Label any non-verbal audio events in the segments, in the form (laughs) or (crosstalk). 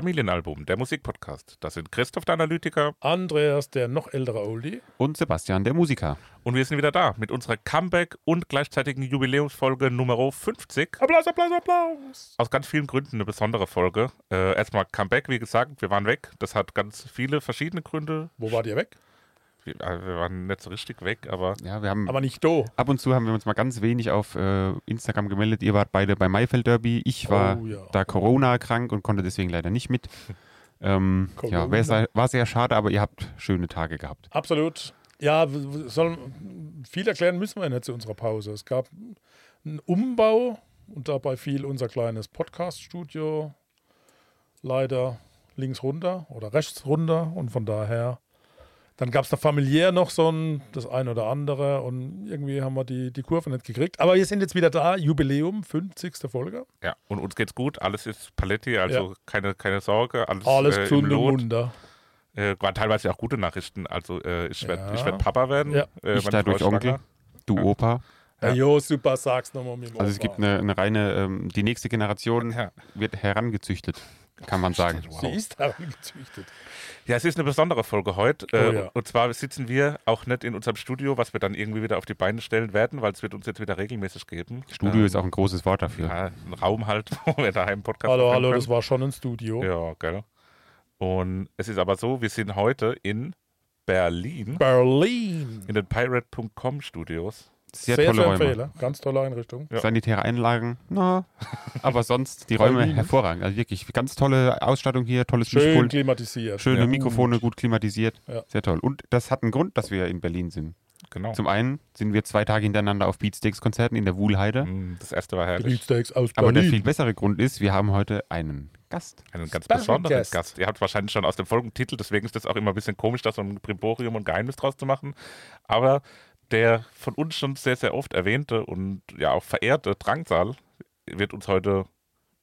Familienalbum, der Musikpodcast. Das sind Christoph, der Analytiker. Andreas, der noch ältere Oldie. Und Sebastian, der Musiker. Und wir sind wieder da mit unserer Comeback- und gleichzeitigen Jubiläumsfolge Nummer 50. Applaus, Applaus, Applaus. Aus ganz vielen Gründen eine besondere Folge. Äh, erstmal Comeback, wie gesagt, wir waren weg. Das hat ganz viele verschiedene Gründe. Wo wart ihr weg? Wir, äh, wir waren nicht so richtig weg, aber Ja, wir haben Aber nicht do. ab und zu haben wir uns mal ganz wenig auf äh, Instagram gemeldet. Ihr wart beide bei Maifeld Derby. Ich war Oh, ja. da Corona krank und konnte deswegen leider nicht mit. (laughs) Ähm, ja, war sehr schade, aber ihr habt schöne Tage gehabt. Absolut. Ja, soll, viel erklären müssen wir nicht zu unserer Pause. Es gab einen Umbau und dabei fiel unser kleines Podcast-Studio leider links runter oder rechts runter und von daher. Dann gab es da familiär noch so ein, das ein oder andere und irgendwie haben wir die, die Kurve nicht gekriegt. Aber wir sind jetzt wieder da, Jubiläum, 50. Folge. ja, und uns geht's gut. Alles ist Paletti, also Ja. keine, keine Sorge. Alles, Alles äh, im Lot. munter. Äh, waren teilweise auch gute Nachrichten. Also äh, ich werde Ja. ich werd Papa werden. Ja. Äh, ich dadurch Onkel, du Ja. Opa. Ja. Ja. jo, super, sag's nochmal mit Also es gibt eine, eine reine, ähm, die nächste Generation Ja. wird herangezüchtet, kann man sagen. Sie ist herangezüchtet. Ja, es ist eine besondere Folge heute. Oh äh, ja. Und zwar sitzen wir auch nicht in unserem Studio, was wir dann irgendwie wieder auf die Beine stellen werden, weil es wird uns jetzt wieder regelmäßig geben. Studio Ähm, ist auch ein großes Wort dafür. ja, ein Raum halt, (laughs) wo wir daheim Podcast Hallo, aufnehmen hallo, können. das war schon ein Studio. Ja, gell. Und es ist aber so, wir sind heute in Berlin Berlin. in den Pirate.com Studios. Sehr, Sehr tolle Räume. empfehlen. Ganz tolle Einrichtung. Ja. Sanitäre Einlagen, na, (laughs) aber sonst die Räume Berlin. hervorragend. Also wirklich ganz tolle Ausstattung hier, tolles Schön Mischpult, klimatisiert. schöne Ja. Mikrofone, gut klimatisiert. Ja. Sehr toll. Und das hat einen Grund, dass wir in Berlin sind. Genau. Zum einen sind wir zwei Tage hintereinander auf Beatsteaks-Konzerten in der Wuhlheide. Mm, Das erste war herrlich. Beatsteaks aus Aber der viel Berlin. bessere Grund ist, wir haben heute einen Gast. Einen ganz Special besonderen Guest. Gast. Ihr habt wahrscheinlich schon aus dem Folgentitel, deswegen ist das auch immer ein bisschen komisch, da so ein Primborium und Geheimnis draus zu machen. Aber der von uns schon sehr, sehr oft erwähnte und ja auch verehrte Drangsal wird uns heute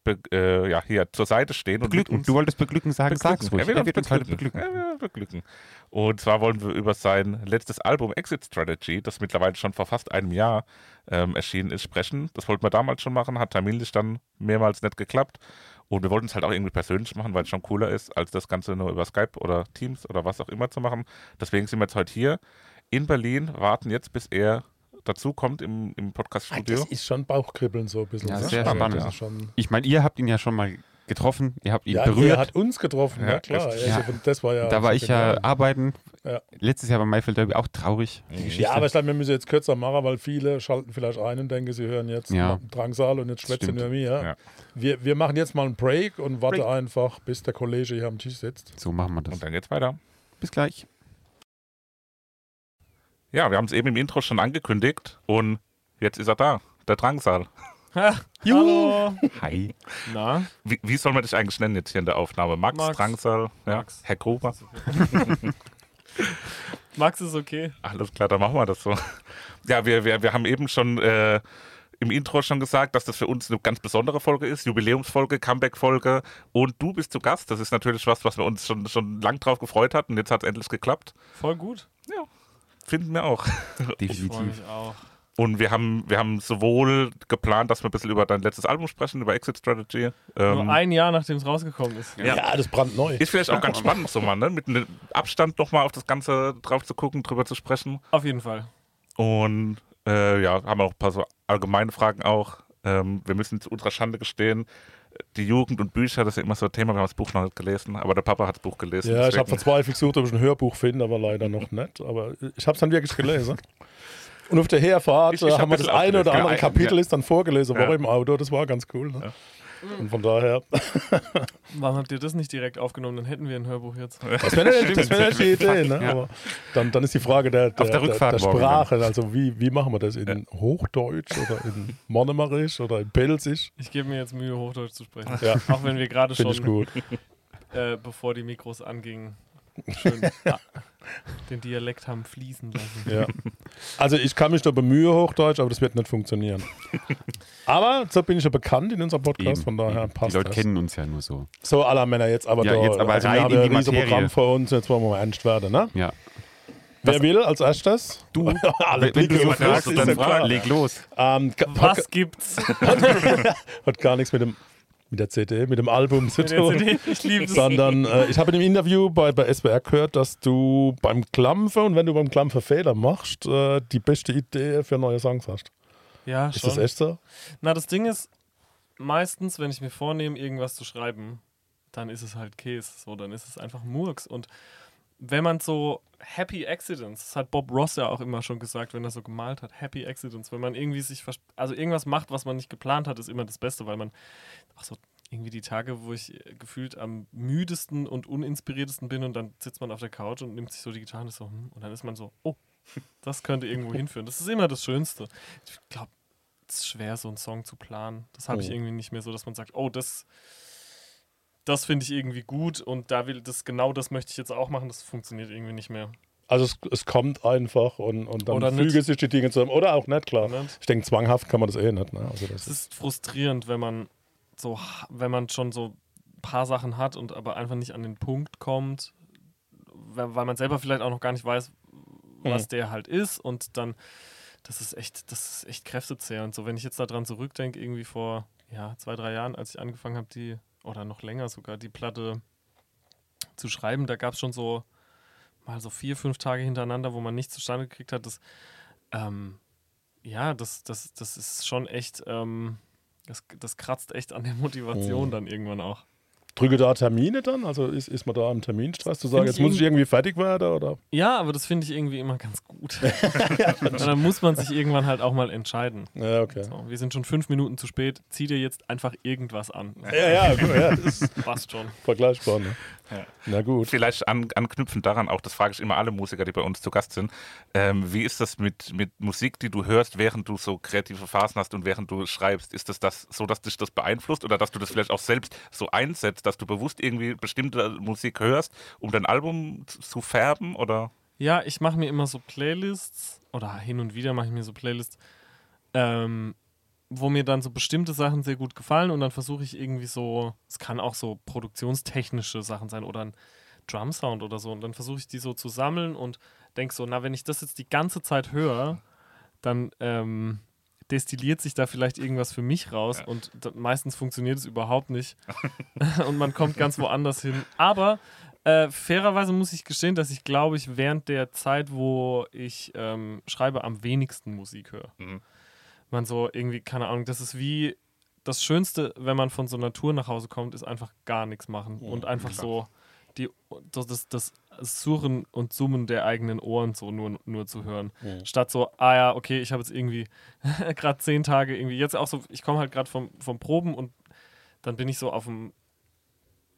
be äh, ja, hier zur Seite stehen und Beglücken. uns Du wolltest beglücken sagen, sag's ruhig. Er wird, Er wird uns heute beglücken. beglücken. Er wird beglücken. Und zwar wollen wir über sein letztes Album Exit Strategy, das mittlerweile schon vor fast einem Jahr ähm, erschienen ist, sprechen. Das wollten wir damals schon machen, hat terminlich dann mehrmals nicht geklappt. Und wir wollten es halt auch irgendwie persönlich machen, weil es schon cooler ist, als das Ganze nur über Skype oder Teams oder was auch immer zu machen. Deswegen sind wir jetzt heute hier in Berlin, warten jetzt, bis er dazu kommt im, im Ah, Podcast-Studio. Das ist schon Bauchkribbeln so ein bisschen. Ja, ne? sehr spannend. Das ist schon, Ich meine, ihr habt ihn ja schon mal getroffen, ihr habt ihn ja, berührt. er hat uns getroffen, ja, Ja, klar. richtig. Also, Das war ja da war ich ja arbeiten. Ja. Letztes Jahr beim Maifeld Derby auch traurig. Ja, aber ich glaube, wir müssen jetzt kürzer machen, weil viele schalten vielleicht ein und denken, sie hören jetzt Ja. Drangsal und jetzt schwätzen über mir. Ja. Wir, wir machen jetzt mal einen Break und warten Break. einfach, bis der Kollege hier am Tisch sitzt. so machen wir das. Und dann geht's weiter. Bis gleich. Ja, wir haben es eben im Intro schon angekündigt und jetzt ist er da, der Drangsal. Ha, hallo. Hi. Na, Wie, wie soll man dich eigentlich nennen jetzt hier in der Aufnahme? Max, Max. Drangsal, ja, Max. Herr Gruber? Max ist okay. Alles klar, dann machen wir das so. Ja, wir, wir, wir haben eben schon äh, im Intro schon gesagt, dass das für uns eine ganz besondere Folge ist, Jubiläumsfolge, Comeback-Folge und du bist zu Gast. Das ist natürlich was, was wir uns schon, schon lang drauf gefreut hatten und jetzt hat es endlich geklappt. Voll gut. Finden wir auch. (laughs) Definitiv. mich auch. Und wir haben, wir haben sowohl geplant, dass wir ein bisschen über dein letztes Album sprechen, über Exit Strategy. Ähm, Nur ein Jahr, nachdem es rausgekommen ist. Ja. Ja, das brandneu. Ist vielleicht auch ganz spannend, so mal, ne? mit einem Abstand nochmal auf das Ganze drauf zu gucken, drüber zu sprechen. Auf jeden Fall. Und äh, ja, haben auch ein paar so allgemeine Fragen auch. Ähm, wir müssen zu unserer Schande gestehen, die Jugend und Bücher, das ist ja immer so ein Thema, wir haben das Buch noch nicht gelesen, aber der Papa hat das Buch gelesen. Ja, ich deswegen- habe verzweifelt gesucht, ob ich ein Hörbuch finde, aber leider noch nicht. Aber ich habe es dann wirklich gelesen. Und auf der Herfahrt Ich- ich äh, hab haben wir das eine oder andere ja. Kapitel Ja. ist dann vorgelesen Ja. worden im Auto. Das war ganz cool. Ne? Und von daher, (laughs) Warum habt ihr das nicht direkt aufgenommen? Dann hätten wir ein Hörbuch jetzt. das wäre eine, das wär eine Idee. Ne? Ja. Aber dann, dann ist die Frage der, der, der der, der Sprache. Also wie, wie machen wir das? In Hochdeutsch oder in Monomerisch oder in Pelzisch? Ich gebe mir jetzt Mühe, Hochdeutsch zu sprechen. Ja, Auch wenn wir gerade finde ich schon, gut. äh, bevor die Mikros angingen, schön (laughs) den Dialekt haben fließen lassen. Ja. Also ich kann mich da bemühen, Hochdeutsch, aber das wird nicht funktionieren. (laughs) Aber so bin ich ja bekannt in unserem Podcast, Eben, von daher eben. passt Die Leute das. kennen uns ja nur so. So, aller Männer jetzt aber Ja, da. jetzt aber also wir rein haben in ja die ein. Programm vor uns, jetzt wollen wir mal ernst werden, ne? Ja. Wer will als erstes? Du, (laughs) Alle wenn, wenn du so fragst, dann klar. leg los. Ähm, Was gibt's? hat gar nichts mit dem mit der CD, mit dem Album zu tun. Ich liebe. Sondern äh, ich habe in dem Interview bei, bei SWR gehört, dass du beim Klampfen und wenn du beim Klampfen Fehler machst, äh, die beste Idee für neue Songs hast. Ja, Ist schon. das echt so? Na, das Ding ist, meistens, wenn ich mir vornehme, irgendwas zu schreiben, dann ist es halt Käse. So, dann ist es einfach Murks. Und wenn man so Happy Accidents, das hat Bob Ross ja auch immer schon gesagt, wenn er so gemalt hat, Happy Accidents, wenn man irgendwie sich, also irgendwas macht, was man nicht geplant hat, ist immer das Beste, weil man auch so irgendwie die Tage, wo ich gefühlt am müdesten und uninspiriertesten bin und dann sitzt man auf der Couch und nimmt sich so die Gitarre und so, hm, und dann ist man so, oh, das könnte irgendwo hinführen. Das ist immer das Schönste. Ich glaube, es ist schwer, so einen Song zu planen. Das habe ich Oh. irgendwie nicht mehr so, dass man sagt, oh, das, das finde ich irgendwie gut und da will das genau das möchte ich jetzt auch machen. Das funktioniert irgendwie nicht mehr. Also es, es kommt einfach und, und dann Oder fügen nicht. sich die Dinge zusammen. Oder auch nicht, klar. Nicht? Ich denke, zwanghaft kann man das eh nicht. Ne? Also das Es ist frustrierend, wenn man so, wenn man schon so ein paar Sachen hat und aber einfach nicht an den Punkt kommt, weil weil man selber vielleicht auch noch gar nicht weiß, was Mhm. der halt ist und dann, das ist echt, das ist echt kräftezehrend. So, wenn ich jetzt daran zurückdenke, irgendwie vor ja, zwei, drei Jahren, als ich angefangen habe, die, oder noch länger sogar, die Platte zu schreiben, da gab es schon so mal so vier, fünf Tage hintereinander, wo man nichts zustande gekriegt hat. Das, ähm, ja, das, das, das ist schon echt, ähm, das, das kratzt echt an der Motivation Mhm. dann irgendwann auch. Drücke da Termine dann? Also ist, ist man da im Terminstress zu sagen, jetzt muss ich irgendwie fertig werden? Oder? Ja, aber das finde ich irgendwie immer ganz gut. (laughs) Und dann muss man sich irgendwann halt auch mal entscheiden. Ja, okay. So, wir sind schon fünf Minuten zu spät, zieh dir jetzt einfach irgendwas an. Ja, ja, gut, ja, das Passt schon. vergleichbar. Ne? Ja. Na gut. Vielleicht an, anknüpfend daran, auch das frage ich immer alle Musiker, die bei uns zu Gast sind. Ähm, wie ist das mit, mit Musik, die du hörst, während du so kreative Phasen hast und während du schreibst? Ist das, das so, dass dich das beeinflusst oder dass du das vielleicht auch selbst so einsetzt, dass du bewusst irgendwie bestimmte Musik hörst, um dein Album zu- färben? Oder? Ja, ich mache mir immer so Playlists oder hin und wieder mache ich mir so Playlists, ähm, wo mir dann so bestimmte Sachen sehr gut gefallen und dann versuche ich irgendwie so, es kann auch so produktionstechnische Sachen sein oder ein Drum-Sound oder so und dann versuche ich die so zu sammeln und denke so, na, wenn ich das jetzt die ganze Zeit höre, dann ähm, destilliert sich da vielleicht irgendwas für mich raus Ja. und meistens funktioniert es überhaupt nicht (laughs) und man kommt ganz woanders hin. Aber äh, fairerweise muss ich gestehen, dass ich glaube ich während der Zeit, wo ich ähm, schreibe, am wenigsten Musik höre. Mhm. Man so irgendwie, keine Ahnung, das ist wie das Schönste, wenn man von so einer Tour nach Hause kommt, ist einfach gar nichts machen und einfach klar. so die, das, das, das Surren und Summen der eigenen Ohren so nur, nur zu hören. Mhm. Statt so, ah ja, okay, ich habe jetzt irgendwie (laughs) gerade zehn Tage irgendwie, jetzt auch so, ich komme halt gerade vom, vom Proben und dann bin ich so auf dem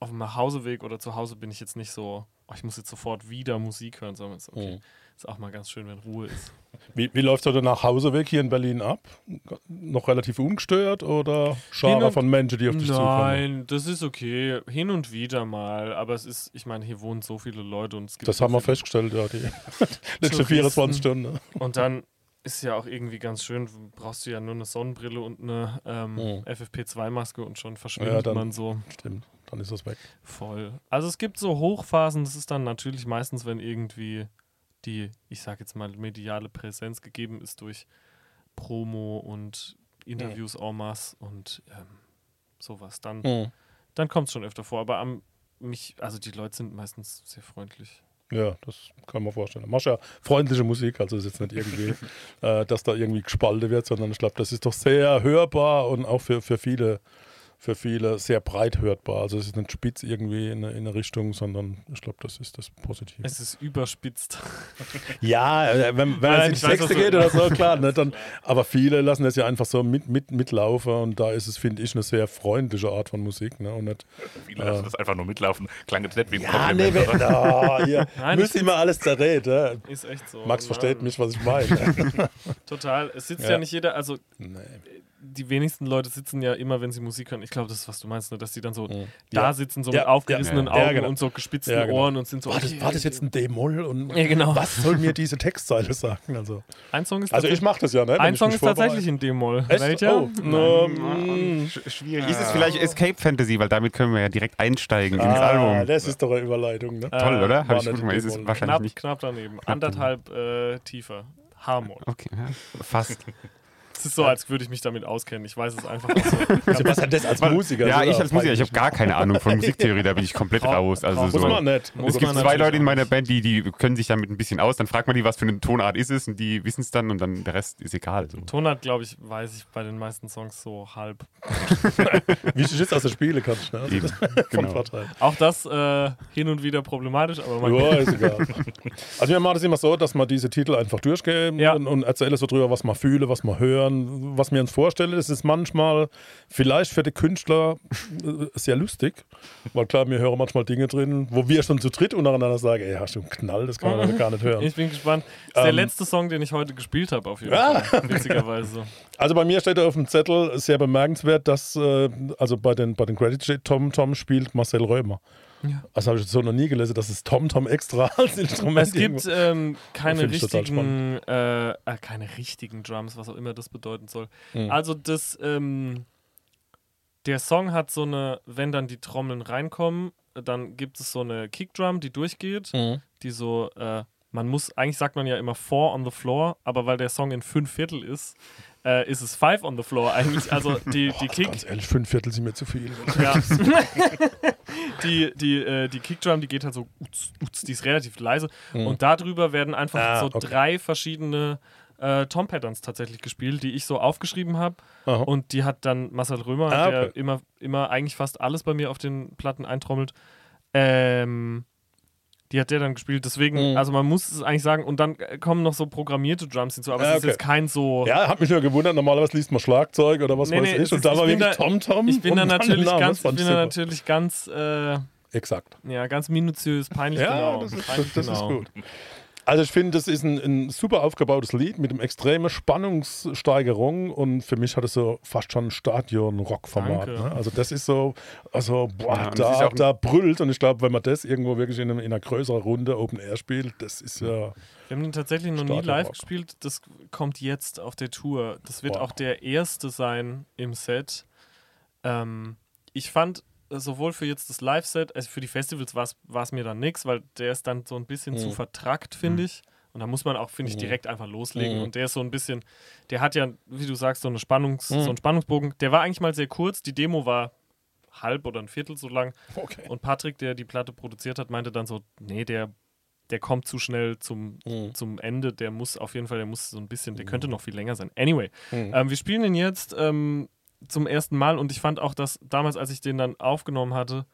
auf dem Nachhauseweg oder zu Hause bin ich jetzt nicht so, oh, ich muss jetzt sofort wieder Musik hören, sondern es ist okay. Mhm. Ist auch mal ganz schön, wenn Ruhe ist. (laughs) Wie, wie läuft so der Nachhauseweg hier in Berlin ab? Noch relativ ungestört oder Schare von Menschen, die auf dich zukommen? Nein, das ist okay. Hin und wieder mal. Aber es ist, ich meine, hier wohnen so viele Leute und es gibt. Das haben wir festgestellt, ja, die (laughs) (laughs) letzten Touristen. 24 Stunden. Und dann ist ja auch irgendwie ganz schön, brauchst du ja nur eine Sonnenbrille und eine ähm, Mhm. FFP2-Maske und schon verschwindet dann- man so Stimmt, dann ist das weg. voll. Also es gibt so Hochphasen, das ist dann natürlich meistens, wenn irgendwie die, ich sag jetzt mal, mediale Präsenz gegeben ist durch Promo und Interviews en masse und ähm, sowas. Dann, Mhm. dann kommt es schon öfter vor. Aber am mich, also die Leute sind meistens sehr freundlich. Ja, das kann man vorstellen. Machst ja freundliche Musik, also ist jetzt nicht irgendwie, (laughs) äh, dass da irgendwie gespalten wird, sondern ich glaube, das ist doch sehr hörbar und auch für, für viele für viele sehr breit hörbar. Also es ist nicht spitz irgendwie in eine, in eine Richtung, sondern ich glaube, das ist das Positive. Es ist überspitzt. (laughs) Ja, äh, wenn, wenn Nein, es in die Sechste geht oder so, klar. Ne, dann, aber viele lassen das ja einfach so mit, mit, mitlaufen und da ist es, finde ich, eine sehr freundliche Art von Musik. Ne, und nicht, Viele lassen das einfach nur mitlaufen. Klang jetzt nicht wie ein ja, nee, Kompliment. wenn, oder? (laughs) oh, ihr Nein, müsst ich immer alles zerrät. Ja. Ist echt so. Max Nein, versteht mich, was ich meine. Total. Es sitzt ja. Ja. nicht jeder, also nee. Die wenigsten Leute sitzen ja immer, wenn sie Musik hören. Ich glaube, das ist, was du meinst, ne? dass die dann so Mhm. da Ja. sitzen, so Ja, mit aufgerissenen ja, ja. Augen Ja, genau. und so gespitzten Ja, genau. Ohren und sind so. War das, war das jetzt ein D-Moll? Und Ja, genau. was soll mir diese Textzeile sagen? Also, Ein Song ist also ich tatsächlich, mache das ja, ne? wenn ein Song ist tatsächlich vorbereite. in D-Moll. Welcher? Oh, no. Sch- Schwierig. Ist es vielleicht Escape Fantasy, weil damit können wir ja direkt einsteigen ins Ah, Album. das ist doch eine Überleitung, ne? Toll, Äh, oder? war Hab ich mal, in ist es wahrscheinlich Knapp, nicht. knapp daneben. Knapp Anderthalb äh, tiefer. H-Moll. Okay, ja, fast. (laughs) Es ist so, als würde ich mich damit auskennen. Ich weiß es einfach (laughs) nicht so. Sebastian, das als Musiker. ja, ich als Musiker, ich habe gar keine Ahnung von Musiktheorie, da bin ich komplett raus. Also Muss so. man nicht. Muss Es gibt man zwei Leute in meiner. Band, die, die können sich damit ein bisschen aus. Dann fragt man die, was für eine Tonart ist es und die wissen es dann und dann der Rest ist egal. So. Tonart, glaube ich, weiß ich bei den meisten Songs so halb. (laughs) Wichtig ist, dass du spielen kannst. Ne? Also Eben, (laughs) genau. Vorteil. Auch das äh, hin und wieder problematisch, aber man Ja, ist egal. Also wir machen das immer so, dass wir diese Titel einfach durchgehen Ja. und, und erzählen so drüber, was wir fühlen, was wir hören, was wir uns vorstellen. Das ist manchmal vielleicht für die Künstler äh, sehr lustig, weil klar, wir hören manchmal Dinge drin, wo wir schon zu dritt untereinander sagen, ey, hast du einen Knall, das kann man gar nicht hören. Ich bin gespannt. Das ist der Ähm, letzte Song, den ich heute gespielt habe, auf jeden Ah. Fall. Witzigerweise. (laughs) Also bei mir steht auf dem Zettel sehr bemerkenswert, dass äh, also bei den, bei den Credits steht, Tom Tom spielt Marcel Römer. Ja. Das habe ich so noch nie gelesen, dass es Tom Tom extra (laughs) als Instrument Es gibt ähm, keine richtigen, äh, äh, keine richtigen Drums, was auch immer das bedeuten soll. Mhm. Also das, ähm, der Song hat so eine, wenn dann die Trommeln reinkommen, dann gibt es so eine Kickdrum, die durchgeht, Mhm. die so, äh, man muss, eigentlich sagt man ja immer four on the floor, aber weil der Song in fünf Viertel ist, äh, ist es five on the floor eigentlich. Also die, die Kick, Ganz ehrlich, fünf Viertel sind mir zu viel. ja. (laughs) die, die, äh, die Kickdrum, die geht halt so, uts, uts, die ist relativ leise. Und darüber werden einfach Ah, so okay. drei verschiedene äh, Tom-Patterns tatsächlich gespielt, die ich so aufgeschrieben habe. Und die hat dann Marcel Römer, Ah, der okay. immer, immer eigentlich fast alles bei mir auf den Platten eintrommelt. Ähm, die hat der dann gespielt. Deswegen, Mhm. also man muss es eigentlich sagen, und dann äh, kommen noch so programmierte Drums hinzu, aber Ah, es ist okay. jetzt kein so. Ja, hat mich nur gewundert, normalerweise liest man Schlagzeug oder was Nee, weiß nee, ich. Und ist- da ich war bin wirklich da- Tom Tom. Ich bin da natürlich ganz, ich bin da natürlich ganz, äh, Exakt. ja, ganz minutiös, peinlich Ja, genau. das, ist, Peinlich das, das ist genau. gut. Also ich finde, das ist ein, ein super aufgebautes Lied mit einem extremen Spannungssteigerung und für mich hat es so fast schon ein Stadion-Rock-Format. Ne? Also das ist so, also boah, Ja, da, da brüllt und ich glaube, wenn man das irgendwo wirklich in, einem, in einer größeren Runde Open Air spielt, das ist ja... Wir haben den tatsächlich noch nie live gespielt. Das kommt jetzt auf der Tour. Das wird Wow. auch der erste sein im Set. Ähm, ich fand sowohl für jetzt das Live-Set, also für die Festivals war es mir dann nichts, weil der ist dann so ein bisschen zu Mhm. vertrackt, finde ich. Und da muss man auch, finde ich, Mhm. direkt einfach loslegen. Mhm. Und der ist so ein bisschen, der hat ja, wie du sagst, so, eine Spannungs-, Mhm. so einen Spannungsbogen. Der war eigentlich mal sehr kurz. Die Demo war halb oder ein Viertel so lang. Okay. Und Patrick, der die Platte produziert hat, meinte dann so, nee, der, der kommt zu schnell zum, Mhm. zum Ende. Der muss auf jeden Fall, der muss so ein bisschen, der könnte noch viel länger sein. Anyway, Mhm. ähm, wir spielen den jetzt ähm, zum ersten Mal und ich fand auch, dass damals, als ich den dann aufgenommen hatte,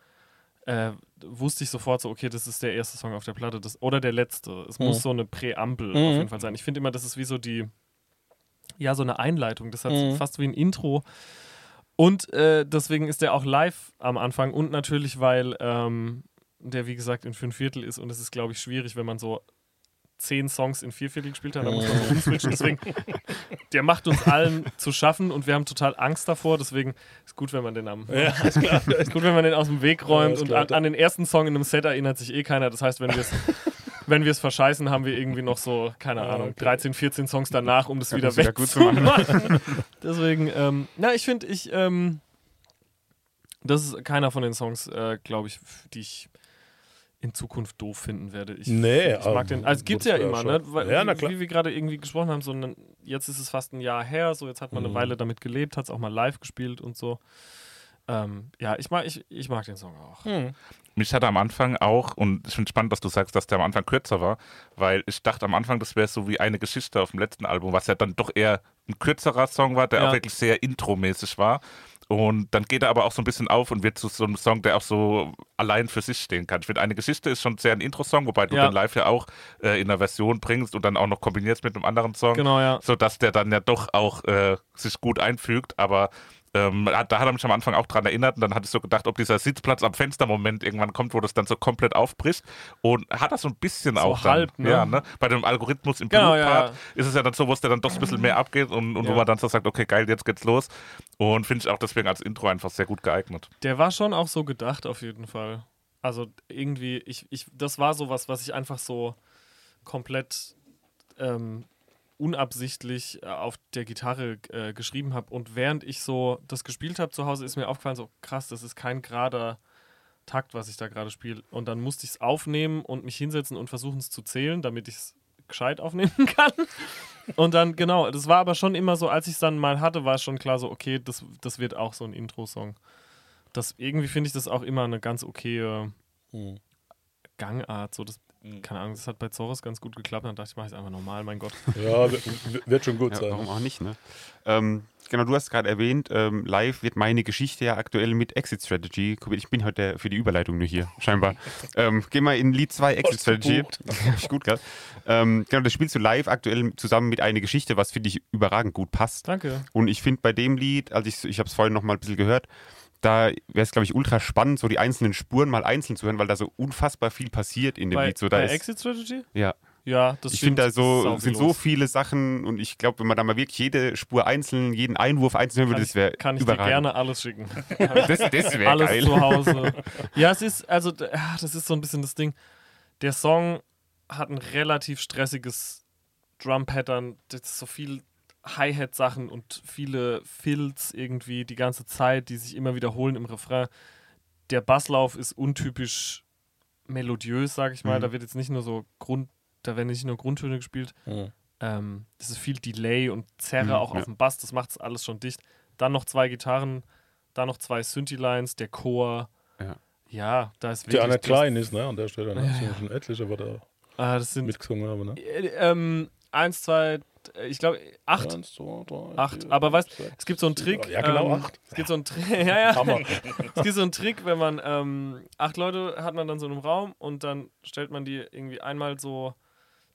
äh, wusste ich sofort so, okay, das ist der erste Song auf der Platte das, oder der letzte. Es Mhm. muss so eine Präambel Mhm. auf jeden Fall sein. Ich finde immer, das ist wie so die, ja, so eine Einleitung. Das hat Mhm. fast wie ein Intro. Und äh, deswegen ist der auch live am Anfang und natürlich, weil ähm, der, wie gesagt, in fünf Viertel ist und es ist, glaube ich, schwierig, wenn man so zehn Songs in vier Viertel gespielt hat, da muss man so umswitchen. Deswegen, (laughs) der macht uns allen zu schaffen und wir haben total Angst davor. Deswegen ist gut, wenn man den am Ja, ist klar. (laughs) ist gut, wenn man den aus dem Weg räumt ist und an, an den ersten Song in einem Set erinnert sich eh keiner. Das heißt, wenn wir es (laughs) wenn wir es verscheißen, haben wir irgendwie noch so, keine Ah, Ahnung, okay. 13, 14 Songs danach, um das Ja, wieder das wieder gut zu machen. wegzumachen. Deswegen, ähm, na, ich finde, ich, ähm, das ist keiner von den Songs, äh, glaube ich, die ich in Zukunft doof finden werde. Ich, Nee, ich mag aber den. Also es gibt das ja immer, schon- ne? Weil, Ja, na wie, klar. wie wir gerade irgendwie gesprochen haben, so ein, jetzt ist es fast ein Jahr her, so jetzt hat man eine Mhm. Weile damit gelebt, hat es auch mal live gespielt und so. Ähm, ja, ich mag, ich, ich mag den Song auch. Hm. Mich hat am Anfang auch, und ich finde es spannend, dass du sagst, dass der am Anfang kürzer war, weil ich dachte am Anfang, das wäre so wie eine Geschichte auf dem letzten Album, was ja dann doch eher ein kürzerer Song war, der Ja. auch wirklich sehr intromäßig war. Und dann geht er aber auch so ein bisschen auf und wird zu so einem Song, der auch so allein für sich stehen kann. Ich finde, eine Geschichte ist schon sehr ein Intro-Song, wobei du Ja. den live ja auch äh, in einer Version bringst und dann auch noch kombinierst mit einem anderen Song Genau, ja. sodass der dann ja doch auch äh, sich gut einfügt. Aber ähm, da hat er mich am Anfang auch dran erinnert und dann hatte ich so gedacht, ob dieser Sitzplatz am Fenster-Moment irgendwann kommt, wo das dann so komplett aufbricht. Und hat das so ein bisschen So auch dann, halb, ne? Ja, ne? Bei dem Algorithmus im Genau, ja, ja. ist es ja dann so, wo es dann doch ein bisschen mehr abgeht und, und Ja. wo man dann so sagt, okay, geil, jetzt geht's los. Und finde ich auch deswegen als Intro einfach sehr gut geeignet. Der war schon auch so gedacht, auf jeden Fall. Also irgendwie, ich, ich, das war sowas, was ich einfach so komplett ähm, unabsichtlich äh, auf der Gitarre äh, geschrieben habe. Und während ich so das gespielt habe zu Hause, ist mir aufgefallen, so krass, das ist kein gerader Takt, was ich da gerade spiele. Und dann musste ich es aufnehmen und mich hinsetzen und versuchen es zu zählen, damit ich es gescheit aufnehmen (laughs) kann. Und dann, genau, das war aber schon immer so, als ich es dann mal hatte, war es schon klar so, okay, das, das wird auch so ein Intro-Song. Das, irgendwie finde ich das auch immer eine ganz okaye Hm. Gangart. So, das, keine Ahnung, das hat bei Zoros ganz gut geklappt. Dann dachte ich, mache ich es einfach normal, mein Gott. (laughs) Ja, wird schon gut Ja, sein. warum auch nicht, ne? Ähm, genau, du hast gerade erwähnt, ähm, live wird meine Geschichte ja aktuell mit Exit Strategy. Ich bin heute für die Überleitung nur hier, scheinbar. (laughs) ähm, geh mal in Lied 2 Exit Strategy. Hab (laughs) ich gut, gell? Ähm, genau, das spielst du live aktuell zusammen mit eine Geschichte, was finde ich überragend gut passt. Danke. Und ich finde bei dem Lied, also ich, ich habe es vorhin noch mal ein bisschen gehört, da wäre es, glaube ich, ultra spannend, so die einzelnen Spuren mal einzeln zu hören, weil da so unfassbar viel passiert in dem Bei, Lied. So, da bei ist, Exit Strategy? ja, Ja, das ich finde, da so, sind so saubelos. viele Sachen und ich glaube, wenn man da mal wirklich jede Spur einzeln, jeden Einwurf einzeln hören würde, das wäre kann ich dir gerne alles schicken. (laughs) Das, das wäre alles geil. zu Hause. Ja, es ist, also, ah, das ist so ein bisschen das Ding. Der Song hat ein relativ stressiges Drum-Pattern. Das ist so viel Hi-Hat-Sachen und viele Fills irgendwie die ganze Zeit, die sich immer wiederholen im Refrain. Der Basslauf ist untypisch melodiös, sag ich mal. Mhm. Da wird jetzt nicht nur so Grund, da werden nicht nur Grundtöne gespielt. Hm. Ähm, das ist viel Delay und Zerre Mhm, auch ja. auf dem Bass, das macht es alles schon dicht. Dann noch zwei Gitarren, dann noch zwei Synthi-Lines, der Chor. Ja. Ja, da ist Der auch nicht das- klein ist, ne? An der Stelle. Ne? Ja, ja. schon etliche, die da Ah, das sind mitgesungen haben. Ne? äh, ähm, eins, zwei, äh, ich glaube acht. Eins, zwei, drei, Acht. vier, Aber weißt, sechs, es gibt so einen Trick. Ja, genau, ähm, acht. Es gibt so einen Trick. (laughs) ja, ja. Hammer. Es gibt so einen Trick, wenn man ähm, acht Leute hat man dann so in einem Raum und dann stellt man die irgendwie einmal so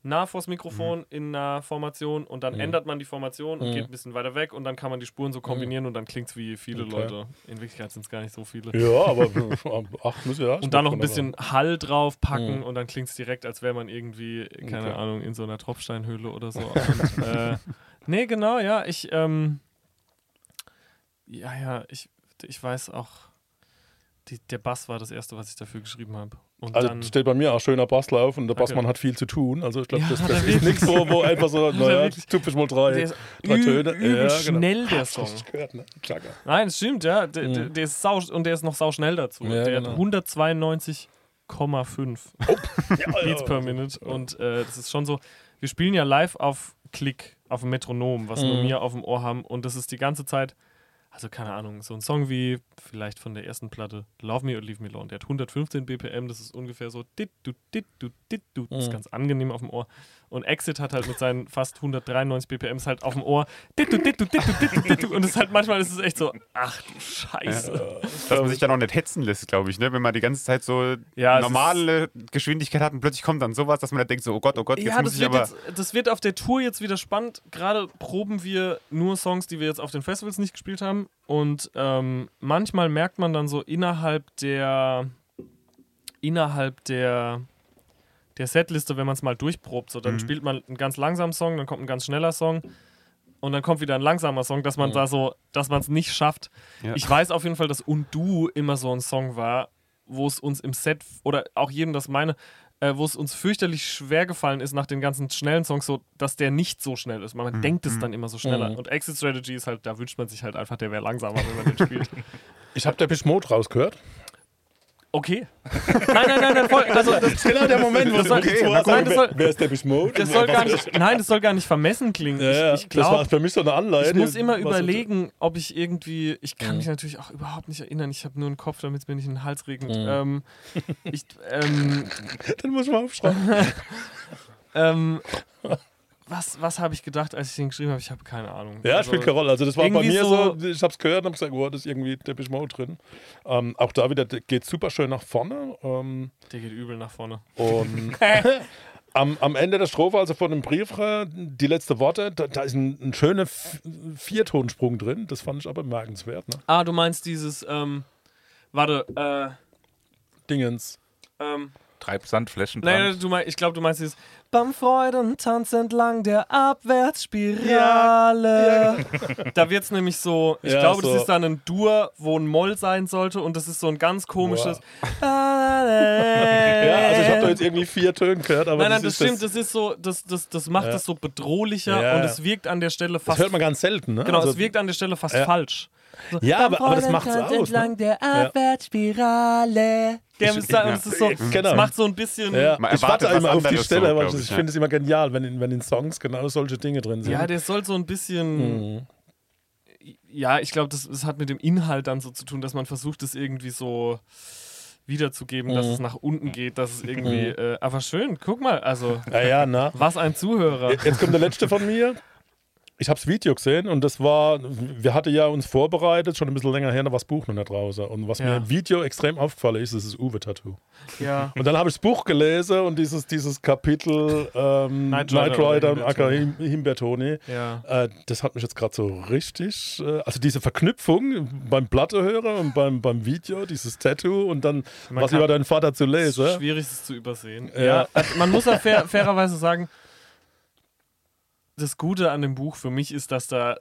nah vors Mikrofon in einer Formation und dann Mhm. ändert man die Formation und Mhm. geht ein bisschen weiter weg und dann kann man die Spuren so kombinieren und dann klingt es wie viele Okay. Leute. In Wirklichkeit sind es gar nicht so viele. Ja, aber (laughs) acht müssen wir Und dann noch ein bisschen Hall draufpacken Mhm. und dann klingt es direkt, als wäre man irgendwie, keine Okay. Ahnung, in so einer Tropfsteinhöhle oder so. (laughs) Und, äh, nee, genau, ja, ich, ähm, ja, ja, ich, ich weiß auch, die, der Bass war das erste, was ich dafür geschrieben habe. Und Also dann, steht bei mir auch schöner Basslauf und der Danke. Bassmann hat viel zu tun. Also ich glaube, Ja, das, das ist nichts so, wo (laughs) einfach so, naja, typisch mal drei. drei Töne. übel Ja, genau. schnell, der Song. gehört, ne? Nein, das stimmt, ja. Der, Mhm. der, ist sau, und der ist noch sau schnell dazu. Ja, der genau. hat 192,5 (laughs) Beats per Minute. Und äh, das ist schon so, wir spielen ja live auf Klick, auf dem Metronom, was Mhm. wir auf dem Ohr haben. Und das ist die ganze Zeit, also keine Ahnung, so ein Song wie vielleicht von der ersten Platte, Love Me or Leave Me Alone, der hat 115 BPM, das ist ungefähr so dit, du, dit, du, dit, du. Das ist Mhm. ganz angenehm auf dem Ohr. Und Exit hat halt mit seinen (laughs) fast 193 BPM ist halt auf dem Ohr dit, du, dit, du, dit, du, dit, du, dit, du. Und es halt manchmal ist es echt so, ach du Scheiße. Dass man sich dann auch nicht hetzen lässt, glaube ich, ne? wenn man die ganze Zeit so Ja, normale Geschwindigkeit hat und plötzlich kommt dann sowas, dass man dann denkt so, oh Gott, oh Gott, jetzt Ja, muss das ich aber... jetzt, das wird auf der Tour jetzt wieder spannend. Gerade proben wir nur Songs, die wir jetzt auf den Festivals nicht gespielt haben. Und ähm, manchmal merkt man dann so innerhalb der innerhalb der der Setliste, wenn man es mal durchprobt, so dann Mhm. spielt man einen ganz langsamen Song, dann kommt ein ganz schneller Song und dann kommt wieder ein langsamer Song, dass man Mhm. da so, dass man es nicht schafft. Ja. Ich weiß auf jeden Fall, dass Und Du immer so ein Song war, wo es uns im Set oder auch jedem das meine, äh, wo es uns fürchterlich schwer gefallen ist nach den ganzen schnellen Songs, so dass der nicht so schnell ist. Man Mhm. denkt es dann immer so schneller. Mhm. Und Exit Strategy ist halt, da wünscht man sich halt einfach, der wäre langsamer, wenn man den spielt. (laughs) Ich habe der Mode rausgehört. Okay. Nein, nein, nein, nein, voll. Also das, Genau der Moment, wo Das soll- okay, Nein, nein, das soll- wer, ist der Mode? das soll gar nicht, nein, das soll gar nicht vermessen klingen. Ja, ja, Ich, ich das war glaube, für mich so eine Anleitung. ich muss immer überlegen, ob ich irgendwie, ich kann mich natürlich auch überhaupt nicht erinnern, ich habe nur einen Kopf, damit es mir nicht in den Hals regnet. Mhm. Ähm, ich, ähm, (laughs) Dann muss man aufschreiben. (laughs) ähm, was was habe ich gedacht, als ich den geschrieben habe? Ich habe keine Ahnung. Ja, Also, spielt keine Rolle. Also das war bei mir so- so, ich habe es gehört und habe gesagt, oh, das ist irgendwie der Mode drin. Ähm, auch da wieder geht super schön nach vorne. Ähm, Der geht übel nach vorne. und (laughs) am, am Ende der Strophe, also vor dem Brief, die letzte Worte, da, da ist ein, ein schöner Viertonsprung drin. Das fand ich aber bemerkenswert. Ne? Ah, du meinst dieses, ähm, warte, äh, Dingens. ähm, Treib Sandflächen Nein, du mein, ich glaube, du meinst dieses Beim Freudentanz entlang der Abwärtsspirale. (laughs) Da wird es nämlich so, ich Ja, glaube, so. das ist dann ein Dur, wo ein Moll sein sollte und das ist so ein ganz komisches. (laughs) Ja, also ich habe da jetzt irgendwie vier Töne gehört, aber Nein, nein, das ist stimmt, das ist so, das, das, das macht Ja. es so bedrohlicher Ja, und ja. es wirkt an der Stelle das fast. hört man ganz selten. Ne? genau, also, es wirkt an der Stelle fast Ja. falsch. So, Ja, aber- aber das macht's aus, ne? Entlang der Abwärtsspirale. Der ist es ist so, Genau. es macht so ein bisschen. Ja, ich warte immer auf die Stelle, so, ich, ich, ja. finde es immer genial, wenn in, wenn in Songs genau solche Dinge drin sind. Ja, der soll so ein bisschen. Mhm. Ja, ich glaube, das, das hat mit dem Inhalt dann so zu tun, dass man versucht, es irgendwie so wiederzugeben, dass Mhm. es nach unten geht, dass es irgendwie. Äh, aber schön, guck mal, also, Ja, ja, na. was ein Zuhörer. Jetzt kommt der letzte von mir. Ich habe das Video gesehen und das war, wir hatten ja uns vorbereitet, schon ein bisschen länger her, da war das Buch noch nicht draußen. Und was mir Ja. im Video extrem aufgefallen ist, ist das Uwe-Tattoo. Ja. Und dann habe ich das Buch gelesen und dieses, dieses Kapitel ähm, (laughs) Knight Rider und Acker Him- Himbeertoni. Ja. Äh, das hat mich jetzt gerade so richtig, äh, also diese Verknüpfung beim Plattehörer und beim, beim Video, dieses Tattoo und dann Man was über deinen Vater zu Es ist lesen. schwierig, es zu übersehen. Ja. Ja. also man muss ja fair, fairerweise sagen, das Gute an dem Buch für mich ist, dass da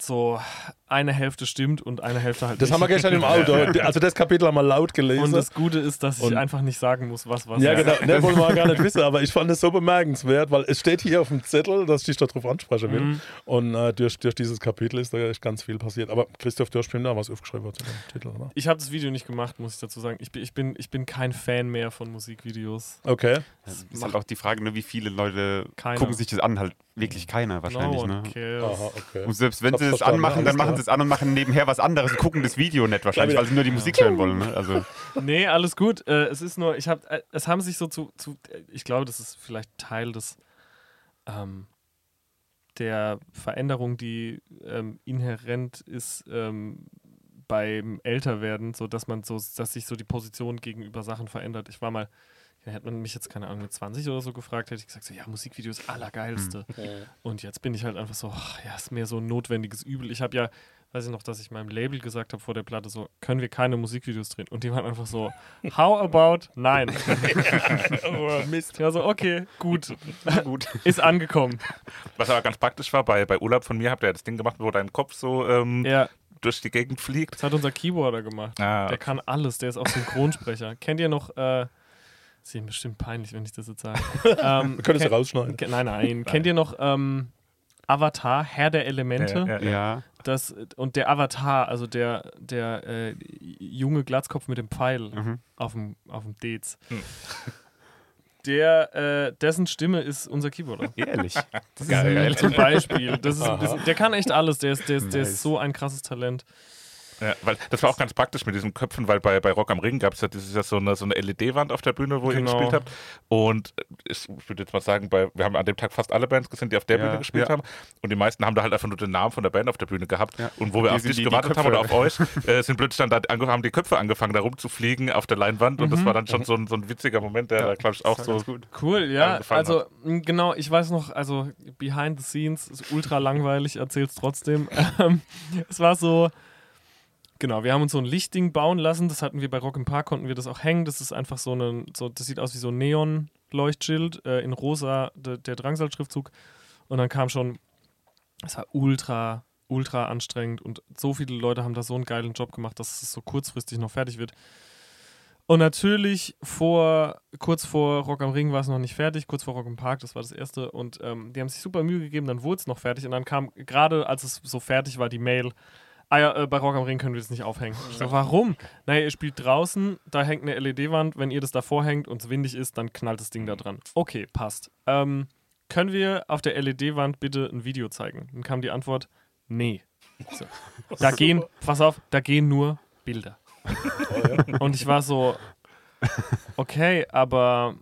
so eine Hälfte stimmt und eine Hälfte halt Das nicht. haben wir gestern im (laughs) Auto. Also das Kapitel haben wir laut gelesen. Und das Gute ist, dass ich Und- einfach nicht sagen muss, was was Ja, ist. genau. Ne, wollen wir gar nicht wissen, aber ich fand es so bemerkenswert, weil es steht hier auf dem Zettel, dass ich dich darauf ansprechen will. Mhm. Und äh, durch, durch dieses Kapitel ist da echt ganz viel passiert. Aber Christoph, du hast bestimmt da was aufgeschrieben zu dem Titel, oder? Ich habe das Video nicht gemacht, muss ich dazu sagen. Ich bin, ich bin, ich bin kein Fan mehr von Musikvideos. Okay. Das ist halt auch die Frage, ne, wie viele Leute Keiner. gucken sich das an. Halt wirklich keiner wahrscheinlich. no ne? Aha, okay. Und selbst wenn sie es anmachen, dann machen klar. sie es an und machen nebenher was anderes und gucken das Video nicht wahrscheinlich, weil sie nur die Musik hören wollen. Ne? Also, Nee, alles gut. Äh, es ist nur, ich habe, äh, es haben sich so zu, zu ich glaube, das ist vielleicht Teil des ähm, der Veränderung, die ähm, inhärent ist ähm, beim Älterwerden, so dass man so, dass sich so die Position gegenüber Sachen verändert. Ich war mal, hätte man mich jetzt keine Ahnung mit 20 oder so gefragt, hätte ich gesagt so, ja, Musikvideo ist allergeilste. Und jetzt bin ich halt einfach so, ach, ja, ist mehr so ein notwendiges Übel. Ich habe ja, weiß ich noch, dass ich meinem Label gesagt habe vor der Platte so, können wir keine Musikvideos drehen? Und die waren einfach so, how about nein? oh, (laughs) Mist. War so, okay, gut, gut. ist angekommen. Was aber ganz praktisch war, bei, bei Urlaub von mir habt ihr ja das Ding gemacht, wo dein Kopf so ähm, Ja, durch die Gegend fliegt. das hat unser Keyboarder gemacht. Ah, Der kann alles, der ist auch Synchronsprecher. Kennt ihr noch, äh, ist Ihnen bestimmt peinlich, wenn ich das jetzt sage. (laughs) ähm, ja kennt- rausschneiden. Nein, nein. Kennt ihr noch ähm, Avatar, Herr der Elemente? Ja, ja, ja. Das, und der Avatar, also der, der äh, junge Glatzkopf mit dem Pfeil Mhm. auf dem, auf dem Dez. Hm. Der, äh, dessen Stimme ist unser Keyboarder. Ehrlich. Geil. Zum Beispiel. Das ist ein bisschen, der kann echt alles. Der ist, der, ist, der Nice. ist so ein krasses Talent. Ja, weil das war auch ganz praktisch mit diesen Köpfen, weil bei, bei Rock am Ring gab es ja, das ist ja so eine, so eine LED-Wand auf der Bühne, wo ihr Genau. gespielt habt. Und ich würde jetzt mal sagen, bei, wir haben an dem Tag fast alle Bands gesehen, die auf der Ja, Bühne gespielt ja. haben. Und die meisten haben da halt einfach nur den Namen von der Band auf der Bühne gehabt. Ja. Und wo wir Die auf dich gewartet haben Köpfe- oder auf euch, äh, sind plötzlich dann da haben die Köpfe angefangen, da rumzufliegen auf der Leinwand. Und das war dann schon so ein, so ein witziger Moment, der, Ja, da glaube ich, auch so. Cool, ja. Also, mh, genau, ich weiß noch, also behind the scenes ist ultra langweilig, erzähl's trotzdem. (laughs) Ähm, es war so, genau, wir haben uns so ein Lichtding bauen lassen, das hatten wir bei Rock im Park, konnten wir das auch hängen. Das ist einfach so ein, so, das sieht aus wie so ein Neon-Leuchtschild äh, in rosa, de, der Drangsal-Schriftzug. Und dann kam schon, es war ultra, ultra anstrengend und so viele Leute haben da so einen geilen Job gemacht, dass es so kurzfristig noch fertig wird. Und natürlich vor, kurz vor Rock am Ring war es noch nicht fertig, kurz vor Rock im Park, das war das erste. Und ähm, die haben sich super Mühe gegeben, dann wurde es noch fertig. Und dann kam, gerade als es so fertig war, die Mail, ah ja, äh, bei Rock am Ring können wir das nicht aufhängen. Ich so, warum? Naja, ihr spielt draußen, da hängt eine LED-Wand, wenn ihr das davor hängt und es windig ist, dann knallt das Ding da dran. Okay, passt. Ähm, können wir auf der LED-Wand bitte ein Video zeigen? Dann kam die Antwort, nee. So. (laughs) Da gehen, pass auf, da gehen nur Bilder. Und ich war so, okay, aber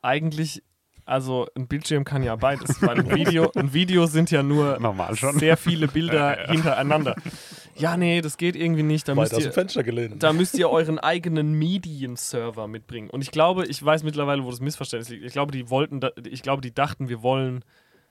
eigentlich, also ein Bildschirm kann ja beides, weil ein Video, ein Video sind ja nur Normal schon. sehr viele Bilder (laughs) hintereinander. Ja, nee, das geht irgendwie nicht. Da Weit müsst ihr, Fenster gelehnt. da müsst ihr euren eigenen Medienserver mitbringen. Und ich glaube, ich weiß mittlerweile, wo das Missverständnis liegt. Ich glaube, die wollten, da, ich glaube, die dachten, wir wollen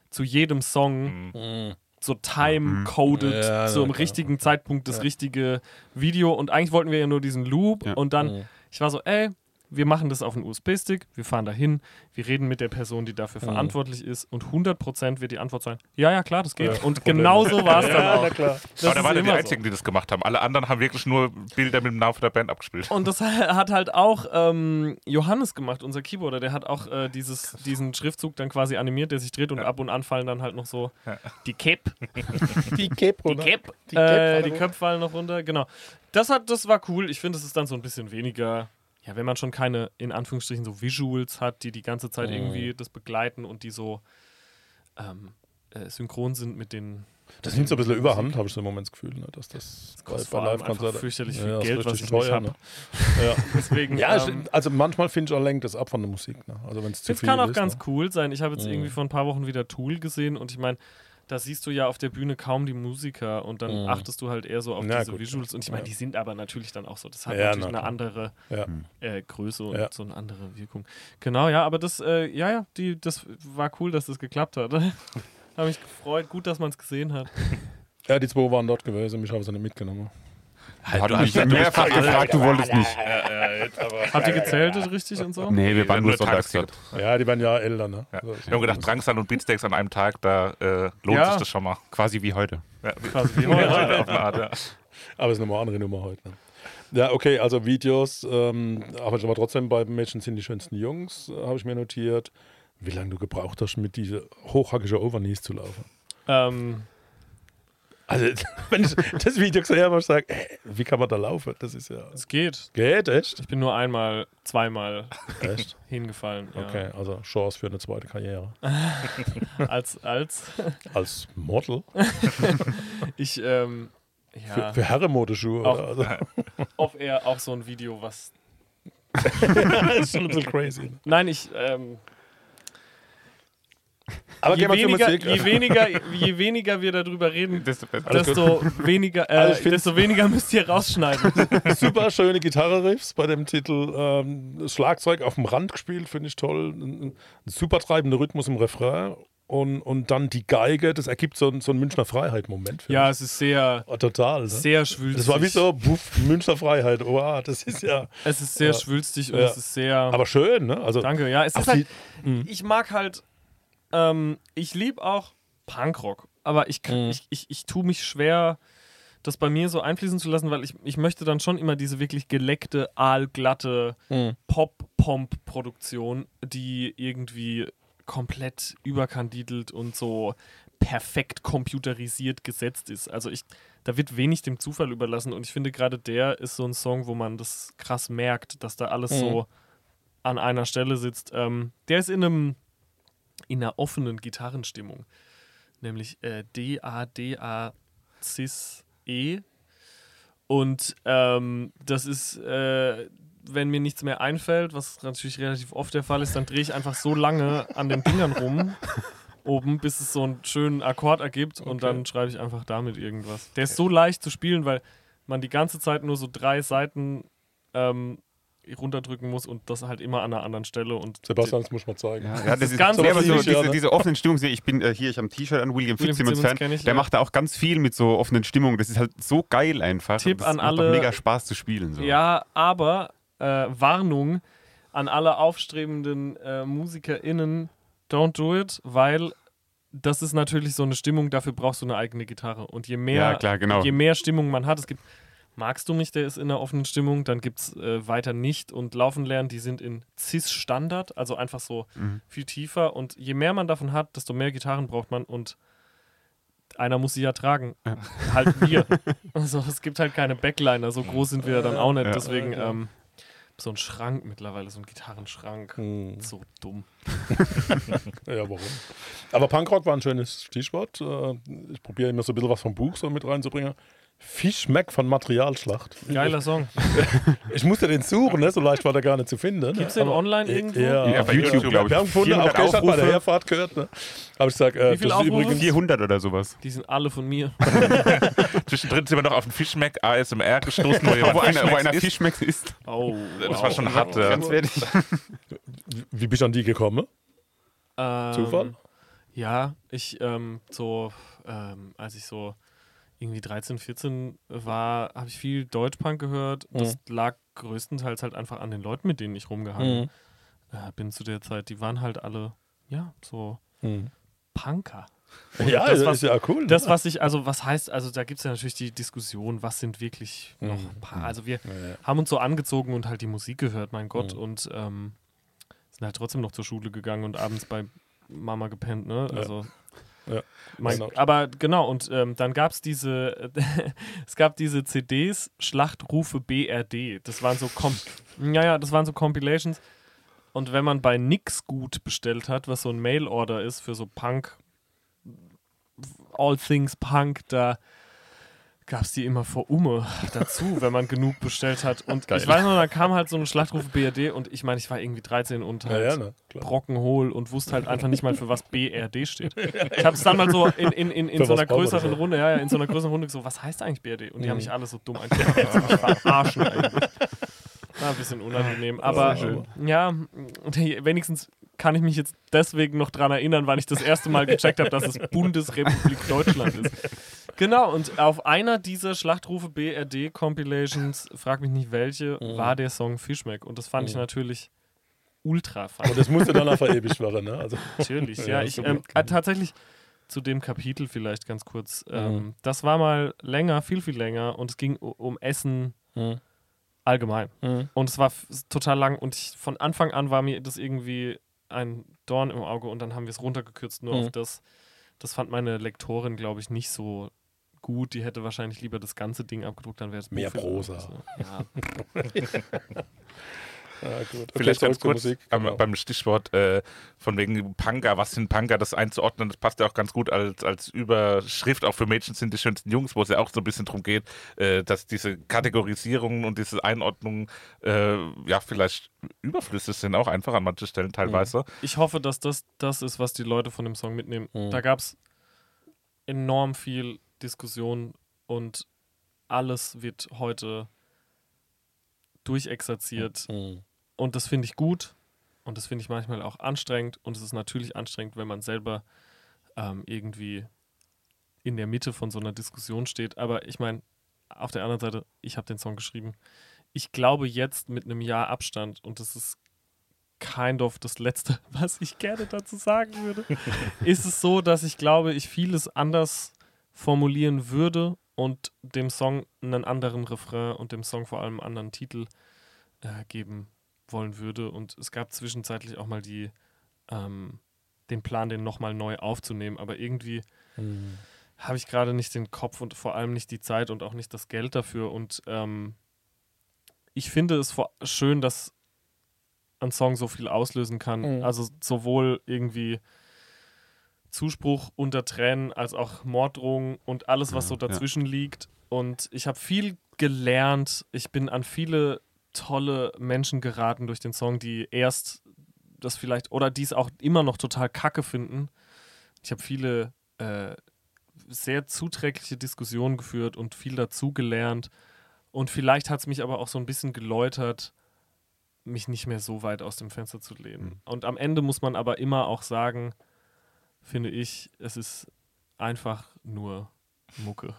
zu jedem Song Mhm. so time-coded Ja, zum klar. richtigen Zeitpunkt das Ja. richtige Video. Und eigentlich wollten wir ja nur diesen Loop. Ja. Und dann, Mhm. ich war so, ey, wir machen das auf einen USB-Stick, wir fahren dahin, wir reden mit der Person, die dafür Mhm. verantwortlich ist und 100% wird die Antwort sein, ja, ja, klar, das geht. Ja, und genau so war es dann Ja, auch. na klar. Das Aber da waren ja die Einzigen, die das gemacht haben. Alle anderen haben wirklich nur Bilder mit dem Namen von der Band abgespielt. Und das (laughs) hat halt auch ähm, Johannes gemacht, unser Keyboarder. Der hat auch äh, dieses, diesen Schriftzug dann quasi animiert, der sich dreht und ab und an fallen dann halt noch so (laughs) die Cap, Die Cape, die Cap, Die Cap äh, die runter. Köpfe fallen noch runter. Genau. Das, hat, das war cool. Ich finde, es ist dann so ein bisschen weniger, ja, wenn man schon keine, in Anführungsstrichen, so Visuals hat, die die ganze Zeit Mhm. irgendwie das begleiten und die so ähm, äh, synchron sind mit den. Das nimmt so ein bisschen überhand, habe ich so im Moment das Gefühl, ne, dass das, Das kostet vor allem einfach fürchterlich viel ist Geld, was ich nicht habe. ne? (laughs) Ja, Deswegen, ja ähm, ich, also manchmal finde ich auch lenkt das ab von der Musik. Ne? Also wenn es zu Das viel kann auch ist, ganz ne? cool sein. Ich habe jetzt Mhm. irgendwie vor ein paar Wochen wieder Tool gesehen und ich meine, da siehst du ja auf der Bühne kaum die Musiker und dann Mhm. achtest du halt eher so auf Na diese gut, Visuals und ich meine, ja. die sind aber natürlich dann auch so. Das hat Ja, natürlich na eine andere Ja. äh, Größe und Ja. so eine andere Wirkung. Genau, ja, aber das, äh, ja, ja, die, das war cool, dass das geklappt hat. (laughs) habe mich gefreut. Gut, dass man es gesehen hat. ja, die zwei waren dort gewesen, mich haben sie nicht mitgenommen. Hat mich mehrfach gefragt, du wolltest nicht. Habt ihr gezeltet richtig und so? Nee, wir waren nur dort. Ja, die waren ja älter. Ne? Ja. So, Wir haben gedacht, Drangsal und Beatsteaks an einem Tag, da äh, lohnt Ja. sich das schon mal. Quasi wie heute. Ja, Quasi wie (laughs) ja, heute. auf eine Art, ja. Aber es ist eine andere Nummer heute. Ne? Ja, okay, also Videos, ähm, aber ich aber trotzdem bei Mädchen sind die schönsten Jungs, äh, habe ich mir notiert. Wie lange du gebraucht hast, mit diese hochhackige Overknees zu laufen. Ähm, Also, (laughs) wenn ich das Video gesehen habe, ich sage, ey, wie kann man da laufen? Das ist ja. es geht. Geht, echt? Ich bin nur einmal, zweimal (laughs) Echt? hingefallen. Ja. Okay, also Chance für eine zweite Karriere. (laughs) Als, als Als Model? ich, ähm, Für, ja, für Herrenmodeschuhe? Auch-? Also, auf eher auch so ein Video, was. das ist schon ein bisschen crazy. Ne? Nein, ich, ähm, Aber je, weniger, je, weniger, je weniger wir darüber reden, (laughs) Desto besser. desto weniger, äh, Also desto weniger müsst ihr rausschneiden. (laughs) Super schöne Gitarre-Riffs bei dem Titel. Ähm, Schlagzeug auf dem Rand gespielt, finde ich toll. Ein, ein super treibender Rhythmus im Refrain. Und, und dann die Geige, das ergibt so, ein- so einen Münchner Freiheit-Moment. ja, ich. es ist sehr, Oh, total. Ne? sehr schwülstig. Das war wie so, buff, Münchner Freiheit. Oh, das ist ja. Es ist sehr Ja. schwülstig und Ja. es ist sehr. Aber schön, ne? Also, danke, ja. Es ist halt, die- ich mag halt, ähm, ich liebe auch Punkrock, aber ich, kann, Mhm. ich, ich, ich tue mich schwer, das bei mir so einfließen zu lassen, weil ich, ich möchte dann schon immer diese wirklich geleckte, aalglatte Mhm. Pop-Pomp-Produktion, die irgendwie komplett überkandidelt und so perfekt computerisiert gesetzt ist. Also ich, da wird wenig dem Zufall überlassen und ich finde gerade der ist so ein Song, wo man das krass merkt, dass da alles Mhm. so an einer Stelle sitzt. Ähm, der ist in einem in einer offenen Gitarrenstimmung, nämlich äh, D A D A Cis E und ähm, das ist äh, wenn mir nichts mehr einfällt, was natürlich relativ oft der Fall ist, dann drehe ich einfach so lange an den Fingern rum (laughs) oben, bis es so einen schönen Akkord ergibt und Okay. dann schreibe ich einfach damit irgendwas. Der ist so leicht zu spielen, weil man die ganze Zeit nur so drei Seiten ähm, runterdrücken muss und das halt immer an einer anderen Stelle und Sebastian, das muss man zeigen. Ja, ja, das ist ganz aber so diese, diese offenen Stimmungen. Ich bin äh, hier, ich habe ein T-Shirt an William William Fitzsimmons Fan. ich, Der ja. macht da auch ganz viel mit so offenen Stimmungen. Das ist halt so geil einfach. Tipp das an alle- mega Spaß zu spielen. So. Ja, aber äh, Warnung an alle aufstrebenden äh, MusikerInnen, don't do it, weil das ist natürlich so eine Stimmung, dafür brauchst du eine eigene Gitarre. Und je mehr, Ja, klar, genau. je mehr Stimmung man hat, es gibt, magst du mich, der ist in einer offenen Stimmung, dann gibt es äh, weiter nicht und Laufen lernen, die sind in Cis-Standard, also einfach so Mhm. viel tiefer. Und je mehr man davon hat, desto mehr Gitarren braucht man und einer muss sie ja tragen. Ja. (laughs) Halt wir. (laughs) also es gibt halt keine Backliner, so groß sind wir dann auch nicht. Deswegen ähm, so ein Schrank mittlerweile, so ein Gitarrenschrank. Hm. So dumm. (laughs) Ja, warum? Aber Punkrock war ein schönes Stichwort. Äh, Ich probiere immer so ein bisschen was vom Buch so mit reinzubringen. Fischmeck von Materialschlacht. Geiler Song. (laughs) Ich musste den suchen, ne? so leicht war der gar nicht zu finden. Ne? Gibt's den Aber- online irgendwo? Ja, Ja, bei YouTube, glaub ich. Wir haben gefunden, auch 400 gestern bei der Aufrufe. Herfahrt gehört. Ne? Aber ich sag, äh, Wie viele das ist Aufrufe? übrigens 400 oder sowas. Die sind alle von mir. (laughs) Zwischendrin sind wir noch auf den Fischmeck ASMR gestoßen, wo (laughs) Wo einer, wo einer. Fischmecks ist. Oh, Das war schon hart. äh, Ganz fertig. Wie bist du an die gekommen? Ähm, Zufall? Ja, ich ähm, so, ähm, als ich so irgendwie 13, 14 war, habe ich viel Deutschpunk gehört. Das lag größtenteils halt einfach an den Leuten, mit denen ich rumgehangen äh, bin zu der Zeit. Die waren halt alle, ja, so Mhm. Punker. (laughs) Ja, das, was- ist ja cool. Das, ne? was ich, also was heißt, also da gibt es ja natürlich die Diskussion, was sind wirklich noch Mhm. Pa- Also wir Ja, ja. haben uns so angezogen und halt die Musik gehört, mein Gott, Mhm. und ähm, sind halt trotzdem noch zur Schule gegangen und abends bei Mama gepennt, ne? Also. Ja. Mein, Genau. aber genau, und ähm, dann gab es diese, (laughs) es gab diese CDs, Schlachtrufe BRD. Das waren so, Com ja, ja, das waren so Compilations. Und wenn man bei Nix gut bestellt hat, was so ein Mail-Order ist für so Punk, All Things Punk, da gab es die immer vor Umme dazu, (laughs) wenn man genug bestellt hat. Und Geil. ich weiß noch, da kam halt so eine Schlachtrufe BRD und ich meine, ich war irgendwie 13 und Ja, halt ja, ne? Klar. brockenhohl und wusste halt einfach nicht mal, für was BRD steht. (laughs) Ich habe es dann mal so in, in, in, in so einer größeren ja? Runde, ja, ja, in so einer größeren Runde so, was heißt eigentlich BRD? Und die haben Mhm. mich alle so dumm angeguckt, (laughs) mich verarschen eigentlich. War ein bisschen unangenehm, aber ja, wenigstens kann ich mich jetzt deswegen noch dran erinnern, weil ich das erste Mal gecheckt habe, dass es Bundesrepublik Deutschland ist. Genau, und auf einer dieser Schlachtrufe BRD Compilations, frag mich nicht welche, Mhm. war der Song Fischmeck. Und das fand ich Mhm. natürlich ultra fun. Und das musste dann auch verewigt werden, ne? Also, Natürlich, (laughs) Ja, ja. ich, ähm, äh, tatsächlich zu dem Kapitel vielleicht ganz kurz. Ähm, Mhm. Das war mal länger, viel, viel länger und es ging um Essen allgemein. Und es war total lang und ich, von Anfang an war mir das irgendwie ein Dorn im Auge und dann haben wir es runtergekürzt nur Mhm. auf das. Das fand meine Lektorin, glaube ich, nicht so gut. Die hätte wahrscheinlich lieber das ganze Ding abgedruckt, dann wäre es Mehr Prosa. Ja. ja, (laughs) gut. Okay, Vielleicht ganz kurz Musik. Genau. beim Stichwort äh, von wegen Punker, was sind Punker, das einzuordnen, das passt ja auch ganz gut als, als Überschrift, auch für Mädchen sind die schönsten Jungs, wo es ja auch so ein bisschen darum geht, äh, dass diese Kategorisierungen und diese Einordnungen äh, ja vielleicht überflüssig sind, auch einfach an manchen Stellen teilweise. ich hoffe, dass das das ist, was die Leute von dem Song mitnehmen. Mhm. Da gab es enorm viel Diskussion und alles wird heute durchexerziert. Mhm. Und das finde ich gut und das finde ich manchmal auch anstrengend. Und es ist natürlich anstrengend, wenn man selber ähm, irgendwie in der Mitte von so einer Diskussion steht. Aber ich meine, auf der anderen Seite, ich habe den Song geschrieben. Ich glaube jetzt mit einem Jahr Abstand und das ist kind of das Letzte, (laughs) was ich gerne dazu sagen würde, (laughs) ist es so, dass ich glaube, ich vieles anders formulieren würde und dem Song einen anderen Refrain und dem Song vor allem einen anderen Titel äh, geben wollen würde. Und es gab zwischenzeitlich auch mal die, ähm, den Plan, den nochmal neu aufzunehmen. Aber irgendwie Mhm. habe ich gerade nicht den Kopf und vor allem nicht die Zeit und auch nicht das Geld dafür. Und ähm, ich finde es schön, dass ein Song so viel auslösen kann. Mhm. Also sowohl irgendwie Zuspruch unter Tränen als auch Morddrohungen und alles, was Ja, so ja. dazwischen liegt. Und ich habe viel gelernt. Ich bin an viele tolle Menschen geraten durch den Song, die erst das vielleicht oder die es auch immer noch total kacke finden. Ich habe viele äh, sehr zuträgliche Diskussionen geführt und viel dazu gelernt. Und vielleicht hat es mich aber auch so ein bisschen geläutert, mich nicht mehr so weit aus dem Fenster zu lehnen. Mhm. Und am Ende muss man aber immer auch sagen, finde ich, es ist einfach nur Mucke.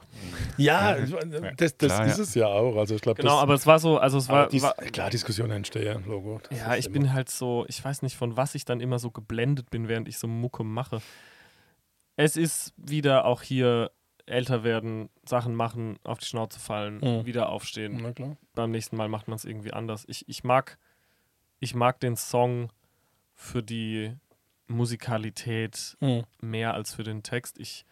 Ja, das, das Klar, ist ja. es ja auch. Also ich glaube, Genau, das, aber es war so, also es war, dies, war klar, Diskussionen entstehen, Logo. Ja, ich immer- bin halt so, ich weiß nicht, von was ich dann immer so geblendet bin, während ich so Mucke mache. Es ist wieder auch hier älter werden, Sachen machen, auf die Schnauze fallen, Mhm. wieder aufstehen. Na klar. Beim nächsten Mal macht man es irgendwie anders. Ich, ich mag, ich mag den Song für die Musikalität Mhm. mehr als für den Text. Ich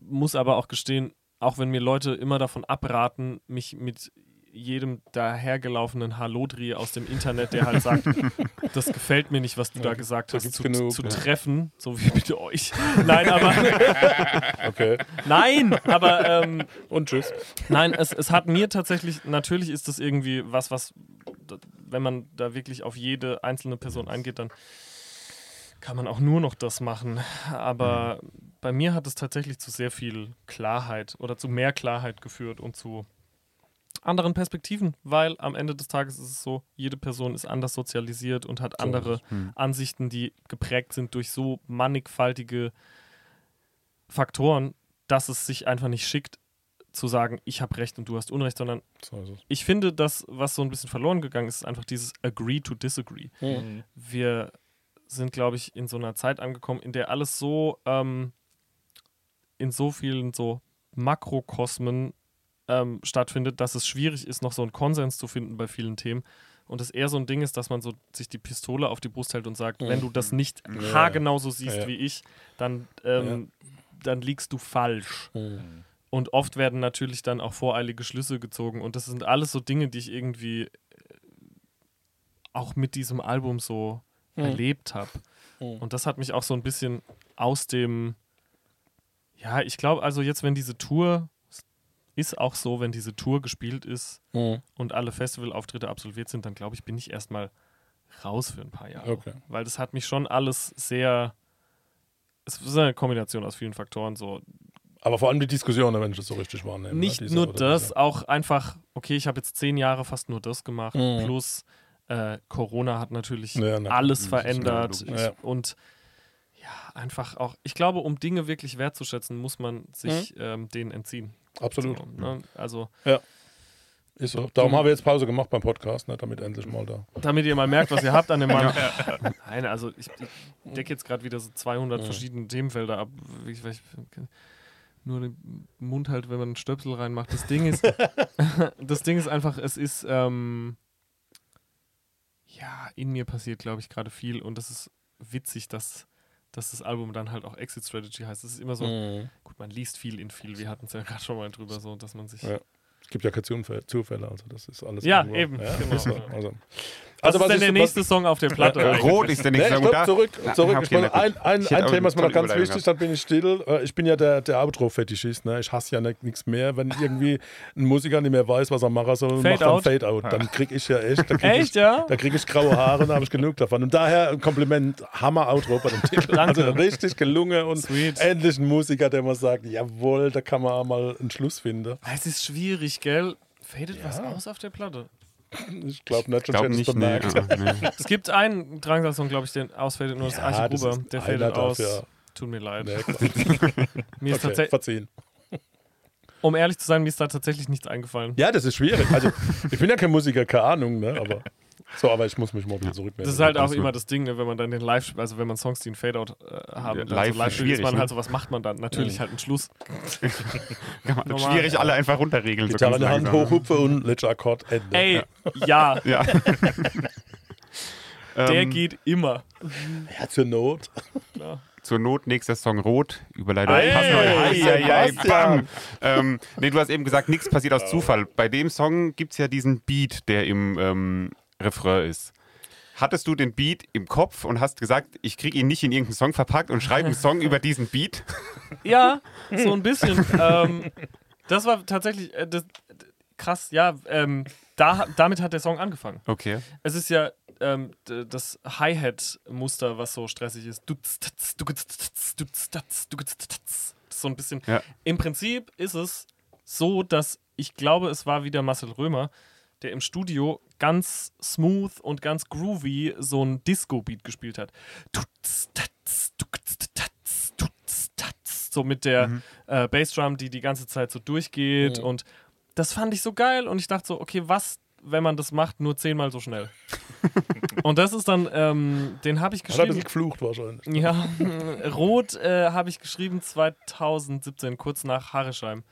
muss aber auch gestehen, auch wenn mir Leute immer davon abraten, mich mit jedem dahergelaufenen Hallodri aus dem Internet, der halt sagt, (laughs) das gefällt mir nicht, was du Ja, da gesagt hast, zu, genug, zu ja. treffen, so wie mit euch. (laughs) Nein, aber (laughs) Okay. nein, aber ähm, Und tschüss. Nein, es, es hat mir tatsächlich, natürlich ist das irgendwie was, was, wenn man da wirklich auf jede einzelne Person eingeht, dann kann man auch nur noch das machen. Aber bei mir hat es tatsächlich zu sehr viel Klarheit oder zu mehr Klarheit geführt und zu anderen Perspektiven, weil am Ende des Tages ist es so, jede Person ist anders sozialisiert und hat andere Hm. Ansichten, die geprägt sind durch so mannigfaltige Faktoren, dass es sich einfach nicht schickt, zu sagen, ich habe Recht und du hast Unrecht, sondern So ich finde, das, was so ein bisschen verloren gegangen ist, ist einfach dieses Agree to Disagree. Mhm. Wir sind, glaube ich, in so einer Zeit angekommen, in der alles so ähm, in so vielen so Makrokosmen ähm, stattfindet, dass es schwierig ist, noch so einen Konsens zu finden bei vielen Themen. Und es eher so ein Ding ist, dass man so sich die Pistole auf die Brust hält und sagt, Mhm. wenn du das nicht Ja. haargenau so siehst Ja, ja. wie ich, dann, ähm, dann liegst du falsch. Mhm. Und oft werden natürlich dann auch voreilige Schlüsse gezogen. Und das sind alles so Dinge, die ich irgendwie äh, auch mit diesem Album so Mhm. erlebt habe. Mhm. Und das hat mich auch so ein bisschen aus dem, ja, ich glaube, also jetzt, wenn diese Tour, ist auch so, wenn diese Tour gespielt ist Mhm. und alle Festivalauftritte absolviert sind, dann glaube ich, bin ich erstmal raus für ein paar Jahre. Okay. Weil das hat mich schon alles sehr, es ist eine Kombination aus vielen Faktoren, so Aber vor allem die Diskussionen, wenn ich das so richtig wahrnehme. ne? nicht Diese nur das, diese. auch einfach, okay, ich habe jetzt zehn Jahre fast nur das gemacht, Mhm. plus äh, Corona hat natürlich Ja, na, alles ist verändert. ja Ja. Und ja, einfach auch, ich glaube, um Dinge wirklich wertzuschätzen, muss man sich ähm, denen entziehen. Mhm. Absolut. So, ne? Also, Ist so. Darum haben wir jetzt Pause gemacht beim Podcast, ne, damit endlich mal da. damit ihr mal merkt, was ihr habt an dem Mann. (laughs) Nein, also ich, ich decke jetzt gerade wieder so 200 Mhm. verschiedene Themenfelder ab. Ich, ich, nur den Mund halt, wenn man einen Stöpsel reinmacht. Das Ding ist, (laughs) das Ding ist einfach, es ist, ähm, ja, in mir passiert, glaube ich, gerade viel und das ist witzig, dass, dass das Album dann halt auch Exit Strategy heißt. Es ist immer so, Mhm. gut, man liest viel in viel. Wir hatten es ja gerade schon mal drüber, so, dass man sich. Ja. Es gibt ja keine Zufälle, also das ist alles. Ja, irgendwo- eben, Ja, genau. ist so. Also, Was ist denn der nächste Song auf der Platte? Äh? Rot ist der nächste Song. stopp, zurück, zurück. ich meine, ein, ein, ein Thema ist mir noch ganz wichtig, dann bin ich still. Äh, Ich bin ja der, der Outro-Fetischist. Ne? Ich hasse ja nichts mehr, wenn irgendwie ein Musiker nicht mehr weiß, was er machen soll und Fade macht dann out. Fade-Out. Dann krieg ich ja echt, da krieg Echt, ich, ja? da krieg ich graue Haare und da habe ich genug davon. Und daher ein Kompliment, Hammer-Outro bei dem Titel. Danke. Also richtig gelungen und Sweet. endlich ein Musiker, der mal sagt, jawohl, da kann man auch mal einen Schluss finden. Es ist schwierig, gell? Fadet was Ja. aus auf der Platte? Ich glaube glaube hätte nicht, es nee, bemerkt. ah, nee. Es gibt einen Drangsal-Song, glaube ich, den ausfadet, nur das Ja, Archie das Gruber. Der fadet aus. dafür. Tut mir leid. Nee. (laughs) (laughs) Mir ist okay, tatsächlich, verziehen. um ehrlich zu sein, mir ist da tatsächlich nichts eingefallen. Ja, das ist schwierig. Also, ich bin ja kein Musiker, keine Ahnung, ne? aber so, aber ich muss mich mal wieder zurückmelden. Das ist halt auch immer das Ding, ne, wenn man dann den Live, also wenn man Songs, die einen Fadeout äh, haben, Ja, dann live so live ist spielt, ist man schwierig, halt ne? so, was macht man dann? Natürlich Mhm. halt einen Schluss. (laughs) (laughs) Kann man Normal, schwierig ja. alle einfach runterregeln. so Gitarre ganz in der Hand, langsam. hochhupfe und letzter Akkord, Ende. Ey, ja, Ja. (laughs) der Ähm, geht immer. Ja, zur Not. Zur Not nächster Song Rot. Überleitung. Ähm, nee, du hast eben gesagt, nichts passiert aus Zufall. Bei dem Song gibt es ja diesen Beat, der im ähm, Refrain ist. Hattest du den Beat im Kopf und hast gesagt, ich kriege ihn nicht in irgendeinen Song verpackt und schreibe einen Song über diesen Beat? (laughs) Ja, so ein bisschen. ähm, das war tatsächlich äh, das, krass, ja. Ähm, da, damit hat der Song angefangen. Okay. Es ist ja ähm, das Hi-Hat-Muster, was so stressig ist. So ein bisschen. Ja. Im Prinzip ist es so, dass ich glaube, es war wieder Marcel Römer, der im Studio ganz smooth und ganz groovy so ein Disco-Beat gespielt hat. So mit der Mhm. äh, Bassdrum, die die ganze Zeit so durchgeht. Mhm. Und das fand ich so geil. Und ich dachte so, okay, was, wenn man das macht, nur zehnmal so schnell? (laughs) und das ist dann, ähm, den habe ich Hat er ein geschrieben. bisschen geflucht wahrscheinlich. Ja, (laughs) Rot äh, habe ich geschrieben 2017, kurz nach Harresheim.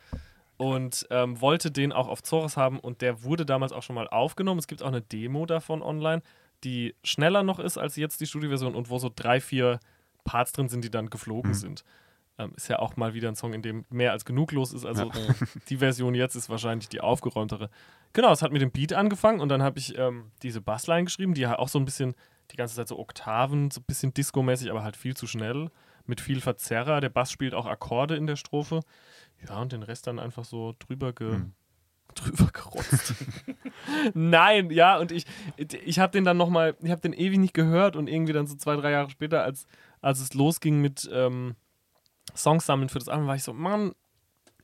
Und ähm, wollte den auch auf Zoras haben und der wurde damals auch schon mal aufgenommen. Es gibt auch eine Demo davon online, die schneller noch ist als jetzt die Studioversion und wo so drei, vier Parts drin sind, die dann geflogen Mhm. sind. Ähm, ist ja auch mal wieder ein Song, in dem mehr als genug los ist. Also (laughs) die Version jetzt ist wahrscheinlich die aufgeräumtere. Genau, es hat mit dem Beat angefangen und dann habe ich ähm, diese Bassline geschrieben, die ja auch so ein bisschen die ganze Zeit so Oktaven, so ein bisschen Disco-mäßig, aber halt viel zu schnell, mit viel Verzerrer. Der Bass spielt auch Akkorde in der Strophe. Ja, und den Rest dann einfach so drüber, ge Mhm. drüber gerotzt. (laughs) Nein, ja, und ich, ich habe den dann nochmal, ich habe den ewig nicht gehört und irgendwie dann so zwei, drei Jahre später, als, als es losging mit ähm, Songs sammeln für das Album, war ich so, Mann,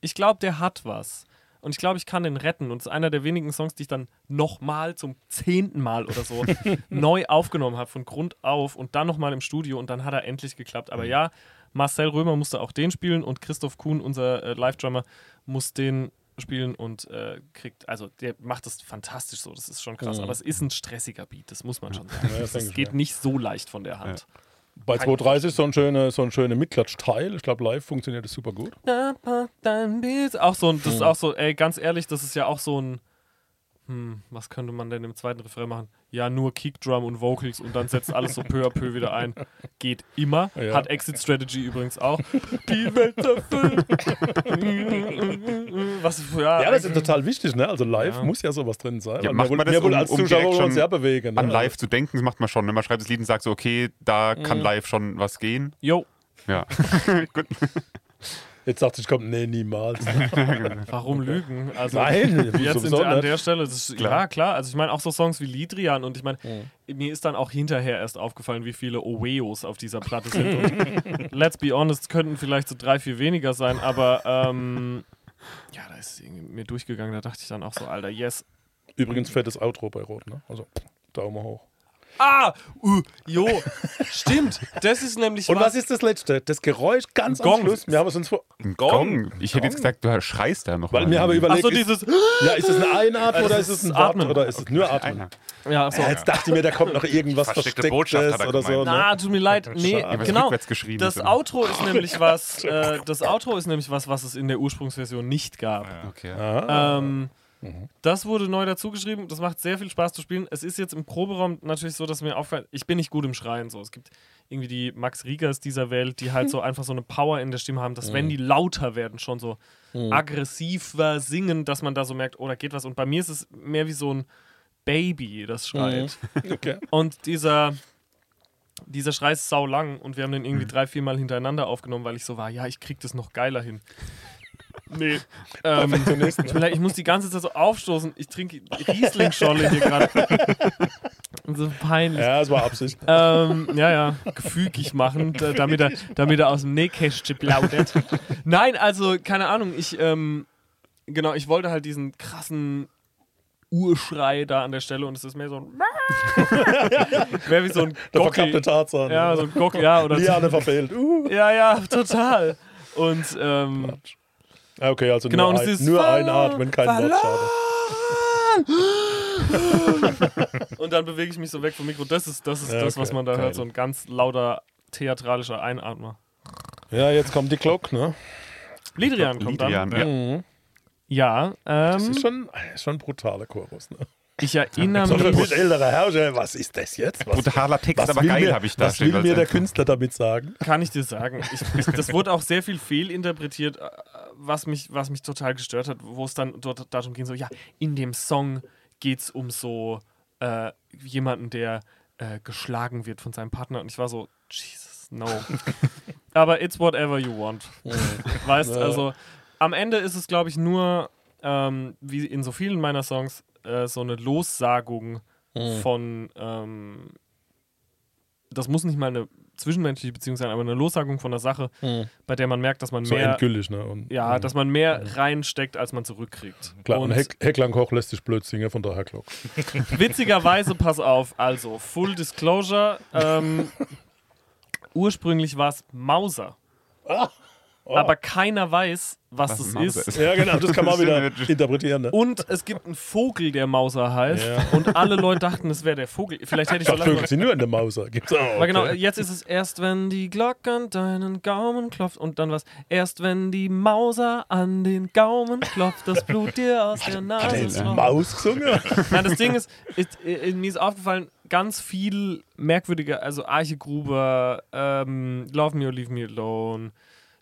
ich glaube, der hat was. Und ich glaube, ich kann den retten. Und es ist einer der wenigen Songs, die ich dann nochmal zum zehnten Mal oder so (laughs) neu aufgenommen habe, von Grund auf und dann nochmal im Studio und dann hat er endlich geklappt. Aber ja, Marcel Römer musste auch den spielen und Christoph Kuhn, unser äh, Live-Drummer, muss den spielen und äh, kriegt, also der macht das fantastisch so, das ist schon krass, Mhm. aber es ist ein stressiger Beat, das muss man schon sagen. Ja, das das geht mir. nicht so leicht von der Hand. Bei 2.30 ist so ein schöner so ein schöner Mitklatsch-Teil. Ich glaube, live funktioniert das super gut. Auch so ein, das ist Mhm. auch so, ey, ganz ehrlich, das ist ja auch so ein, hm, was könnte man denn im zweiten Refrain machen? Ja, nur Kickdrum und Vocals und dann setzt alles so peu à peu wieder ein. Geht immer. (laughs) Ja. Hat Exit Strategy übrigens auch. Die Welt erfüllt. was, ja, Ja, das ist total wichtig, ne? Also live Ja. muss ja sowas drin sein. Ja, macht man das, um- als um Zuschauer schon ja bewegen. Ne? An live zu denken, das macht man schon. ne? Man schreibt das Lied und sagt so, okay, da kann Mhm. live schon was gehen. yo, Ja. (laughs) Gut. Jetzt sagt ich, komm, nee, niemals. (laughs) warum lügen? Also, Nein, Jetzt in sowieso der, an der Stelle, ist, Klar. ja klar, also ich meine auch so Songs wie Lidrian und ich meine, Mhm. mir ist dann auch hinterher erst aufgefallen, wie viele Oweos auf dieser Platte sind. Und let's be honest, könnten vielleicht so drei, vier weniger sein, aber ähm, ja, da ist es irgendwie mir durchgegangen, da dachte ich dann auch so, Alter, yes. Übrigens fettes Outro bei Rot, ne? Also Daumen hoch. Ah, uh, jo, stimmt, das ist nämlich Und was ist das letzte? Das Geräusch ganz am Gong. Schluss. Wir haben es uns vor. Ein Gong. Ich hätte jetzt gesagt, du schreist da noch. Weil mal. wir haben Ach überlegt, so, ist, dieses, ja, ist es eine Einatmung Äh, oder ist es ein Atmen. oder ist es nur Atmen? ja, so. Ja, jetzt dachte ich mir, da kommt noch irgendwas Versteckte Verstecktes er oder so. gemeint. Ne? Na, tut mir leid. Nee, Schade. was genau. Das. Outro ist (laughs) nämlich was, äh, das Outro ist nämlich was, was es in der Ursprungsversion nicht gab. Okay. Ah. Ähm, Das wurde neu dazugeschrieben. Das macht sehr viel Spaß zu spielen. Es ist jetzt im Proberaum natürlich so, dass mir auffällt, ich bin nicht gut im Schreien. So. Es gibt irgendwie die Max Riegers dieser Welt, die halt (laughs) so einfach so eine Power in der Stimme haben, dass wenn die lauter werden, schon so aggressiver singen, dass man da so merkt, oh, da geht was. Und bei mir ist es mehr wie so ein Baby, das schreit. (laughs) Okay. Und dieser, dieser Schrei ist sau lang und wir haben den irgendwie drei, vier Mal hintereinander aufgenommen, weil ich so war, ja, ich krieg das noch geiler hin. Nee. (laughs) Ähm, ich, bin, ich muss die ganze Zeit so aufstoßen. Ich trinke Riesling-Scholle hier gerade. (laughs) so peinlich. Ja, es war Absicht. Ähm, ja, ja, gefügig machen, da- damit er, damit er aus dem Nähkästchen plaudert. Nein, also, keine Ahnung, ich, ähm, genau, ich wollte halt diesen krassen Urschrei da an der Stelle und es ist mehr so ein (laughs) mehr wie so ein Der Gockel. verkappte Tarzan. Ja, so ein Gockel, ja, oder Liane verfehlt. Uh. Ja, ja, total. Und, ähm, Okay, also Genau, und nur, es ein, ist nur einatmen, kein Wort schade. (laughs) und dann bewege ich mich so weg vom Mikro. Das ist das, ist Ja, das was man da geil. hört, so ein ganz lauter theatralischer Einatmer. Ja, jetzt kommt die Glock, ne? Lidrian kommt Lidrian, dann. ja. Mhm. Ja, Das ähm, ist schon, ist schon ein brutaler Chorus, ne? ich erinnere So für mich. mich ältere Herrscher, was ist das jetzt? Was, Brutaler Text, aber will geil mir, habe ich da Was will mir der. Künstler damit sagen? Kann ich dir sagen. Ich, ich, das wurde auch sehr viel fehlinterpretiert, was mich, was mich total gestört hat, wo es dann dort darum ging, so, ja, in dem Song geht es um so äh, jemanden, der äh, geschlagen wird von seinem Partner. Und ich war so, Jesus, no. (laughs) Aber it's whatever you want. Weißt, also am Ende ist es, glaube ich, nur, ähm, wie in so vielen meiner Songs, äh, so eine Lossagung von, ähm, das muss nicht mal eine zwischenmenschliche Beziehung sein, aber eine Lossagung von einer Sache, bei der man merkt, dass man So mehr, endgültig, ne? Und, ja, mhm. dass man mehr reinsteckt, als man zurückkriegt. Klar, und, und Heck, Hecklandkoch lässt sich blöd singen, von daher Glock. (laughs) (laughs) witzigerweise, pass auf, also Full Disclosure, ähm, (laughs) ursprünglich war es Mauser. Aber keiner weiß, was, Was Mauser ist. ist. Ja, genau, das kann man Das wieder interpretieren, ne? Und es gibt einen Vogel, der Mauser heißt. Ja. Und alle Leute dachten, es wäre der Vogel. Vielleicht hätte ich Ich lange vögel sie nur in der Mauser. Gibt's auch. Aber genau, jetzt ist es erst, wenn die Glocke an deinen Gaumen klopft und dann was. Erst wenn die Mauser an den Gaumen klopft, das Blut dir aus der Hat er Nase tropft. Maus gesungen? Nein, das Ding ist, ist äh, mir ist aufgefallen, ganz viel merkwürdige, also Arche Gruber, ähm, Love Me or Leave Me Alone,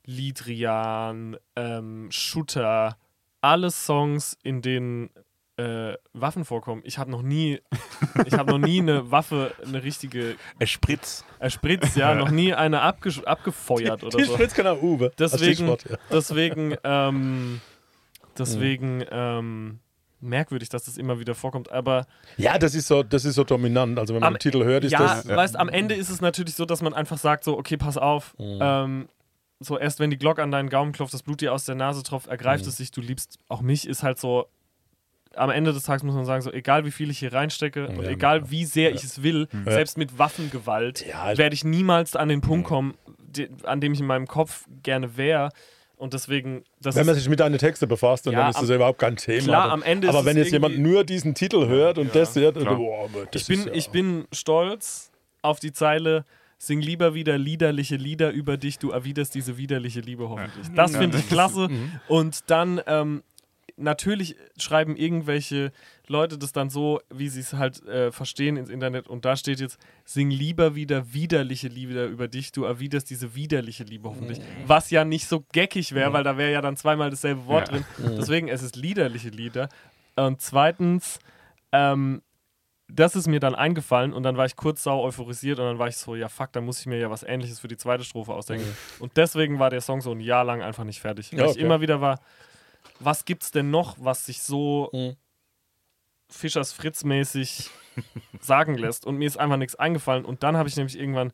Lidrian, ähm, Shooter, alle Songs, in denen äh, Waffen vorkommen. Ich habe noch nie, ich habe noch nie eine (laughs) Waffe, eine richtige Es spritzt. äh, Spritz, ja, noch nie eine abgesch- abgefeuert oder Die so. Spritz kann auch Uwe. als Deswegen, ja. deswegen, ähm, deswegen ähm, merkwürdig, dass das immer wieder vorkommt. Aber ja, das ist, so, das ist so dominant. Also, wenn man Am- den Titel hört, ist ja, das. weißt, am Ende ist es natürlich so, dass man einfach sagt so, okay, pass auf, ähm, so erst wenn die Glocke an deinen Gaumen klopft, das Blut dir aus der Nase tropft, ergreift es sich, du liebst auch mich, ist halt so, am Ende des Tages muss man sagen, so egal wie viel ich hier reinstecke und Ja, egal wie sehr ich es will, Ja. selbst mit Waffengewalt, Ja, ich- werde ich niemals an den Punkt kommen, de, an dem ich in meinem Kopf gerne wäre. Und deswegen, das Wenn man sich mit deinen Texten befasst und Ja, dann ist das am- ja überhaupt kein Thema. klar, aber am Ende aber ist wenn jetzt jemand nur diesen Titel hört und Ja, das hört, boah, aber das ich, bin, ist ja, ich bin stolz auf die Zeile. Sing lieber wieder liederliche Lieder über dich, du erwiderst diese widerliche Liebe hoffentlich. Das finde ich klasse. Und dann ähm, natürlich schreiben irgendwelche Leute das dann so, wie sie es halt äh, verstehen ins Internet. Und da steht jetzt, sing lieber wieder widerliche Lieder über dich, du erwiderst diese widerliche Liebe hoffentlich. Was ja nicht so geckig wäre, weil da wäre ja dann zweimal dasselbe Wort Ja. drin. Deswegen, es ist liederliche Lieder. Und zweitens, ähm, das ist mir dann eingefallen und dann war ich kurz sau euphorisiert und dann war ich so, ja fuck, dann muss ich mir ja was ähnliches für die zweite Strophe ausdenken. Und deswegen war der Song so ein Jahr lang einfach nicht fertig. Weil Ja, ich okay. immer wieder war, was gibt's denn noch, was sich so Mhm. Fischers Fritz-mäßig (laughs) sagen lässt? Und mir ist einfach nichts eingefallen. Und dann habe ich nämlich irgendwann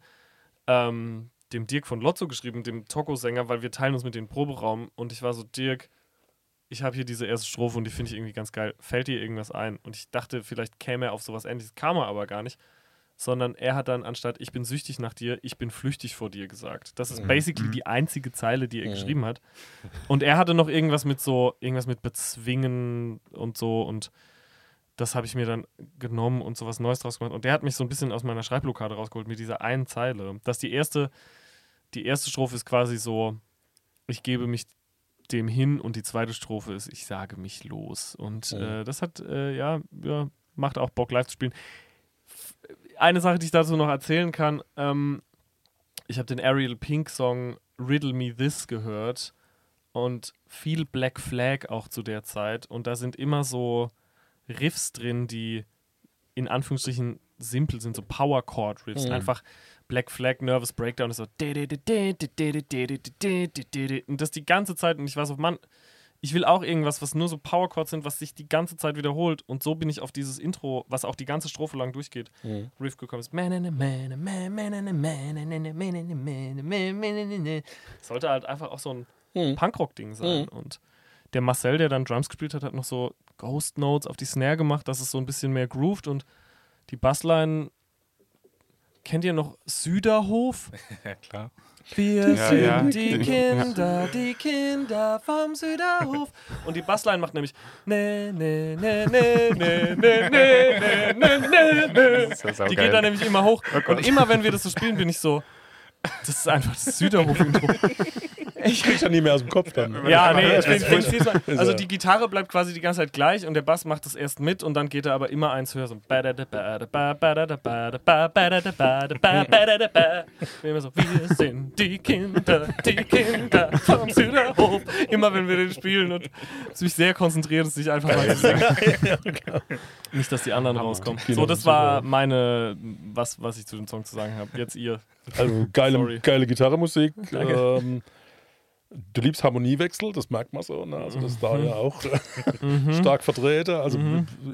ähm, dem Dirk von Lotzo geschrieben, dem Toko-Sänger, weil wir teilen uns mit dem Proberaum und ich war so, Dirk, ich habe hier diese erste Strophe und die finde ich irgendwie ganz geil. Fällt dir irgendwas ein? Und ich dachte, vielleicht käme er auf sowas ähnliches, kam er aber gar nicht. Sondern er hat dann anstatt ich bin süchtig nach dir, ich bin flüchtig vor dir gesagt. Das ist basically die einzige Zeile, die er geschrieben hat. Und er hatte noch irgendwas mit so, irgendwas mit bezwingen und so und das habe ich mir dann genommen und sowas Neues draus gemacht. Und der hat mich so ein bisschen aus meiner Schreibblockade rausgeholt mit dieser einen Zeile. Dass die erste, die erste Strophe ist quasi so, ich gebe mich dem hin und die zweite Strophe ist, ich sage mich los. Und äh, das hat, äh, ja, ja, macht auch Bock live zu spielen. F- Eine Sache, die ich dazu noch erzählen kann, ähm, ich habe den Ariel Pink Song Riddle Me This gehört und viel Black Flag auch zu der Zeit. Und da sind immer so Riffs drin, die in Anführungsstrichen simpel sind, so Power Chord Riffs. Einfach Black Flag, Nervous Breakdown ist so. Und das die ganze Zeit. Und ich war so, Mann, ich will auch irgendwas, was nur so Power Chords sind, was sich die ganze Zeit wiederholt. Und so bin ich auf dieses Intro, was auch die ganze Strophe lang durchgeht, Riff gekommen ist. Sollte halt einfach auch so ein Punkrock-Ding sein. Und der Marcel, der dann Drums gespielt hat, hat noch so Ghost Notes auf die Snare gemacht, dass es so ein bisschen mehr grooved und die Bassline. Kennt ihr noch Süderhof? Ja, klar. Wir Ja, sind ja. die Kinder, die Kinder vom Süderhof. Und die Bassline macht nämlich ne, ne, ne, ne, ne, ne, ne, ne, ne, ne, ne. Die geht dann nämlich immer hoch. Und immer, wenn wir das so spielen, bin ich so, das ist einfach das Süderhof-Intro. Ich krieg's ja nie mehr aus dem Kopf dann. Ja, nee, bin, Ist (laughs) also die Gitarre bleibt quasi die ganze Zeit gleich und der Bass macht das erst mit und dann geht er aber immer eins höher. So. Immer so, wir sind die Kinder, die Kinder vom Süderhof. Immer wenn wir den spielen und mich sehr konzentriert, dass ich einfach mal (laughs) singen. Nicht, dass die anderen rauskommen. So, das war meine, was, was ich zu dem Song zu sagen habe. Jetzt ihr. Also geile, Sorry. geile Gitarrenmusik. Danke. Ähm, du liebst Harmoniewechsel, das merkt man so. Ne? Also das ist da ja auch stark vertreten. Also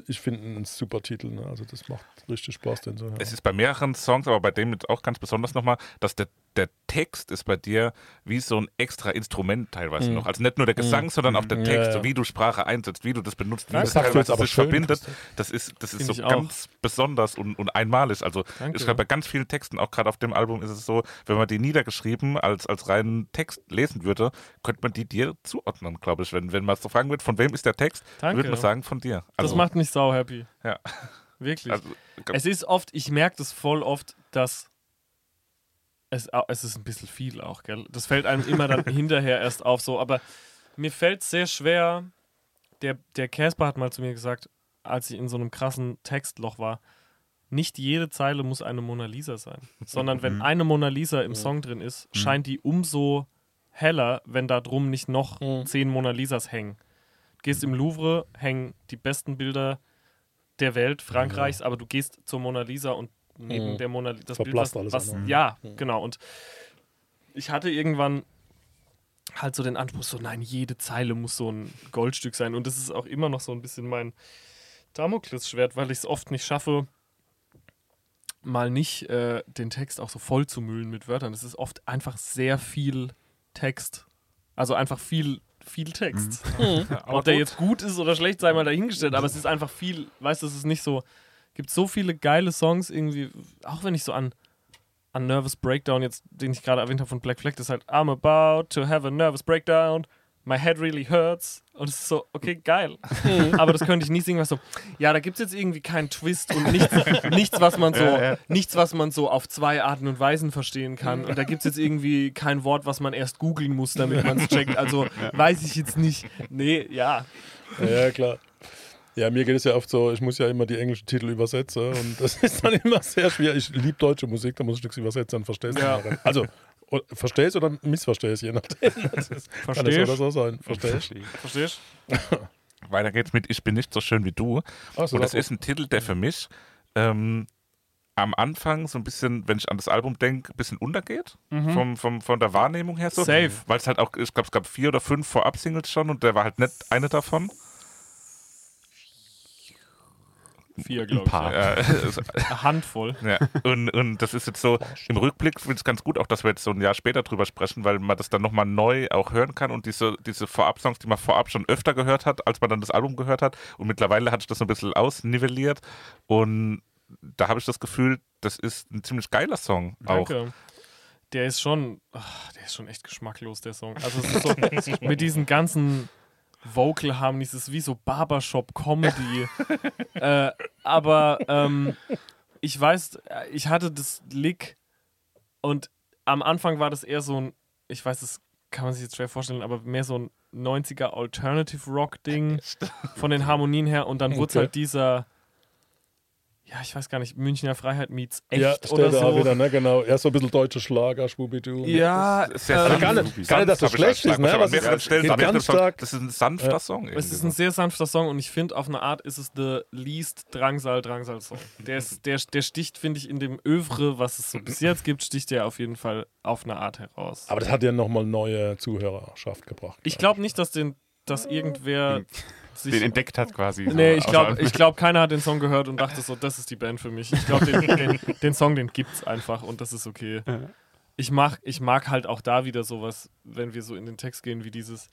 ich finde einen super Titel. Ne? Also das macht richtig Spaß, den zu hören. Es ist bei mehreren Songs, aber bei dem jetzt auch ganz besonders nochmal, dass der, der Text ist bei dir wie so ein extra Instrument teilweise noch. Also nicht nur der Gesang, sondern auch der Ja, Text, ja. so wie du Sprache einsetzt, wie du das benutzt, wie Das das teilweise sich schön, verbindet. Das ist, das ist Find so ganz besonders und, und einmalig. Also Danke. ich glaube, bei ganz vielen Texten, auch gerade auf dem Album, ist es so, wenn man die niedergeschrieben als, als reinen Text lesen würde, könnte man die dir zuordnen, glaube ich. Wenn, wenn man so fragen wird, von wem ist der Text, Danke. würde man sagen, von dir. Das Also, macht mich sau happy. ja. Wirklich. Also, Es ist oft, ich merke das voll oft, dass es, es ist ein bisschen viel auch, gell? Das fällt einem immer dann (laughs) hinterher erst auf, so, aber mir fällt sehr schwer, der, der Casper hat mal zu mir gesagt, als ich in so einem krassen Textloch war, nicht jede Zeile muss eine Mona Lisa sein, sondern wenn eine Mona Lisa im Song drin ist, scheint die umso heller, wenn da drum nicht noch zehn Mona Lisas hängen. Gehst im Louvre, hängen die besten Bilder der Welt, Frankreichs, aber du gehst zur Mona Lisa und neben Mhm. der Mona das Verblasst Bild, alles was, was andere. ja, genau. Und ich hatte irgendwann halt so den Anspruch, so nein, jede Zeile muss so ein Goldstück sein. Und das ist auch immer noch so ein bisschen mein Damoklesschwert, weil ich es oft nicht schaffe, mal nicht äh, den Text auch so voll zu müllen mit Wörtern. Es ist oft einfach sehr viel Text. Also einfach viel, viel Text. (laughs) Ob der jetzt gut ist oder schlecht, sei mal dahingestellt, aber es ist einfach viel, weißt du, es ist nicht so, gibt so viele geile Songs irgendwie, auch wenn ich so an an Nervous Breakdown, jetzt, den ich gerade erwähnt habe von Black Flag, das ist halt I'm about to have a nervous breakdown. My head really hurts. Und es ist so, okay, geil. Aber das könnte ich nie singen, was so, ja, da gibt es jetzt irgendwie keinen Twist und nichts, (laughs) nichts, was man so, Ja, ja. nichts, was man so auf zwei Arten und Weisen verstehen kann. Und da gibt es jetzt irgendwie kein Wort, was man erst googeln muss, damit man es checkt. Also weiß ich jetzt nicht. Nee, ja. Ja, klar. Ja, mir geht es ja oft so, ich muss ja immer die englischen Titel übersetzen und das ist dann immer sehr schwer. Ich liebe deutsche Musik, da muss ich nichts übersetzen, dann verstehst du Ja. Also, verstehst oder missverstehst, je nachdem. (laughs) Ist, kann das Verstehst? so sein. Verstehst Verstehst (laughs) Weiter geht's mit Ich bin nicht so schön wie du. So, Und das das- ist ein Titel, der für mich ähm, am Anfang so ein bisschen, wenn ich an das Album denke, ein bisschen untergeht. Vom, vom, von der Wahrnehmung her so. Safe. Weil es halt auch, ich glaube, es gab vier oder fünf Vorab-Singles schon und der war halt nicht eine davon. Vier, glaube ich. paar. Ja. (laughs) Eine Handvoll. Ja, und, und das ist jetzt so, im Rückblick finde ich es ganz gut, auch dass wir jetzt so ein Jahr später drüber sprechen, weil man das dann nochmal neu auch hören kann und diese, diese Vorab-Songs, die man vorab schon öfter gehört hat, als man dann das Album gehört hat. Und mittlerweile hat sich das so ein bisschen ausnivelliert und da habe ich das Gefühl, das ist ein ziemlich geiler Song auch. Danke. Der ist schon, ach, der ist schon echt geschmacklos, der Song. Also es ist so, (laughs) mit diesen ganzen Vocal Harmonies, es ist wie so Barbershop-Comedy. (laughs) äh, aber ähm, ich weiß, äh, ich hatte das Lick und am Anfang war das eher so ein, ich weiß, das kann man sich jetzt schwer vorstellen, aber mehr so ein 90er Alternative Rock Ding von den Harmonien her und dann wurde es Okay. halt dieser, ja, ich weiß gar nicht, Münchner Freiheit meets echt ja, oder so. auch wieder, ne, genau. Ja, so ein bisschen deutscher Schlager, Schwubidu. Ja, Sehr ähm, sanft. gar nicht- gar nicht, dass das schlecht ist, ne, mehreren ist- ganz Songs- stark- Das ist ein sanfter Ja. Song. Es ist ein sehr sanfter Song und ich finde, auf eine Art ist es der least Drangsal-Drangsal-Song. Der, ist, der, der sticht, finde ich, in dem Övre, was es so bis jetzt gibt, sticht der auf jeden Fall auf eine Art heraus. Aber das hat ja nochmal neue Zuhörerschaft gebracht. Ich glaube nicht, dass, den, dass irgendwer sich. Den entdeckt hat quasi. so Nee, ich glaube, ich glaub, keiner hat den Song gehört und dachte so, das ist die Band für mich. Ich glaube, den, (laughs) den, den Song, den gibt's einfach und das ist okay. Ich mag, ich mag halt auch da wieder sowas, wenn wir so in den Text gehen, wie dieses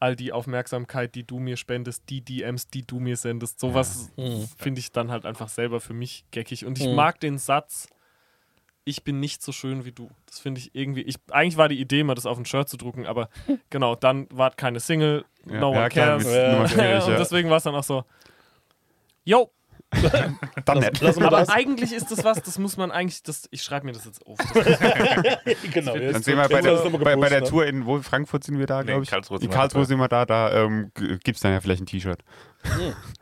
all die Aufmerksamkeit, die du mir spendest, die DMs, die du mir sendest. Sowas finde ich dann halt einfach selber für mich geckig. Und ich Mhm. mag den Satz, ich bin nicht so schön wie du. Das finde ich irgendwie. Ich, eigentlich war die Idee, mal das auf ein Shirt zu drucken, aber (laughs) genau, dann war keine Single, Ja, no ja, one klar, cares. nur schwierig, (laughs) und ja. deswegen war es dann auch so, yo, (laughs) Dann wir aber das. eigentlich ist das was, das muss man eigentlich, das, ich schreibe mir das jetzt auf. (laughs) (laughs) Genau, jetzt- Dann sehen wir bei der, bei, bei der gepostet, Tour in wo, Frankfurt sind wir da, Nee, glaube in ich. Karlsruhe in Karlsruhe sind wir da, da ähm, gibt es dann ja vielleicht ein T-Shirt.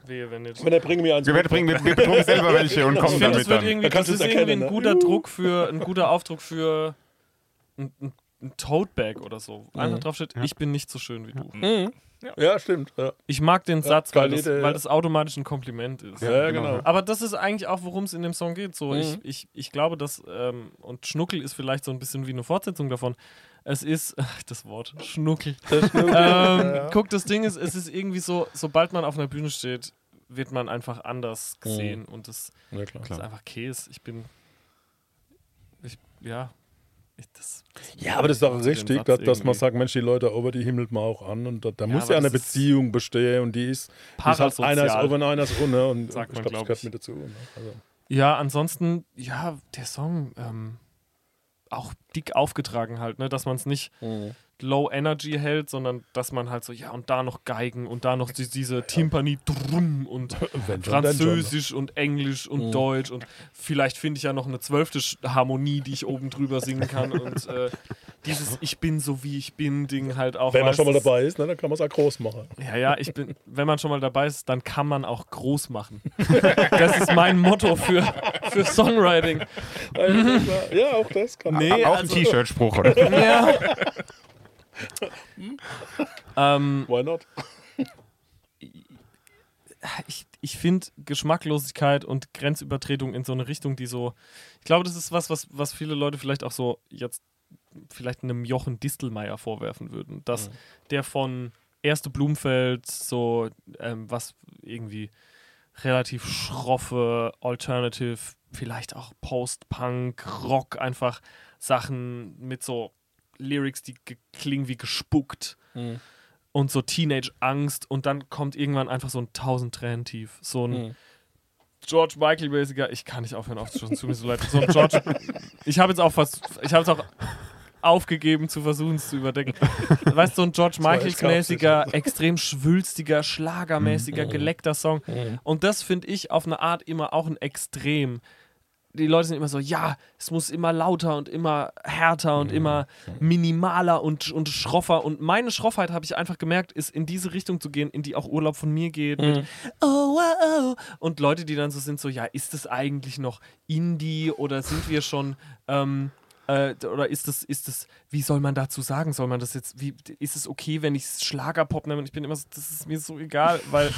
wehe, wenn nicht. ne? Wenn er bringen mir eins. Wir bringen, wir, wir bedrucken selber welche und Ich kommen damit das wird dann. irgendwie, das ist es irgendwie erkennen, ein ne? guter Druck für, ein guter Aufdruck für ein, ein, ein Tote-Bag oder so. Einfach drauf steht, ich bin nicht so schön wie du. Mhm. Ja, stimmt. Ja, Ich mag den Satz, weil das, weil ja. das automatisch ein Kompliment ist. ja, genau. Aber das ist eigentlich auch, worum es in dem Song geht. So, Mhm. ich, ich, ich glaube, dass, ähm, und Schnuckel ist vielleicht so ein bisschen wie eine Fortsetzung davon. Es ist, (laughs) ach, das Wort, Schnuckel. (laughs) ähm, Guck, das Ding ist, es ist irgendwie so, sobald man auf einer Bühne steht, wird man einfach anders gesehen. Und das Ja, klar. ist einfach Käse. Ich bin, ich, ja, ich, das, Ja, aber das ist Den richtig, dass, dass man sagt, Mensch, die Leute over, die himmelt man auch an und da, da Ja, muss aber ja eine das Beziehung bestehen und die ist, die ist halt einer ist und einer ist ohne und Sagt ich man, glaube, das gehört mit dazu. Ne? Also, Ja, ansonsten, ja, der Song ähm, auch dick aufgetragen halt, ne, dass man es nicht Low Energy hält, sondern dass man halt so, ja, und da noch Geigen und da noch die, diese Timpani drum und (laughs) Wenn schon. Französisch und Englisch und Deutsch und vielleicht finde ich ja noch eine zwölfte Harmonie, die ich oben drüber singen kann und äh, dieses Ich bin so wie ich bin Ding halt auch. Wenn man schon mal dabei ist, ne, dann kann man es auch groß machen. Ja, ja, ich bin, wenn man schon mal dabei ist, dann kann man auch groß machen. (laughs) Das ist mein Motto für, für Songwriting. ja, auch das kann Nee, Auch ein also- T-Shirt-Spruch, oder? Ja. (laughs) ähm, Why not? ich ich finde Geschmacklosigkeit und Grenzübertretung in so eine Richtung, die so. Ich glaube, das ist was, was, was viele Leute vielleicht auch so jetzt vielleicht einem Jochen Distelmeier vorwerfen würden. Dass der von Erste Blumfeld so ähm, was irgendwie relativ schroffe, Alternative, vielleicht auch Post-Punk, Rock, einfach Sachen mit so Lyrics, die ge- klingen wie gespuckt und so Teenage-Angst und dann kommt irgendwann einfach so ein tausend Tränen tief. So ein George Michael-mäßiger, ich kann nicht aufhören aufzustoßen, tut mir so leid. So ein George, (laughs) ich habe jetzt auch fast, ich habe es auch aufgegeben zu versuchen, es zu überdecken. Weißt du, so ein George Michaels-mäßiger, extrem schwülstiger, schlagermäßiger, Mhm. geleckter Song. Und das finde ich auf eine Art immer auch ein Extrem. Die Leute sind immer so, ja, es muss immer lauter und immer härter und immer minimaler und, und schroffer. Und meine Schroffheit, habe ich einfach gemerkt, ist in diese Richtung zu gehen, in die auch Urlaub von mir geht. Mit, oh, wow, oh. Und Leute, die dann so sind, so, ja, ist es eigentlich noch Indie oder sind wir schon, ähm, äh, oder ist es, ist es, wie soll man dazu sagen? Soll man das jetzt, wie, ist es okay, wenn ich Schlagerpop nehme? Und ich bin immer so, das ist mir so egal, weil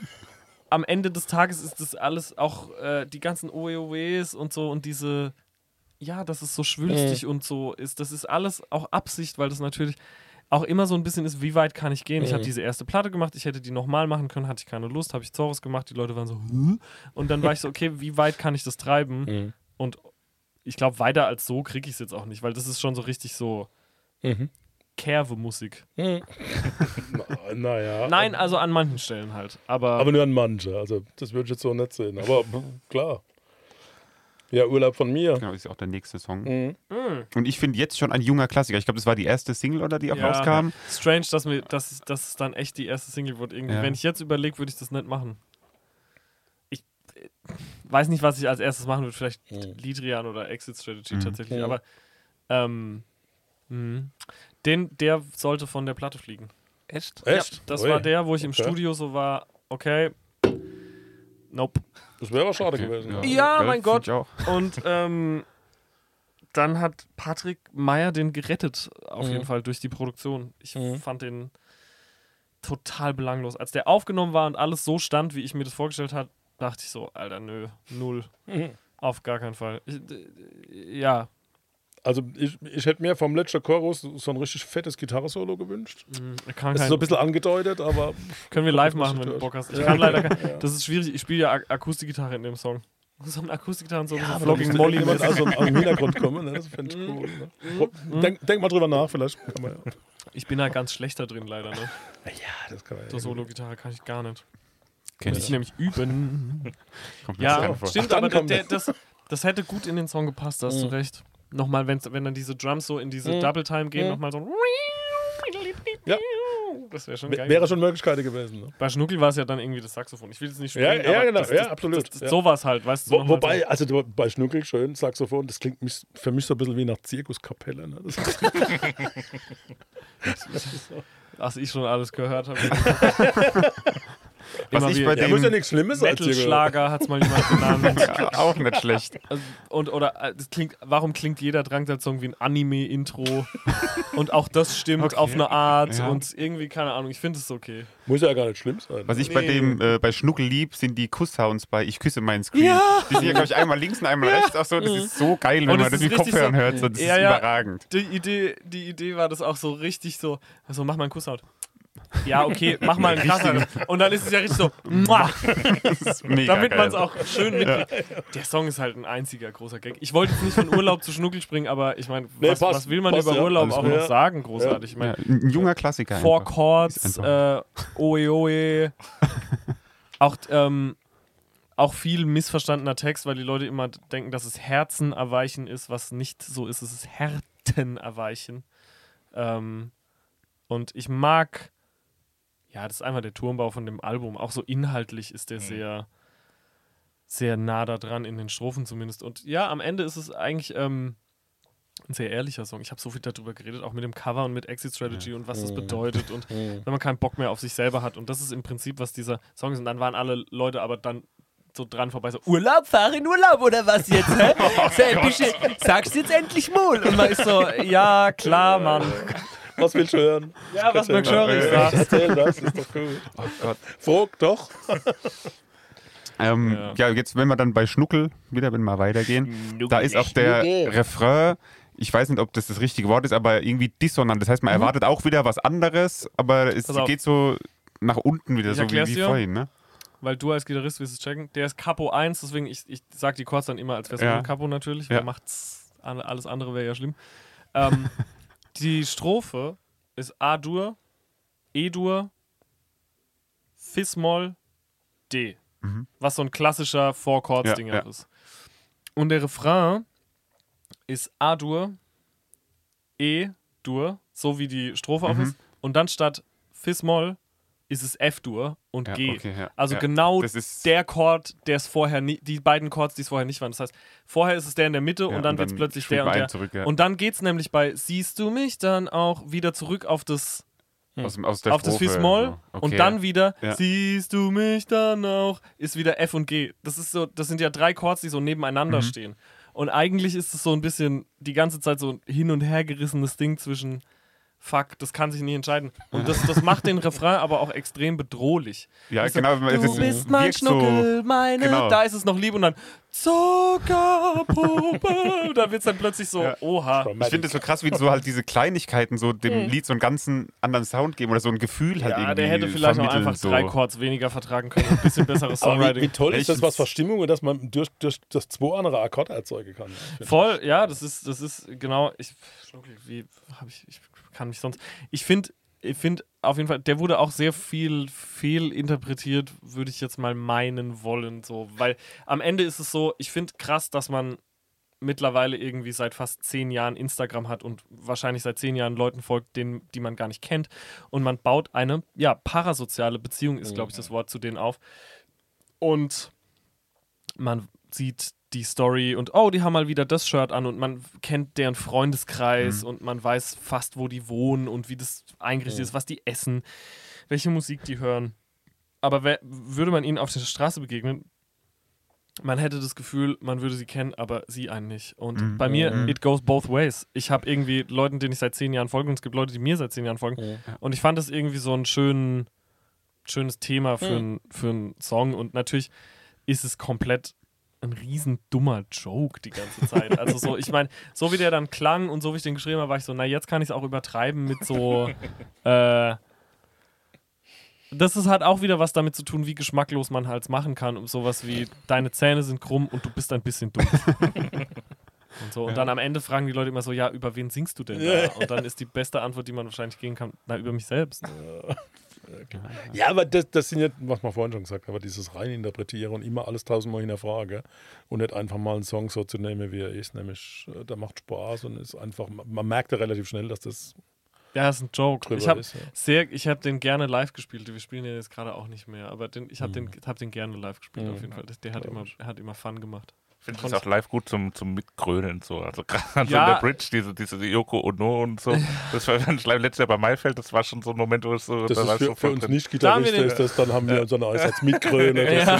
(laughs) am Ende des Tages ist das alles auch äh, die ganzen OEOWs und so und diese, ja, dass es so schwülstig und so ist, das ist alles auch Absicht, weil das natürlich auch immer so ein bisschen ist, wie weit kann ich gehen? Ich habe diese erste Platte gemacht, ich hätte die nochmal machen können, hatte ich keine Lust, habe ich Zorus gemacht, die Leute waren so, Hä? und dann war ich so, okay, wie weit kann ich das treiben? (laughs) Mhm. Und ich glaube, weiter als so kriege ich es jetzt auch nicht, weil das ist schon so richtig so Mhm. Kerve-Musik. (laughs) Na, naja. Nein, also an manchen Stellen halt. Aber, Aber nur an manche. Also, das würde ich jetzt so nicht sehen. Aber (laughs) klar. Ja, Urlaub von mir. Genau, ist ja auch der nächste Song. Mhm. Und ich finde jetzt schon ein junger Klassiker. Ich glaube, das war die erste Single, oder die auch Ja. rauskam. strange, dass, mir, dass, dass es dann echt die erste Single wird. Irgendwie. Ja. Wenn ich jetzt überlege, würde ich das nicht machen. Ich äh, weiß nicht, was ich als erstes machen würde. Vielleicht Mhm. Lidrian oder Exit Strategy Mhm. tatsächlich. Mhm. Aber ähm, mh. Den, der sollte von der Platte fliegen. Echt? Echt? Ja, das Ui. war der, wo ich im Okay. Studio so war, okay, nope. Das wäre aber schade gewesen. Ja. Ja, mein Gott. Find ich auch. (laughs) Und ähm, dann hat Patrick Meyer den gerettet, auf Mhm. jeden Fall, durch die Produktion. Ich Mhm. fand den total belanglos. Als der aufgenommen war und alles so stand, wie ich mir das vorgestellt habe, dachte ich so, Alter, nö, null. Mhm. Auf gar keinen Fall. Ich, äh, ja, Also, ich, ich hätte mir vom letzten Chorus so ein richtig fettes Gitarrensolo gewünscht. mh, kann Das ist so ein bisschen angedeutet, aber (laughs) können wir live machen, wenn du. Bock hast. Ich Ja. kann leider (laughs) kein, Das ist schwierig. Ich spiele ja Ak Akustikgitarre in dem Song. So eine Akustikgitarre und so ein bisschen Flogging Molly. dem aus dem Hintergrund (laughs) kommen. Ne? Das fände ich cool. Ne? Denk, denk mal drüber nach, vielleicht kann man ja. Ich bin da ganz schlechter drin, leider. Ne? Ja, das kann man So Solo-Gitarre kann ich gar nicht. Kenn Muss ich nämlich üben. Ja, stimmt, Ach, aber der, der, das, das hätte gut in den Song gepasst, da hast du Mhm. recht. Nochmal, wenn's, wenn dann diese Drums so in diese Mhm. Double Time gehen, Mhm. nochmal so. Ja. Das wäre schon geil. Wäre schon Möglichkeiten gewesen. Ne? Bei Schnuckel war es ja dann irgendwie das Saxophon. Ich will es nicht Ja, spielen, ja, aber genau, das, ja, das, absolut, Das, ja. Sowas halt, weißt du. Wo, wobei, also du- bei Schnuckel schön, Saxophon, das klingt für mich so ein bisschen wie nach Zirkuskapelle. Ne? Das ist, (laughs) was ich schon alles gehört habe. (laughs) (laughs) Was Immer ich bei ja, dem muss ja nichts Schlimmes als Metal-Schlager hat es mal jemand genannt. (laughs) ja, auch nicht schlecht. Also, und oder äh, das klingt, warum klingt jeder Drangsal-Song wie ein Anime-Intro? und auch das stimmt Okay. auf eine Art Ja. und irgendwie, keine Ahnung, ich finde es okay. Muss ja gar nicht schlimm sein. Was ich bei Nee. dem äh, bei Schnuckel lieb, sind die Kusssounds bei Ich küsse meinen Screen. Ja. Die sind ja, glaube ich, einmal links und einmal rechts. Auch so, das ist so geil, wenn Und man es das ist mit Kopfhörern so- hört. So, das Ja, ist ja. überragend. Die Idee, die Idee war das auch so richtig so, also mach mal einen Kusshaut. Ja, okay, mach mal einen krasser. Und dann ist es ja richtig so, (laughs) muah, Das ist mega damit man es auch schön mitkriegt. Der Song ist halt ein einziger großer Gag. Ich wollte jetzt nicht von Urlaub zu Schnuckel springen, aber ich meine, Nee, was, was will man passt, über ja. Urlaub Alles auch gut. noch Ja. sagen, großartig? Ich Ja, meine, ein junger Klassiker. Four einfach. Chords, äh, Oe Oe. (laughs) Auch, ähm, auch viel missverstandener Text, weil die Leute immer denken, dass es Herzen erweichen ist, was nicht so ist. Es ist Härten erweichen. Ähm, und ich mag, ja, das ist einfach der Turmbau von dem Album. Auch so inhaltlich ist der sehr, sehr nah da dran, in den Strophen zumindest. Und ja, am Ende ist es eigentlich ähm, ein sehr ehrlicher Song. Ich habe so viel darüber geredet, auch mit dem Cover und mit Exit Strategy und was das bedeutet und wenn man keinen Bock mehr auf sich selber hat. Und das ist im Prinzip, was dieser Song ist. Und dann waren alle Leute aber dann so dran vorbei, so Urlaub, fahr in Urlaub oder was jetzt? Hä? (laughs) Sei, bitte, sagst jetzt endlich mal. Und man ist so, ja, klar, Mann. (laughs) Was willst du hören? Ja, was Mark mal. Schöring sagt. Erzähl das, ist doch gut. (laughs) Oh Gott. Frag doch. (laughs) Ähm, Ja. ja. jetzt, wenn wir dann bei Schnuckel wieder, wenn wir weitergehen, da ist auch der Refrain. Ich weiß nicht, ob das das richtige Wort ist, aber irgendwie dissonant. Das heißt, man erwartet auch wieder was anderes, aber es Mhm. Geht so nach unten wieder, Ich so wie, wie dir. vorhin. Ne? Weil du als Gitarrist wirst es checken. Der ist Capo 1, deswegen ich, ich sag die Chords dann immer als Version Ja. Capo natürlich. Ja. Macht's? Alle- Alles andere wäre ja schlimm. Ähm, (laughs) die Strophe ist A-Dur, E-Dur, Fis-Moll, D. Mhm. was so ein klassischer Four-Chords-Ding Ja, ja. auch ist. Und der Refrain ist A-Dur, E-Dur, so wie die Strophe auch Mhm. ist. Und dann statt Fis-Moll ist es F-Dur und Ja, G. okay, ja, Also ja. genau Das ist- der Chord, der es vorher nie, die beiden Chords, die es vorher nicht waren. Das heißt, vorher ist es der in der Mitte und dann und wird es dann plötzlich der und der. zurück. Und dann geht es nämlich bei Siehst du mich dann auch wieder zurück auf das Aus, dem- aus der auf das Strophe, Fis-Moll so. Okay. und dann wieder. Siehst du mich dann auch ist wieder F und G. Das ist so, das sind ja drei Chords, die so nebeneinander Mhm. stehen. Und eigentlich ist es so ein bisschen die ganze Zeit so ein hin und her gerissenes Ding zwischen Fuck, das kann sich nicht entscheiden. Und (laughs) das, das macht den Refrain aber auch extrem bedrohlich. Ja, Das ist so, genau. Du ist- bist mein Schnuckel, so, meine. genau. Da ist es noch lieb und dann Zuckerpuppe. (laughs) da wird es dann plötzlich so, Ja. oha. Ich finde es so krass, wie so halt diese Kleinigkeiten so dem Lied so einen ganzen anderen Sound geben oder so ein Gefühl halt Ja, irgendwie der hätte vielleicht auch einfach so. drei Chords weniger vertragen können. Ein bisschen besseres (laughs) Aber wie, Songwriting. wie toll ist das, was Verstimmungen, dass man durch, durch das zwei andere Akkorde erzeugen kann. Voll, ja, das ist, das ist genau. Ich, wie habe ich, ich kann mich sonst. Ich finde, ich finde auf jeden Fall, der wurde auch sehr viel fehlinterpretiert, würde ich jetzt mal meinen wollen, so, weil am Ende ist es so. Ich finde krass, dass man mittlerweile irgendwie seit fast zehn Jahren Instagram hat und wahrscheinlich seit zehn Jahren Leuten folgt, denen, die man gar nicht kennt. Und man baut eine, ja, parasoziale Beziehung ist, glaube ich, das Wort zu denen auf. Und man sieht die Story und oh, die haben mal wieder das Shirt an und man kennt deren Freundeskreis und man weiß fast, wo die wohnen und wie das eingerichtet ist, was die essen, welche Musik die hören. Aber wer, würde man ihnen auf der Straße begegnen, man hätte das Gefühl, man würde sie kennen, aber sie einen nicht. Und bei mir, it goes both ways. Ich habe irgendwie Leuten, denen ich seit zehn Jahren folge, und es gibt Leute, die mir seit zehn Jahren folgen. Und ich fand das irgendwie so ein schön, schönes Thema für, ein, für einen Song. Und natürlich ist es komplett ein riesen dummer Joke die ganze Zeit. Also so, ich meine, so wie der dann klang und so wie ich den geschrieben habe, war ich so, na jetzt kann ich es auch übertreiben mit so, (laughs) äh, das ist halt auch wieder was damit zu tun, wie geschmacklos man halt machen kann. Um sowas wie, deine Zähne sind krumm und du bist ein bisschen dumm. (laughs) und so. Und dann am Ende fragen die Leute immer so, ja, über wen singst du denn da? (laughs) Und dann ist die beste Antwort, die man wahrscheinlich geben kann, na, über mich selbst. Ja, aber das, das sind ja, was man vorhin schon gesagt hat, aber dieses Reininterpretieren und immer alles tausendmal hinterfragen und nicht einfach mal einen Song so zu nehmen, wie er ist. Nämlich, äh, der macht Spaß und ist einfach, man merkt ja relativ schnell, dass das Ja, ist ein Joke. Ich habe. Ja. sehr, ich habe den gerne live gespielt. Wir spielen den jetzt gerade auch nicht mehr, aber den, ich habe den, hab den gerne live gespielt auf jeden Fall. Der hat immer, hat immer Fun gemacht. Ich finde das auch live gut zum, zum Mitgrölen so. Also (laughs) gerade so Ja. in der Bridge, diese, diese Yoko Ono und so. (laughs) Das war letztes Jahr bei Maifeld, das war schon so ein Moment, wo ich so, Das ist für, so für uns drin. Nicht-Gitarristen Da haben wir ist das, dann haben wir unseren Einsatz mitgrölen. (laughs) Ja.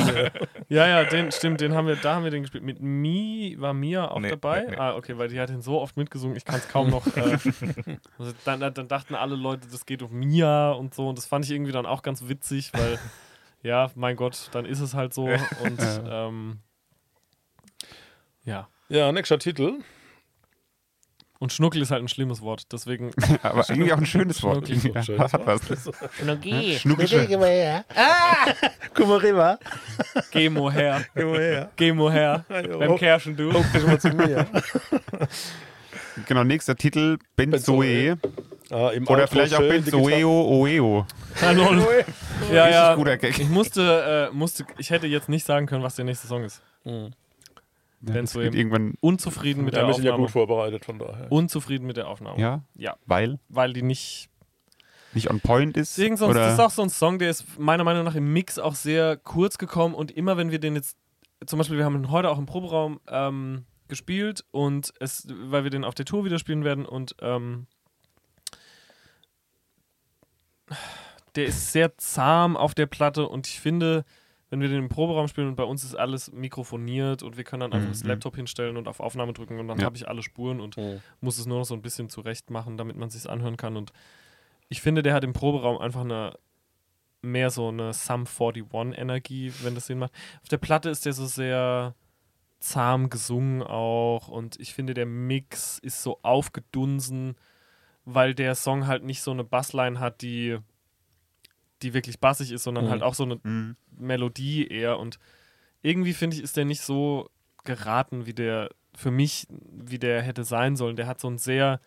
ja, ja, den stimmt, den haben wir, da haben wir den gespielt. Mit Mi war Mia auch Nee, dabei. nee, nee. Ah, okay, weil die hat den so oft mitgesungen, ich kann es kaum noch. Äh, also dann, dann dachten alle Leute, das geht um Mia und so. Und das fand ich irgendwie dann auch ganz witzig, weil, ja, mein Gott, dann ist es halt so. Und ähm, ja. Ja, nächster Titel. Und Schnuckel ist halt ein schlimmes Wort. Deswegen. (laughs) Aber irgendwie auch ein schönes Wort. Schnuckel. Irgendwie, Schönes Hat was. (laughs) Schnucki. Schnuckische. Komm mal her. Komm mal rüber. Gemo her. Komm mal her. Gemo her. Beim. Kerschen du. Komm mal zu mir. Genau, nächster Titel, Benzoe. Ah, im Oder vielleicht auch Benzoeo Oeo. Hallo. Ja, ja. guter Gag. Ich musste, äh, musste, ich hätte jetzt nicht sagen können, was der nächste Song ist. Ja, Benzoe. geht irgendwann, Unzufrieden mit der Wir sind ja Aufnahme. gut vorbereitet, von daher. Unzufrieden mit der Aufnahme. ja, Ja, weil weil die nicht. nicht on point ist. Deswegen sonst, das ist auch so ein Song, der ist meiner Meinung nach im Mix auch sehr kurz gekommen und immer wenn wir den jetzt, zum Beispiel, wir haben ihn heute auch im Proberaum ähm, gespielt und es, weil wir den auf der Tour wieder spielen werden und ähm, der ist sehr zahm auf der Platte und ich finde, wenn wir den im Proberaum spielen und bei uns ist alles mikrofoniert und wir können dann einfach das Laptop hinstellen und auf Aufnahme drücken und dann Ja. habe ich alle Spuren und Mhm. muss es nur noch so ein bisschen zurecht machen, damit man es sich anhören kann und ich finde, der hat im Proberaum einfach eine mehr so eine Sum 41 Energie, wenn das Sinn macht. Auf der Platte ist der so sehr zahm gesungen auch und ich finde, der Mix ist so aufgedunsen, weil der Song halt nicht so eine Bassline hat, die die wirklich bassig ist, sondern Mhm. halt auch so eine Mhm. Melodie eher und irgendwie finde ich, ist der nicht so geraten, wie der für mich, wie der hätte sein sollen. Der hat so ein sehr,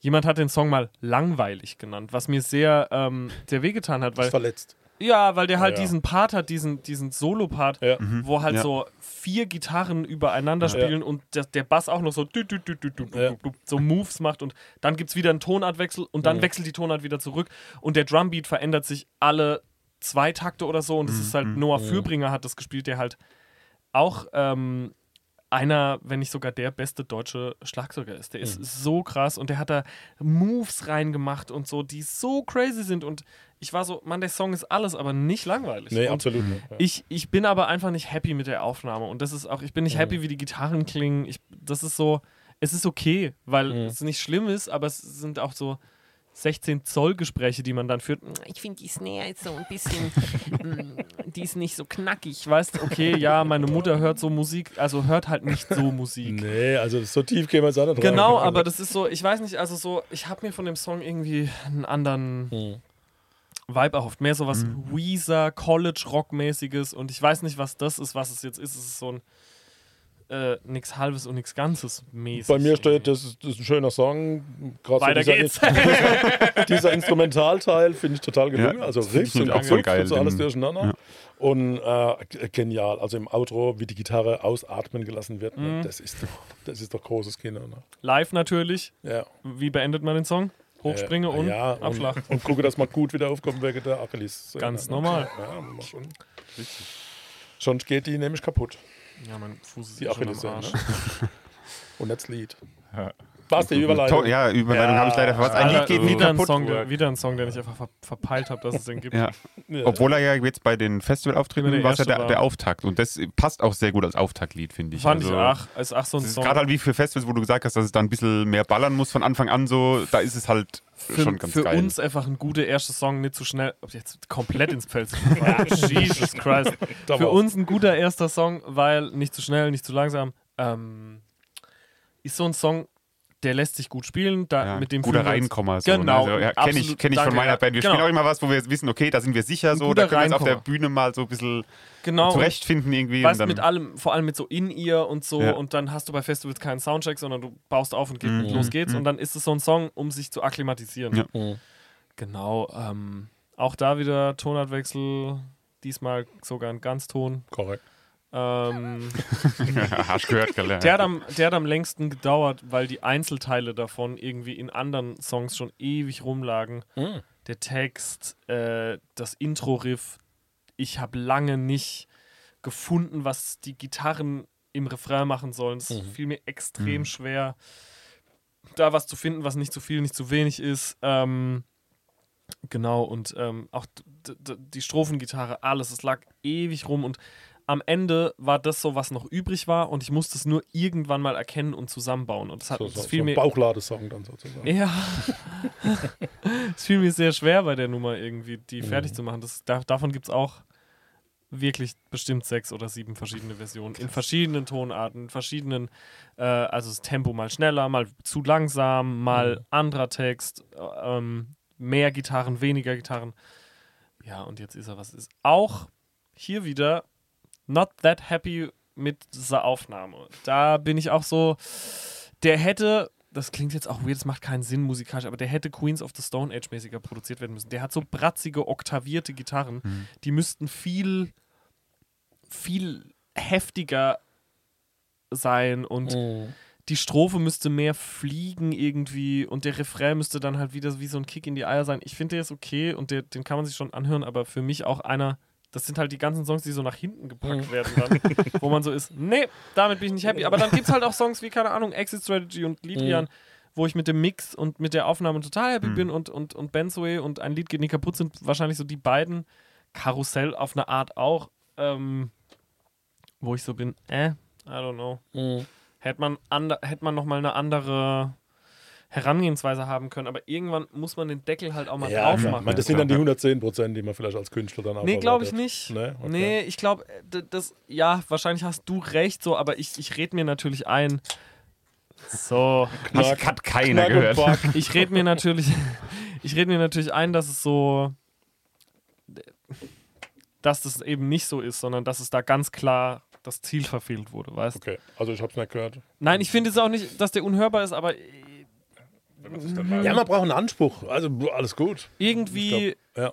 jemand hat den Song mal langweilig genannt, was mir sehr, ähm, sehr wehgetan hat, weil verletzt. Ja, weil der halt Ja, diesen Part hat, diesen, diesen Solo-Part, Ja. wo halt Ja. so vier Gitarren übereinander spielen und der, der Bass auch noch so, dü- dü- dü- so Moves macht und dann gibt es wieder einen Tonartwechsel und dann wechselt die Tonart wieder zurück und der Drumbeat verändert sich alle zwei Takte oder so und das ist halt Noah Fürbringer hat das gespielt, der halt auch ähm, einer, wenn nicht sogar der beste deutsche Schlagzeuger ist. Der ist so krass und der hat da Moves reingemacht und so, die so crazy sind. Und ich war so, Mann, der Song ist alles, aber nicht langweilig. Nee, und absolut nicht. Ja. ich, ich bin aber einfach nicht happy mit der Aufnahme. Und das ist auch, ich bin nicht happy, wie die Gitarren klingen. Ich, das ist so, es ist okay, weil es nicht schlimm ist, aber es sind auch so 16 Zoll Gespräche, die man dann führt. Ich finde die Snare ist so ein bisschen, mm, (laughs) die ist nicht so knackig, weißt okay, ja, meine Mutter hört so Musik, also hört halt nicht so Musik. Nee, also so tief gehen wir jetzt auch nicht rein. Genau, Also, aber das ist so, ich weiß nicht, also so, ich habe mir von dem Song irgendwie einen anderen Hm. Vibe erhofft. Mehr so was Weezer, College-Rock-mäßiges und ich weiß nicht, was das ist, was es jetzt ist. Es ist so ein äh, nix Halbes und nix Ganzes mäßig. Bei mir steht, das ist, das ist ein schöner Song. Gerade so Weiter dieser, geht's. (laughs) dieser Instrumentalteil finde ich total gelungen. Ja, also Riffs ich und auch voll Riffs geil, und so alles durcheinander. ja. Und äh, genial. Also im Outro, wie die Gitarre ausatmen gelassen wird. Mhm. Ne? Das, ist doch, das ist doch großes Kino. Ne? Live natürlich. Ja. Wie beendet man den Song? Hochspringe Äh, und ja, Abschlag. Und, (laughs) und gucke, dass man gut wieder aufkommt wegen der Achilles. Ganz normal. Ja, schon. Sonst geht die nämlich kaputt. Ja, mein Fuß ist Die eh schon am Achilles. Arsch. Ne? (laughs) Und das Lied. Ja. Was die Überleitung? Ja, Überleitung Ja. habe ich leider verpasst. Ein Lied geht nie wieder, ein kaputt. Song, der, wieder ein Song, den ich einfach ver verpeilt habe, dass es den gibt. (laughs) Ja. Obwohl er ja jetzt bei den Festivalauftritten der war es ja der, der Auftakt. Und das passt auch sehr gut als Auftaktlied, finde ich. Fand also, ich ach, ist ach so ein Song. gerade halt wie für Festivals, wo du gesagt hast, dass es da ein bisschen mehr ballern muss von Anfang an so. Da ist es halt für, schon ganz für geil. uns einfach ein guter erster Song, nicht zu schnell, ob jetzt komplett ins Feld zu. (laughs) Jesus Christ. Für uns ein guter erster Song, weil nicht zu schnell, nicht zu langsam. Ähm, ist so ein Song, der lässt sich gut spielen. Da, ja, mit dem guter Reinkommer. So, Genau, ne? Also, ja, kenne ich, kenn ich von meiner. Band. Wir Genau. spielen auch immer was, wo wir wissen, okay, da sind wir sicher so. Da können wir uns auf der. Bühne mal so ein bisschen Genau. zurechtfinden irgendwie. Weißt und mit allem, vor allem mit so In-Ear und so, Ja. und dann hast du bei Festivals keinen Soundcheck, sondern du baust auf und geht, Mhm. los geht's. Mhm. Und dann ist es so ein Song, um sich zu akklimatisieren. Ja. Mhm. Genau. Ähm, auch da wieder Tonartwechsel, diesmal sogar ein Ganzton. Korrekt. Ähm, (laughs) hast gehört, ja. der, hat am, der hat am längsten gedauert, weil die Einzelteile davon irgendwie in anderen Songs schon ewig rumlagen. Mhm. Der Text, äh, das Intro-Riff. Ich habe lange nicht gefunden, was die Gitarren im Refrain machen sollen. Es Mhm. fiel mir extrem schwer, da was zu finden, was nicht zu viel, nicht zu wenig ist. Ähm, genau, und ähm, auch die Strophengitarre, alles, es lag ewig rum und am Ende war das so, was noch übrig war und ich musste es nur irgendwann mal erkennen und zusammenbauen. Und das, hat, So, das so, fiel so mir Bauchladesong dann sozusagen. ja. (laughs) es fiel mir sehr schwer bei der Nummer irgendwie, die Mhm. fertig zu machen. Das, da, davon gibt es auch wirklich bestimmt sechs oder sieben verschiedene Versionen. In verschiedenen Tonarten, in verschiedenen, äh, also das Tempo mal schneller, mal zu langsam, mal Mhm. anderer Text, äh, ähm, mehr Gitarren, weniger Gitarren. Ja, und jetzt ist er, was ist. Auch hier wieder not that happy mit dieser Aufnahme. Da bin ich auch so, der hätte, das klingt jetzt auch weird, das macht keinen Sinn musikalisch, aber der hätte Queens of the Stone Age mäßiger produziert werden müssen. Der hat so bratzige, oktavierte Gitarren, Mhm. die müssten viel, viel heftiger sein und Mhm. die Strophe müsste mehr fliegen irgendwie und der Refrain müsste dann halt wieder wie so ein Kick in die Eier sein. Ich finde, der ist okay und der, den kann man sich schon anhören, aber für mich auch einer, das sind halt die ganzen Songs, die so nach hinten gepackt Mhm. werden dann, wo man so ist, (laughs) nee, damit bin ich nicht happy. Aber dann gibt es halt auch Songs wie, keine Ahnung, Exit Strategy und Liedrian, wo ich mit dem Mix und mit der Aufnahme total happy Mhm. bin und, und, und Benzoe und ein Lied geht nie kaputt sind wahrscheinlich so die beiden. Karussell auf eine Art auch, ähm, wo ich so bin, äh, I don't know Mhm. hätte man, ander, hätte man nochmal eine andere Herangehensweise haben können. Aber irgendwann muss man den Deckel halt auch mal Ja, drauf machen. Man, das sind dann die 110 Prozent, die man vielleicht als Künstler dann auch Nee, glaube ich nicht. Nee, okay. Nee, ich glaube, das, ja, wahrscheinlich hast du recht, so, aber ich, ich rede mir natürlich ein. So, Hat, hat keiner Knack gehört. Ich rede mir natürlich, (laughs) ich rede mir natürlich ein, dass es so, dass das eben nicht so ist, sondern dass es da ganz klar das Ziel verfehlt wurde, weißt Okay, also ich hab's nicht gehört. Nein, ich finde es auch nicht, dass der unhörbar ist, aber Ja, man braucht einen Anspruch. Also alles gut. irgendwie Ich glaub, ja.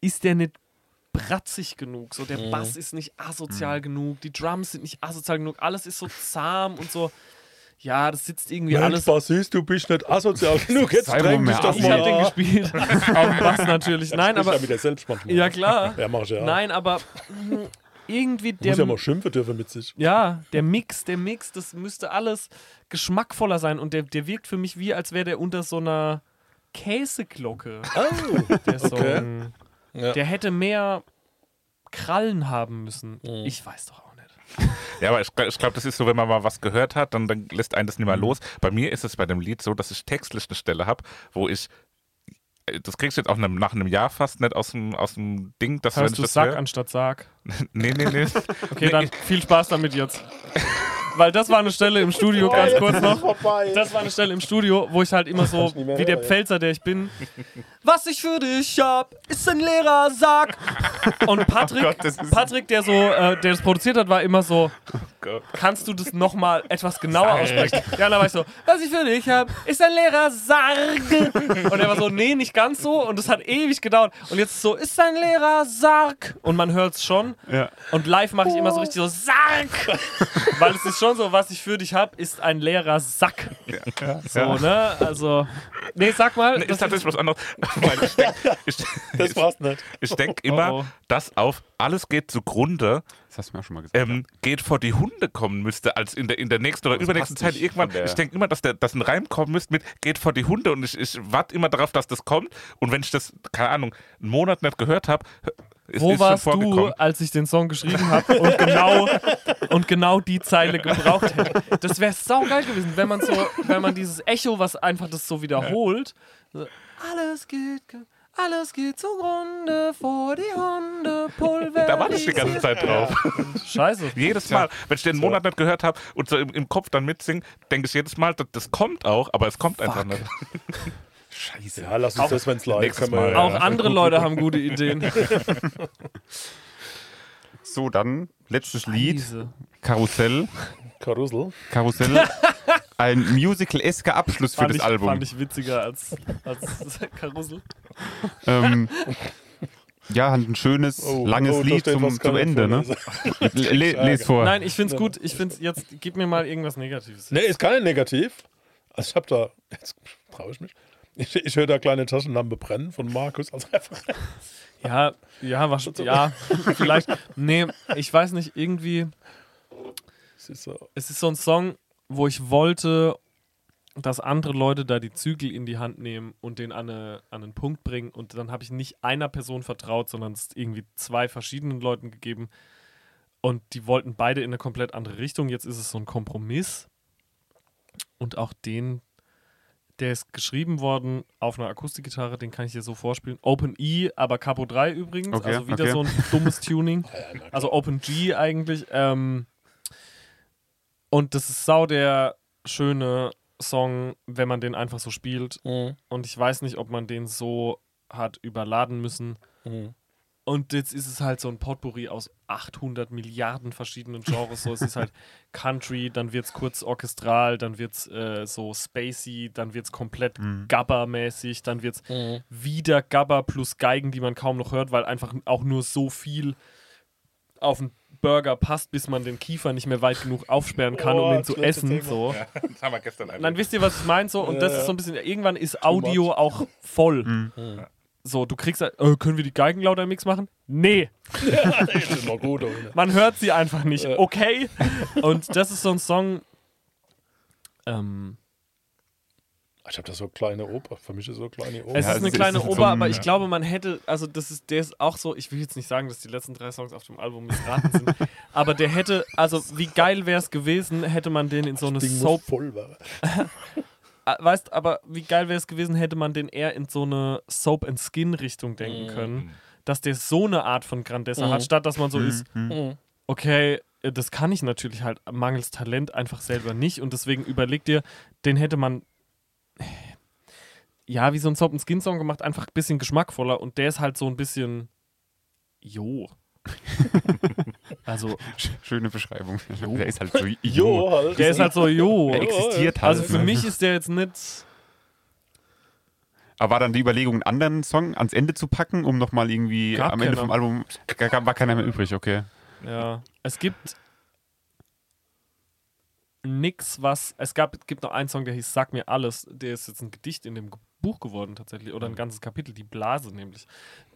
ist der nicht bratzig genug. So der Bass ist nicht asozial genug, die Drums sind nicht asozial genug, alles ist so zahm und so. Ja, das sitzt irgendwie Mensch, alles. Bassist, du bist nicht asozial (laughs) genug. Jetzt dräng dich mehr doch Ich mal. habe den gespielt. (laughs) Auf Bass natürlich. Nein, aber ja mit der selbst manchmal. ja klar. Ja, mach ich ja. Nein, aber (laughs) irgendwie Der muss ja mal schimpfen dürfen mit sich. Ja, der Mix, der Mix, das müsste alles geschmackvoller sein und der, der wirkt für mich wie, als wäre der unter so einer Käseglocke. Oh, Der Song. Okay. Ja. Der hätte mehr Krallen haben müssen. Ich weiß doch auch nicht. Ja, aber ich, ich glaube, das ist so, wenn man mal was gehört hat, dann, dann lässt einen das nicht mehr Mhm. los. Bei mir ist es bei dem Lied so, dass ich textlich eine Stelle habe, wo ich, das kriegst du jetzt auch nach einem Jahr fast nicht aus dem, aus dem Ding, dass ich du das Sack höre. anstatt Sarg? (laughs) Nee, nee, nee. Okay, dann viel Spaß damit jetzt. (laughs) Weil das war eine Stelle im Studio, ganz kurz noch. Vorbei. Das war eine Stelle im Studio, wo ich halt immer (laughs) so, wie der hören. Pfälzer, der ich bin, was ich für dich hab, ist ein leerer Sack. Und (laughs) Patrick, Gott, das ist- Patrick der so, äh, der das produziert hat, war immer so, Gott. kannst du das nochmal etwas genauer aussprechen? Ja, dann war ich so, was ich für dich hab, ist ein leerer Sarg. Und er war so, nee, nicht ganz so. Und das hat ewig gedauert. Und jetzt so, ist ein leerer Sarg. Und man hört es schon. Ja. Und live mache ich immer so richtig so, Sarg. Weil es ist schon so, was ich für dich hab, ist ein leerer Sack. So, ne? Also, nee, sag mal. Nee, ist tatsächlich was anderes. (laughs) Weil ich denke ich, (laughs) Das passt nicht. ich denk immer, Oh, oh. dass auf alles geht zugrunde Das hast du mir auch schon mal gesagt. ähm, geht vor die Hunde kommen müsste, als in der, in der nächsten oder Das übernächsten Zeit irgendwann. Ich denke immer, dass, der, dass ein Reim kommen müsste mit geht vor die Hunde und ich, ich warte immer darauf, dass das kommt. Und wenn ich das, keine Ahnung, einen Monat nicht gehört habe, ist, Wo ist warst schon du, als ich den Song geschrieben habe und genau, (laughs) und genau die Zeile gebraucht hätte? Das wäre saugeil gewesen, wenn man so, wenn man dieses Echo, was einfach das so wiederholt. So, alles geht, ge- alles geht zugrunde vor die Hunde, Pulver. Da warte ich die ganze Zeit drauf. (laughs) Scheiße. Jedes Mal, wenn ich den Monat nicht gehört habe und so im, im Kopf dann mitsinge, denke ich jedes Mal, das, das kommt auch, aber es kommt einfach nicht. (laughs) Scheiße. Ja, lass uns das, wenn es live können Mal, Auch andere Leute haben gute Ideen. (laughs) So, dann letztes Lied. Scheiße. Karussell. Karussell. Karussell. (laughs) Ein musical-esker Abschluss für Fand das ich, Album. fand ich witziger als, als (laughs) Karussell. Ähm, ja, hat ein schönes, Oh, langes oh, Lied zum, zum Ende. Ne? vorlesen. Le les vor. Nein, ich find's gut. Ich find's jetzt, gib mir mal irgendwas Negatives. Nee, ist nicht negativ. Also ich habe da, jetzt traue ich mich. Ich, ich höre da kleine Taschenlampe brennen von Markus als Referenz. (laughs) Ja, ja, was, ja, vielleicht. Nee, ich weiß nicht, irgendwie. Das ist so. Es ist so ein Song, wo ich wollte, dass andere Leute da die Zügel in die Hand nehmen und den an, eine, an einen Punkt bringen. Und dann habe ich nicht einer Person vertraut, sondern es irgendwie zwei verschiedenen Leuten gegeben. Und die wollten beide in eine komplett andere Richtung. Jetzt ist es so ein Kompromiss. Und auch den, der ist geschrieben worden auf einer Akustikgitarre, den kann ich dir so vorspielen. Open E, aber Capo 3 übrigens. Okay, also wieder okay. so ein dummes (laughs) Tuning. Also Open G eigentlich. Ähm, und das ist sau der schöne Song, wenn man den einfach so spielt. Mhm. Und ich weiß nicht, ob man den so hat überladen müssen. Mhm. Und jetzt ist es halt so ein Potpourri aus 800 Milliarden verschiedenen Genres. So, es ist halt (laughs) Country, dann wird es kurz orchestral, dann wird es äh, so spacey, dann wird es komplett Gabba-mäßig, dann wird es Mhm. wieder Gabba plus Geigen, die man kaum noch hört, weil einfach auch nur so viel auf den Burger passt, bis man den Kiefer nicht mehr weit genug aufsperren kann, Oh, um ihn das zu essen. Thema. So. Das haben wir gestern Und dann wisst ihr, was ich meine? So, und das Ja, ist ja. so ein bisschen, irgendwann ist Audio much. auch voll. Mhm. So, du kriegst, halt, äh, können wir die Geigen lauter im Mix machen? Nee, (laughs) Das ist immer gut. Man hört sie einfach nicht. Ja. Okay. Und das ist so ein Song. Ähm, Ich habe da so kleine Oper. Für mich ist so kleine Oper. es Ja, ist eine kleine ist Oper, aber ich ja. glaube, man hätte, also das ist, der ist auch so, ich will jetzt nicht sagen, dass die letzten drei Songs auf dem Album missraten sind, (laughs) aber der hätte, also wie geil wäre es gewesen, hätte man den in so eine Soap voll werden. (laughs) Äh, weißt, aber wie geil wäre es gewesen, hätte man den eher in so eine Soap and Skin Richtung denken können, dass der so eine Art von Grandessa hat, statt dass man so ist, Mhm. okay, äh, das kann ich natürlich halt mangels Talent einfach selber nicht und deswegen überleg dir, den hätte man ja, wie so ein Soap and Skin Song gemacht, einfach ein bisschen geschmackvoller und der ist halt so ein bisschen jo. (laughs) also, Schöne Beschreibung. Der ist halt so. (laughs) Jo, halt. der ist halt so jo. Er existiert halt. Also für ne? mich ist der jetzt nicht Aber war dann die Überlegung, einen anderen Song ans Ende zu packen, um nochmal irgendwie Gab am Ende keiner. vom Album. War keiner mehr übrig, okay. Ja. Es gibt nix, was. Es gab, gibt noch einen Song, der hieß Sag mir alles. Der ist jetzt ein Gedicht in dem Buch geworden, tatsächlich. Oder ein ganzes Kapitel, die Blase nämlich.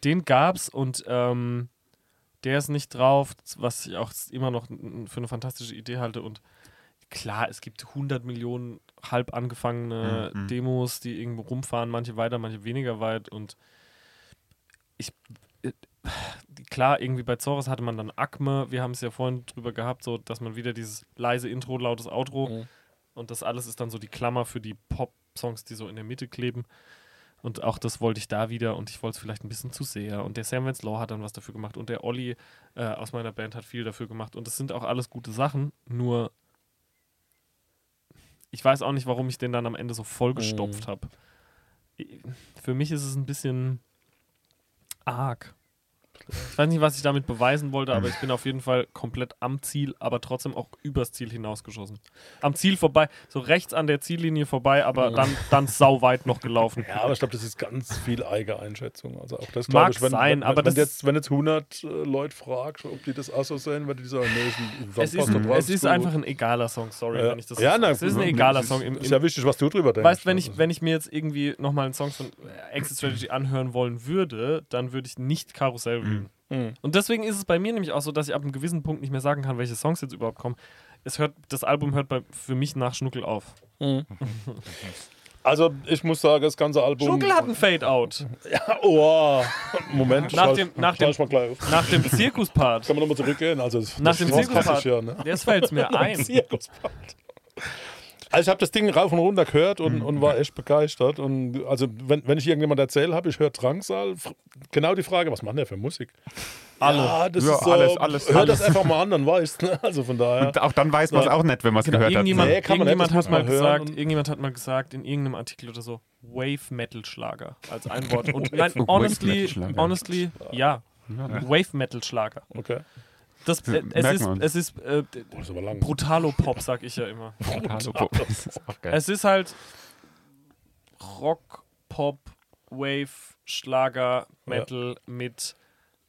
Den gab's und ähm, der ist nicht drauf, was ich auch immer noch für eine fantastische Idee halte. Und klar, es gibt 100 Millionen halb angefangene Mhm. Demos, die irgendwo rumfahren, manche weiter, manche weniger weit. Und ich. äh, Klar, irgendwie bei Zoros hatte man dann Acme. Wir haben es ja vorhin drüber gehabt, so dass man wieder dieses leise Intro, lautes Outro Mhm. und das alles ist dann so die Klammer für die Pop-Songs, die so in der Mitte kleben. Und auch das wollte ich da wieder und ich wollte es vielleicht ein bisschen zu sehr. Und der Sam Law hat dann was dafür gemacht und der Olli äh, aus meiner Band hat viel dafür gemacht. Und das sind auch alles gute Sachen, nur ich weiß auch nicht, warum ich den dann am Ende so vollgestopft habe. Für mich ist es ein bisschen arg. Ich weiß nicht, was ich damit beweisen wollte, aber ich bin auf jeden Fall komplett am Ziel, aber trotzdem auch übers Ziel hinausgeschossen. Am Ziel vorbei, so rechts an der Ziellinie vorbei, aber dann, dann sau weit noch gelaufen. Ja, aber ich glaube, das ist ganz viel Eigeneinschätzung. Also auch das Mag ich, wenn, sein, wenn, aber wenn, das jetzt, wenn jetzt 100 äh, Leute fragst, ob die das auch so sehen, weil die sagen, nee, ist ein Es ist, drauf, es ist einfach ein egaler Song, sorry, ja. wenn ich das ja, na, Es ist ein egaler ist- Song. Im, ist ja wichtig, was du drüber denkst. weißt, wenn ich, wenn ich mir jetzt irgendwie nochmal einen Song von Exit Strategy anhören wollen würde, dann würde ich nicht Karussell wählen. Mhm. Und deswegen ist es bei mir nämlich auch so, dass ich ab einem gewissen Punkt nicht mehr sagen kann, welche Songs jetzt überhaupt kommen. Es hört, das Album hört bei, für mich nach Schnuckel auf. (laughs) Also ich muss sagen, das ganze Album. Schnuckel hat ein Fade-Out. (laughs) Ja, oh, Moment. Nach schau- dem- nach dem-. Nach dem Zirkuspart. Kann man nochmal zurückgehen? Also, das- Nach das dem Zirkuspart. ja, ne? Jetzt fällt es mir (laughs) ein. Zirkuspart. Also ich habe das Ding rauf und runter gehört Mhm. und, und war echt begeistert. Und also wenn, wenn ich irgendjemand erzählt habe, ich höre Drangsal, genau die Frage, was macht der für Musik? Alle. Ja, das Ja, ist so, alles, alles, hör alles. das einfach mal an, dann weißt du. Also von daher. Und auch dann weiß man es Ja. auch nicht, wenn man es Genau, gehört hat. irgendjemand, Nee, kann irgendjemand hat mal gesagt, und- irgendjemand hat mal gesagt in irgendeinem Artikel oder so, Wave Metal Schlager als ein Wort. Und (laughs) nein, honestly, honestly, ja, Wave Metal Schlager. Okay. Das, äh, es ist, es ist äh, Boah, das ist. Brutalo Pop, sag ich ja immer. (laughs) Ist auch geil. Es ist halt Rock, Pop, Wave, Schlager, Metal mit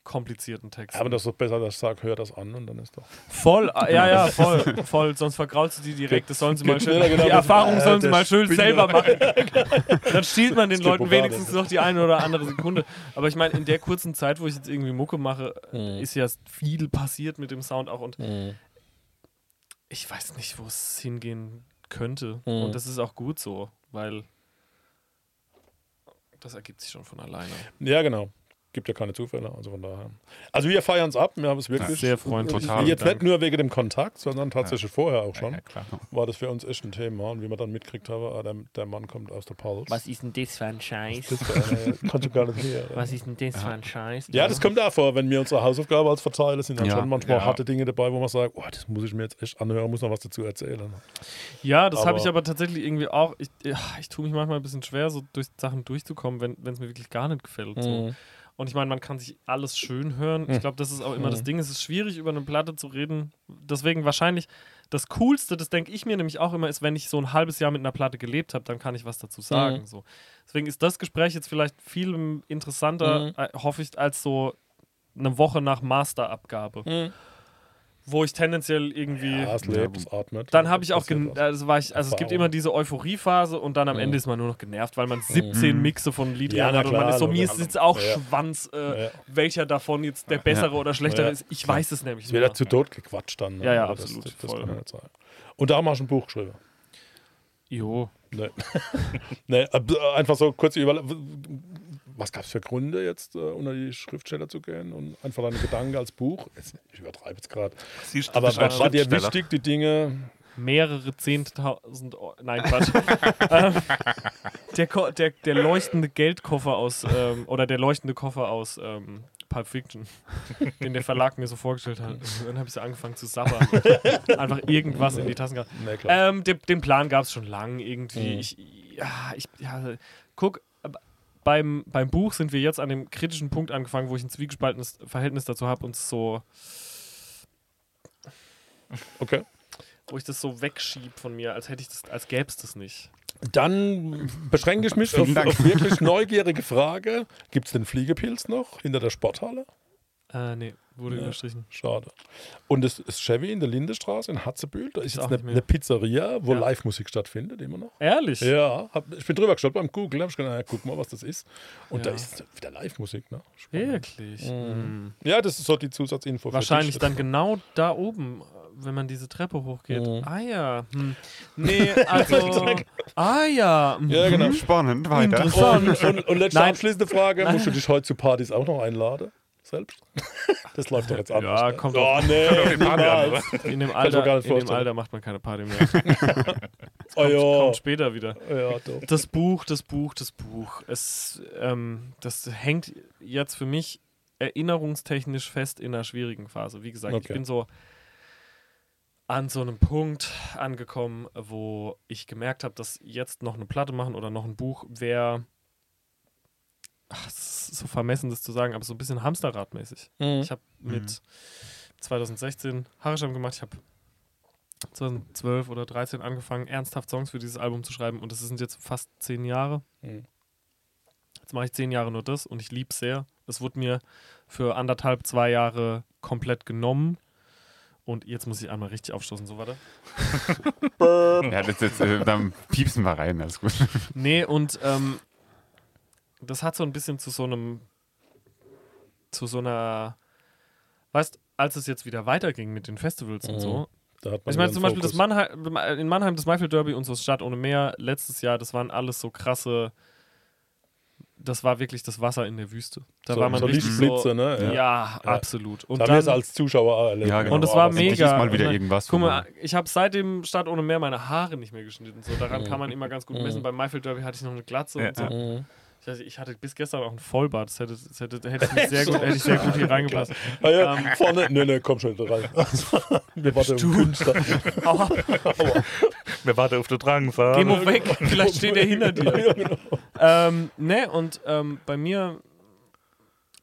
komplizierten Texten. Aber das ist doch besser, dass ich sage, hör das an und dann ist doch. Voll, ah, ja, ja, voll, voll. Sonst vergraulst du die direkt. Das sollen sie mal schön. genau. Die Erfahrung Äh, sollen sie mal schön Spinner. selber machen. (laughs) Dann stiehlt man den Leuten wenigstens noch die eine oder andere Sekunde. Aber ich meine, in der kurzen Zeit, wo ich jetzt irgendwie Mucke mache, ist ja viel passiert mit dem Sound auch. Und ich weiß nicht, wo es hingehen könnte. Und das ist auch gut so, weil das ergibt sich schon von alleine. Ja, genau. Gibt ja keine Zufälle, also von daher. Also wir feiern es ab, wir haben es wirklich. Sehr freundlich. Total. Jetzt nicht nur wegen dem Kontakt, sondern tatsächlich vorher auch schon. Ja, klar. War das für uns echt ein Thema. Und wie wir dann mitgekriegt haben, ah, der, der Mann kommt aus der Pulse. Was ist denn das für ein Scheiß? Das (laughs) kannst du gar nicht hören. Was ist denn das für ein Scheiß? Ja, das kommt auch vor, wenn wir unsere Hausaufgabe als Verteiler sind, dann Ja. schon manchmal Ja. harte Dinge dabei, wo man sagt, oh, das muss ich mir jetzt echt anhören, muss noch was dazu erzählen. Ja, das habe ich aber tatsächlich irgendwie auch. Ich, ja, ich tue mich manchmal ein bisschen schwer, so durch Sachen durchzukommen, wenn es mir wirklich gar nicht gefällt. So. Und ich meine, man kann sich alles schön hören. Ich glaube, das ist auch immer das Ding. Es ist schwierig, über eine Platte zu reden. Deswegen wahrscheinlich das Coolste, das denke ich mir nämlich auch immer, ist, wenn ich so ein halbes Jahr mit einer Platte gelebt habe, dann kann ich was dazu sagen. So. Deswegen ist das Gespräch jetzt vielleicht viel interessanter, äh, hoffe ich, als so eine Woche nach Masterabgabe. Wo ich tendenziell irgendwie. Ja, es lebt, es atmet. Dann habe ich auch, also, war ich, also es gibt immer diese Euphoriephase und dann am Ende ist man nur noch genervt, weil man 17 Mixe von Liedern Ja, hat und man klar, ist so, mir logisch. ist jetzt auch Ja. Schwanz, äh, Ja. welcher davon jetzt der bessere oder schlechtere Ja. ist. Ich weiß es nämlich Es wird nicht. zu tot gequatscht dann. ne? Ja, ja, absolut, Das, das, das voll. kann ja nicht sein. Und darum hast du ein Buch geschrieben. Jo. Nee. (laughs) nee, äh, einfach so kurz über. Was gab es für Gründe, jetzt äh, unter die Schriftsteller zu gehen und einfach deine Gedanken als Buch? Jetzt, ich übertreibe jetzt gerade. Aber was war dir wichtig, die Dinge? Mehrere Zehntausend. Nein, Quatsch. ähm, der, der, der leuchtende Geldkoffer aus, ähm, oder der leuchtende Koffer aus ähm, Pulp Fiction, den der Verlag mir so vorgestellt hat. Und dann habe ich so angefangen zu sabbern. Einfach irgendwas in die Tassen gehabt. Nee. Ähm, den, den Plan gab es schon lang irgendwie. Mhm. Ich, ja, ich, ja, guck, beim, beim Buch sind wir jetzt an dem kritischen Punkt angefangen, wo ich ein zwiegespaltenes Verhältnis dazu habe und so, Okay. wo ich das so wegschieb von mir, als hätte ich das, als gäbe es das nicht. Dann beschränke ich mich auf, auf wirklich neugierige Frage. Gibt es den Fliegepilz noch hinter der Sporthalle? Äh, nee, wurde überstrichen. Schade. Und das ist Chevy in der Lindestraße in Hatzebühl. Da ist jetzt auch eine, eine Pizzeria, wo Ja. Live-Musik stattfindet, immer noch. Ehrlich? Ja, hab, ich bin drüber gestolpert beim Google. Hab ich gedacht, na, guck mal, was das ist. Und da Ja. ist wieder Live-Musik. Ne? Spannend. Wirklich? Hm. Ja, das ist so die Zusatzinfo. Wahrscheinlich dann genau da oben, wenn man diese Treppe hochgeht. Mhm. Ah ja. Hm. (laughs) Nee, also. ah ja. mhm. Ja, genau. Spannend, weiter. Interessant. Und, und, und letzte Nein. abschließende Frage: Musst du dich heute zu Partys auch noch einladen? Selbst? (laughs) Das läuft doch jetzt anders. Ja, ne? kommt Oh, nee, den Party an, niemals. In dem Alter, in dem. Alter macht man keine Party mehr. (laughs) Oh, ja. Kommt später wieder. ja, doch. Das Buch, das Buch, das Buch. Es, ähm, das hängt jetzt für mich erinnerungstechnisch fest in einer schwierigen Phase. Wie gesagt, ich Okay. bin so an so einem Punkt angekommen, wo ich gemerkt habe, dass jetzt noch eine Platte machen oder noch ein Buch wäre. Ach, es ist so vermessen, das zu sagen, aber so ein bisschen Hamsterradmäßig. Mhm. Ich habe mit 2016 Harisham gemacht. Ich habe 2012 oder 13 angefangen, ernsthaft Songs für dieses Album zu schreiben und es sind jetzt fast zehn Jahre. Mhm. Jetzt mache ich zehn Jahre nur das und ich liebe es sehr. Es wurde mir für anderthalb, zwei Jahre komplett genommen. Und jetzt muss ich einmal richtig aufstoßen, so warte. (laughs) Ja, das jetzt, äh, dann piepsen wir rein, alles gut. Nee, und ähm, das hat so ein bisschen zu so einem, zu so einer, weißt, als es jetzt wieder weiterging mit den Festivals und Mhm. so. Da hat man Ich meine zum Beispiel das. Mannheim, in Mannheim das Maifeld Derby und so Stadt ohne Meer letztes Jahr, das waren alles so krasse, das war wirklich das Wasser in der Wüste. Da so, war man so richtig Lichtblitze, so, ne? ja, Ja. absolut. Und da haben wir es als Zuschauer erlebt. Ja, genau. Und es war mega. Mal wieder irgendwas. Guck mal, ich habe seit dem Stadt ohne Meer meine Haare nicht mehr geschnitten. So, daran Mhm. kann man immer ganz gut messen. Beim Maifeld Derby hatte ich noch eine Glatze Ja, und so. Ja. Mhm. Ich, hatte, bis gestern auch ein Vollbart. Das hätte, das hätte, da hätte, ich (laughs) mich sehr gut, hätte ich sehr gut hier reingepasst. Ah, ja, Ähm, vorne. Nee, nee, komm schon wieder rein. (laughs) wir warten Künstler. Aua, Wer wartet auf den (laughs) Drang? geh mal weg. Vielleicht steht er hinter dir. Ja, genau. ähm, ne, und ähm, bei mir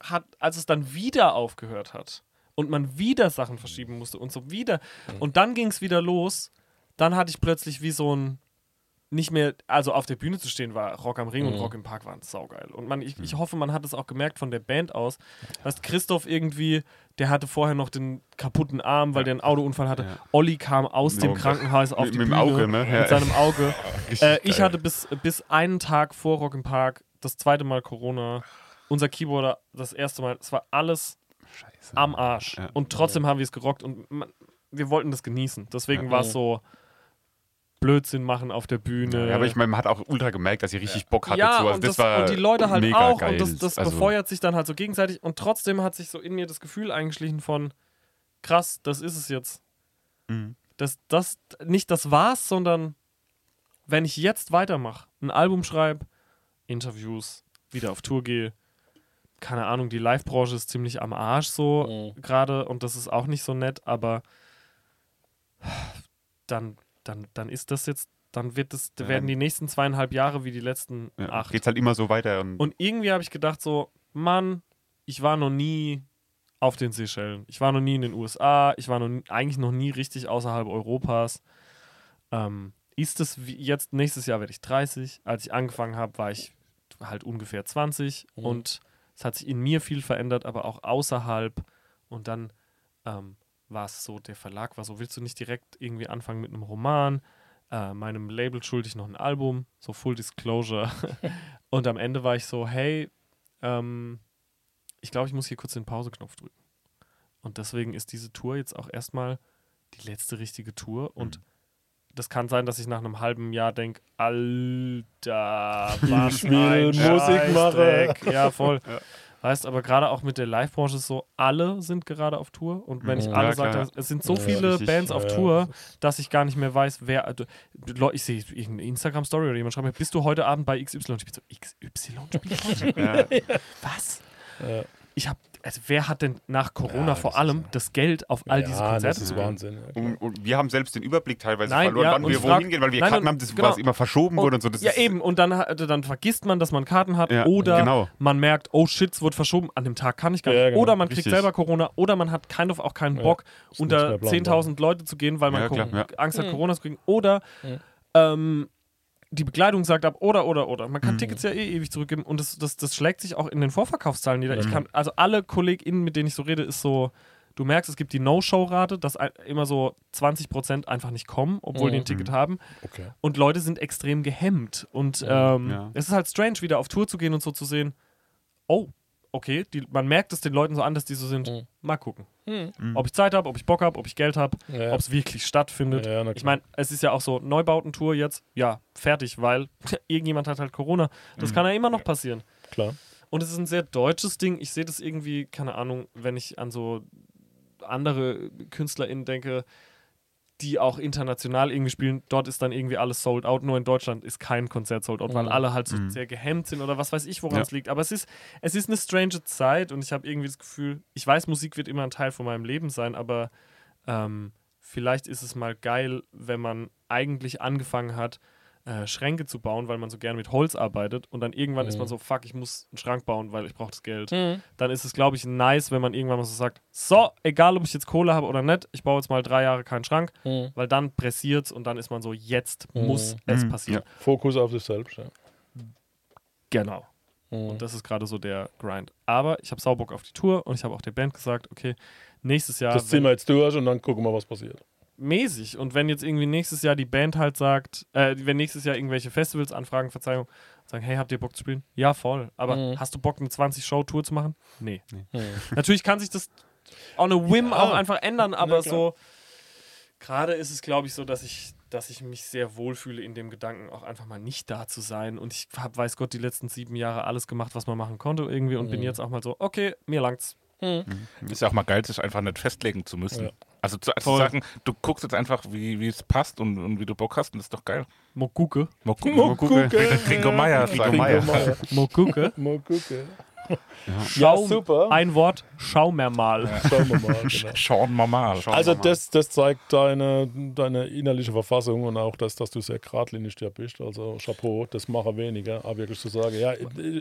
hat, als es dann wieder aufgehört hat und man wieder Sachen verschieben musste und so wieder, und dann ging es wieder los, dann hatte ich plötzlich wie so ein nicht mehr, also auf der Bühne zu stehen war Rock am Ring und Mhm. Rock im Park waren saugeil. Und man, ich, ich hoffe, man hat es auch gemerkt von der Band aus, dass Christoph irgendwie, der hatte vorher noch den kaputten Arm, weil der einen Autounfall hatte. Ja. Olli kam aus dem Mit- Krankenhaus auf mit- die mit dem Bühne Auge, ne? Ja. mit seinem Auge. (laughs) Äh, ich hatte bis, bis einen Tag vor Rock im Park das zweite Mal Corona. Unser Keyboarder das erste Mal. Es war alles Scheiße. am Arsch. Ja. Und trotzdem haben wir es gerockt und man, wir wollten das genießen. Deswegen Ja. war es so Blödsinn machen auf der Bühne. Ja, aber ich meine, man hat auch ultra gemerkt, dass ihr richtig Bock hattet. ja, so. also und, das, das, war und die Leute halt auch. Geil. Und das, das also, befeuert sich dann halt so gegenseitig. Und trotzdem hat sich so in mir das Gefühl eingeschlichen von, krass, das ist es jetzt. Mhm. Das, das, nicht das war's, sondern wenn ich jetzt weitermache, ein Album schreibe, Interviews, wieder auf Tour gehe, keine Ahnung, die Live-Branche ist ziemlich am Arsch so Mhm. gerade und das ist auch nicht so nett, aber dann, dann, dann ist das jetzt, dann wird das, Ja, werden die nächsten zweieinhalb Jahre wie die letzten Ja, acht. geht's halt immer so weiter. Und, Und irgendwie habe ich gedacht so, Mann, ich war noch nie auf den Seychellen. Ich war noch nie in den USA. Ich war noch nie, eigentlich noch nie richtig außerhalb Europas. Ähm, ist es wie jetzt, nächstes Jahr werde ich 30. Als ich angefangen habe, war ich halt ungefähr 20 Mhm. und es hat sich in mir viel verändert, aber auch außerhalb. Und dann ähm, war es so, der Verlag war so, willst du nicht direkt irgendwie anfangen mit einem Roman? Äh, meinem Label schuldig noch ein Album, so Full Disclosure. (laughs) und am Ende war ich so, hey, ähm, ich glaube, ich muss hier kurz den Pauseknopf drücken. Und deswegen ist diese Tour jetzt auch erstmal die letzte richtige Tour. Und das kann sein, dass ich nach einem halben Jahr denke, Alter, (laughs) was Ich ein Musik machen. Ja, voll. (laughs) Weißt, aber gerade auch mit der Live-Branche ist so, alle sind gerade auf Tour. Und wenn ich Mhm. alle Ja, sage, klar. es sind so Ja, viele richtig. Bands auf Ja, ja. Tour, dass ich gar nicht mehr weiß, wer. Also, ich sehe irgendeine Instagram-Story oder jemand schreibt mir, bist du heute Abend bei XY? Und ich bin so, XY spielt heute? (laughs) ja, Was? Ich habe, also wer hat denn nach Corona Ja, vor allem das Geld auf all diese ja, Konzerte das ist? Wahnsinn. Und, und wir haben selbst den Überblick teilweise Nein, verloren, ja, wann und wir wohin gehen, weil wir Nein, Karten und- haben, das genau. was immer verschoben wurde und so. Das ja, ist, eben. Und dann, dann vergisst man, dass man Karten hat. Ja, oder genau. man merkt, oh shit, es wurde verschoben. An dem Tag kann ich gar nicht. Ja, genau. Oder man kriegt Richtig. selber Corona. Oder man hat kind of auch keinen Bock, unter nichts mehr planbar. 10.000 Leute zu gehen, weil man Ja, Co- klar, ja. Angst hat, Mhm. Corona zu kriegen. Oder Mhm. ähm, die Bekleidung sagt ab oder oder oder. Man kann Mhm. Tickets ja eh ewig zurückgeben und das, das, das schlägt sich auch in den Vorverkaufszahlen nieder. Ich Mhm. kann, also alle KollegInnen, mit denen ich so rede, ist so, du merkst, es gibt die No-Show-Rate, dass immer so 20% einfach nicht kommen, obwohl die ein Mhm. Ticket haben. Okay. Und Leute sind extrem gehemmt. Und ähm, Ja. es ist halt strange, wieder auf Tour zu gehen und so zu sehen, oh, okay, die, man merkt es den Leuten so an, dass die so sind, Mhm. mal gucken. Mhm. Ob ich Zeit habe, ob ich Bock habe, ob ich Geld habe, Ja. ob es wirklich stattfindet. Ja, Ich meine, es ist ja auch so, Neubautentour jetzt, ja, fertig, weil (laughs) irgendjemand hat halt Corona. Das kann ja immer noch passieren. klar. Und es ist ein sehr deutsches Ding. Ich sehe das irgendwie, keine Ahnung, wenn ich an so andere KünstlerInnen denke, die auch international irgendwie spielen, dort ist dann irgendwie alles sold out. Nur in Deutschland ist kein Konzert sold out, weil Mhm. alle halt so Mhm. sehr gehemmt sind oder was weiß ich, woran Ja. es liegt. Aber es ist, es ist eine strange Zeit und ich habe irgendwie das Gefühl, ich weiß, Musik wird immer ein Teil von meinem Leben sein, aber ähm, vielleicht ist es mal geil, wenn man eigentlich angefangen hat, äh, Schränke zu bauen, weil man so gerne mit Holz arbeitet und dann irgendwann ist man Mhm. so, fuck, ich muss einen Schrank bauen, weil ich brauche das Geld. Mhm. Dann ist es, glaube ich, nice, wenn man irgendwann mal so sagt, so, egal ob ich jetzt Kohle habe oder nicht, ich baue jetzt mal drei Jahre keinen Schrank, Mhm. weil dann pressiert es und dann ist man so, jetzt Mhm. muss es Mhm. passieren. Fokus auf sich selbst. Ja. Genau. Mhm. Und das ist gerade so der Grind. Aber ich habe Saubock auf die Tour und ich habe auch der Band gesagt, okay, nächstes Jahr das ziehen wir jetzt durch und dann gucken wir, was passiert. Mäßig. Und wenn jetzt irgendwie nächstes Jahr die Band halt sagt, äh, wenn nächstes Jahr irgendwelche Festivals anfragen, Verzeihung, sagen, hey, habt ihr Bock zu spielen? Ja, voll. Aber Mhm. hast du Bock, eine 20-Show-Tour zu machen? Nee. Mhm. Natürlich kann sich das on a whim Ja. auch einfach ändern, aber so gerade ist es, glaube ich, so, dass ich, dass ich mich sehr wohlfühle in dem Gedanken, auch einfach mal nicht da zu sein. Und ich habe, weiß Gott, die letzten sieben Jahre alles gemacht, was man machen konnte irgendwie und bin Mhm. jetzt auch mal so, okay, mir langt's. Ist ja auch mal geil, sich einfach nicht festlegen zu müssen. Ja. Also zu, also zu sagen, du guckst jetzt einfach, wie wie es passt und, und wie du Bock hast und das ist doch geil. Mo gucke. Mal gucken. Mo gucke. Ringo Meier, Ringo sagen. Meier. Meier. Mo gucke. Mo gucke. Schau, Ja, (laughs) super. Ein Wort, schau mir mal. Schauen wir mal. Genau. Schauen wir mal. Schauen Also wir mal. das, das zeigt deine, deine innerliche Verfassung und auch das, dass du sehr geradlinig ja bist. Also Chapeau, das mache weniger. Aber wirklich zu sagen, ja,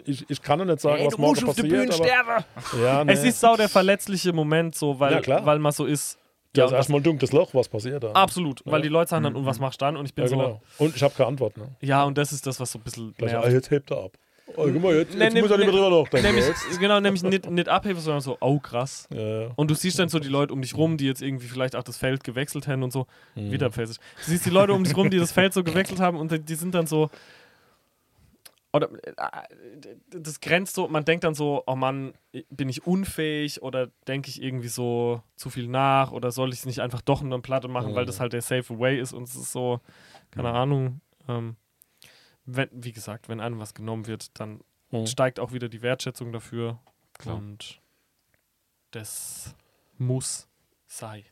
ich, ich kann noch nicht sagen, was morgen passiert. Aber, ja, nee, Es ist sau der verletzliche Moment, so, weil, Ja, klar. weil man so ist. Ja, Ja, ist erstmal ein dunkles Loch, was passiert da. absolut. Weil Ja. die Leute sagen dann, und was machst du dann? Und ich bin Ja, so, genau. Und ich habe keine Antwort. Ne? ja, und das ist das, was so ein bisschen. Gleich, ah, jetzt hebt er ab. Oh, guck mal, jetzt, Nee, jetzt nee, muss er nicht mehr drüber nachdenken. Nämlich, genau, nämlich nicht, nicht abheben, sondern so, oh krass. Ja, Und du siehst dann so die Leute um dich rum, die jetzt irgendwie vielleicht auch das Feld gewechselt haben und so. Mhm. Wieder pfälzisch. Du siehst die Leute um dich rum, die das Feld so gewechselt haben und die sind dann so. Oder äh, das grenzt so, man denkt dann so, oh Mann, bin ich unfähig oder denke ich irgendwie so zu viel nach oder soll ich es nicht einfach doch in einer Platte machen, weil Mhm. das halt der safe way ist und es ist so, keine Ahnung. Ähm, wenn, wie gesagt, wenn einem was genommen wird, dann Mhm. steigt auch wieder die Wertschätzung dafür. Klar. Und das muss sein.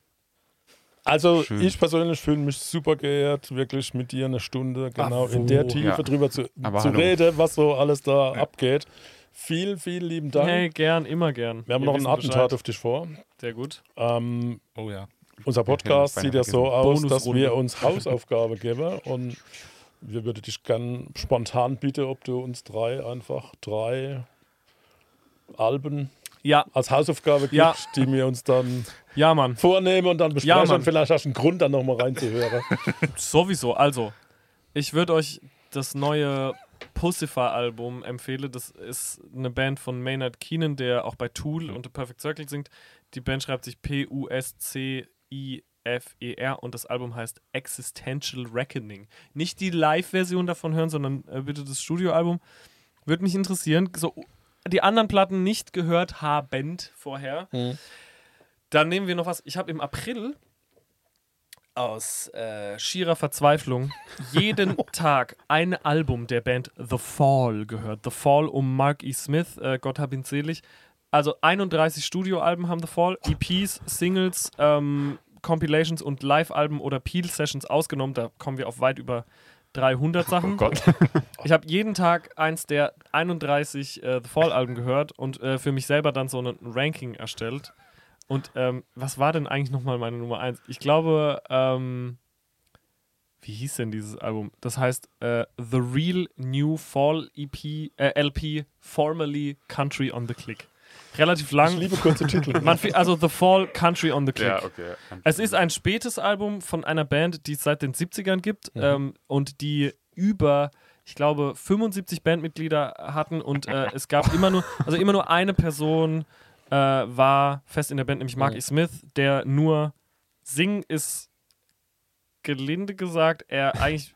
Also Schön. ich persönlich fühle mich super geehrt, wirklich mit dir eine Stunde genau Ach, in der? Tiefe Ja. drüber zu, Aber zu hallo. reden, was so alles da abgeht. Vielen, vielen lieben Dank. Hey, gern, immer gern. Wir haben Ihr noch ein Attentat Bescheid. auf dich vor. Sehr gut. Ähm, Oh ja. unser Ja, Podcast sieht ja so aus, dass wir uns Hausaufgabe geben und wir würden dich gern spontan bitten, ob du uns drei einfach drei Alben Ja, als Hausaufgabe gibst, Ja. die wir uns dann ja, Mann. vornehmen und dann besprechen und vielleicht hast du einen Grund, dann nochmal reinzuhören. (laughs) Sowieso. Also, ich würde euch das neue Pussifer-Album empfehlen. Das ist eine Band von Maynard Keenan, der auch bei Tool und The Perfect Circle singt. Die Band schreibt sich P-U-S-C-I-F-E-R und das Album heißt Existential Reckoning. Nicht die Live-Version davon hören, sondern äh, bitte das Studioalbum. Würde mich interessieren. So, die anderen Platten nicht gehört habend vorher. Mhm. Dann nehmen wir noch was. Ich habe im April aus äh, schierer Verzweiflung (laughs) jeden Tag ein Album der Band The Fall gehört. The Fall um Mark E. Smith, äh, Gott hab ihn selig. Also 31 Studioalben haben The Fall, EPs, Singles, ähm, Compilations und Live-Alben oder Peel-Sessions ausgenommen. Da kommen wir auf weit über 300 Sachen. Oh Gott. Ich habe jeden Tag eins der 31 äh, The Fall-Alben gehört und äh, für mich selber dann so ein Ranking erstellt. Und ähm, was war denn eigentlich nochmal meine Nummer 1? Ich glaube, ähm, wie hieß denn dieses Album? Das heißt äh, The Real New Fall EP, äh, LP, formerly Country on the Click. Relativ Ich lang. liebe kurze Titel. (laughs) Man, also The Fall Country on the Click. Ja, okay. Es ist ein spätes Album von einer Band, die es seit den 70ern gibt Mhm. ähm, und die über, ich glaube, 75 Bandmitglieder hatten und äh, es gab immer nur, also immer nur eine Person äh, war fest in der Band, nämlich Mark E. Smith, der nur singen ist gelinde gesagt, er eigentlich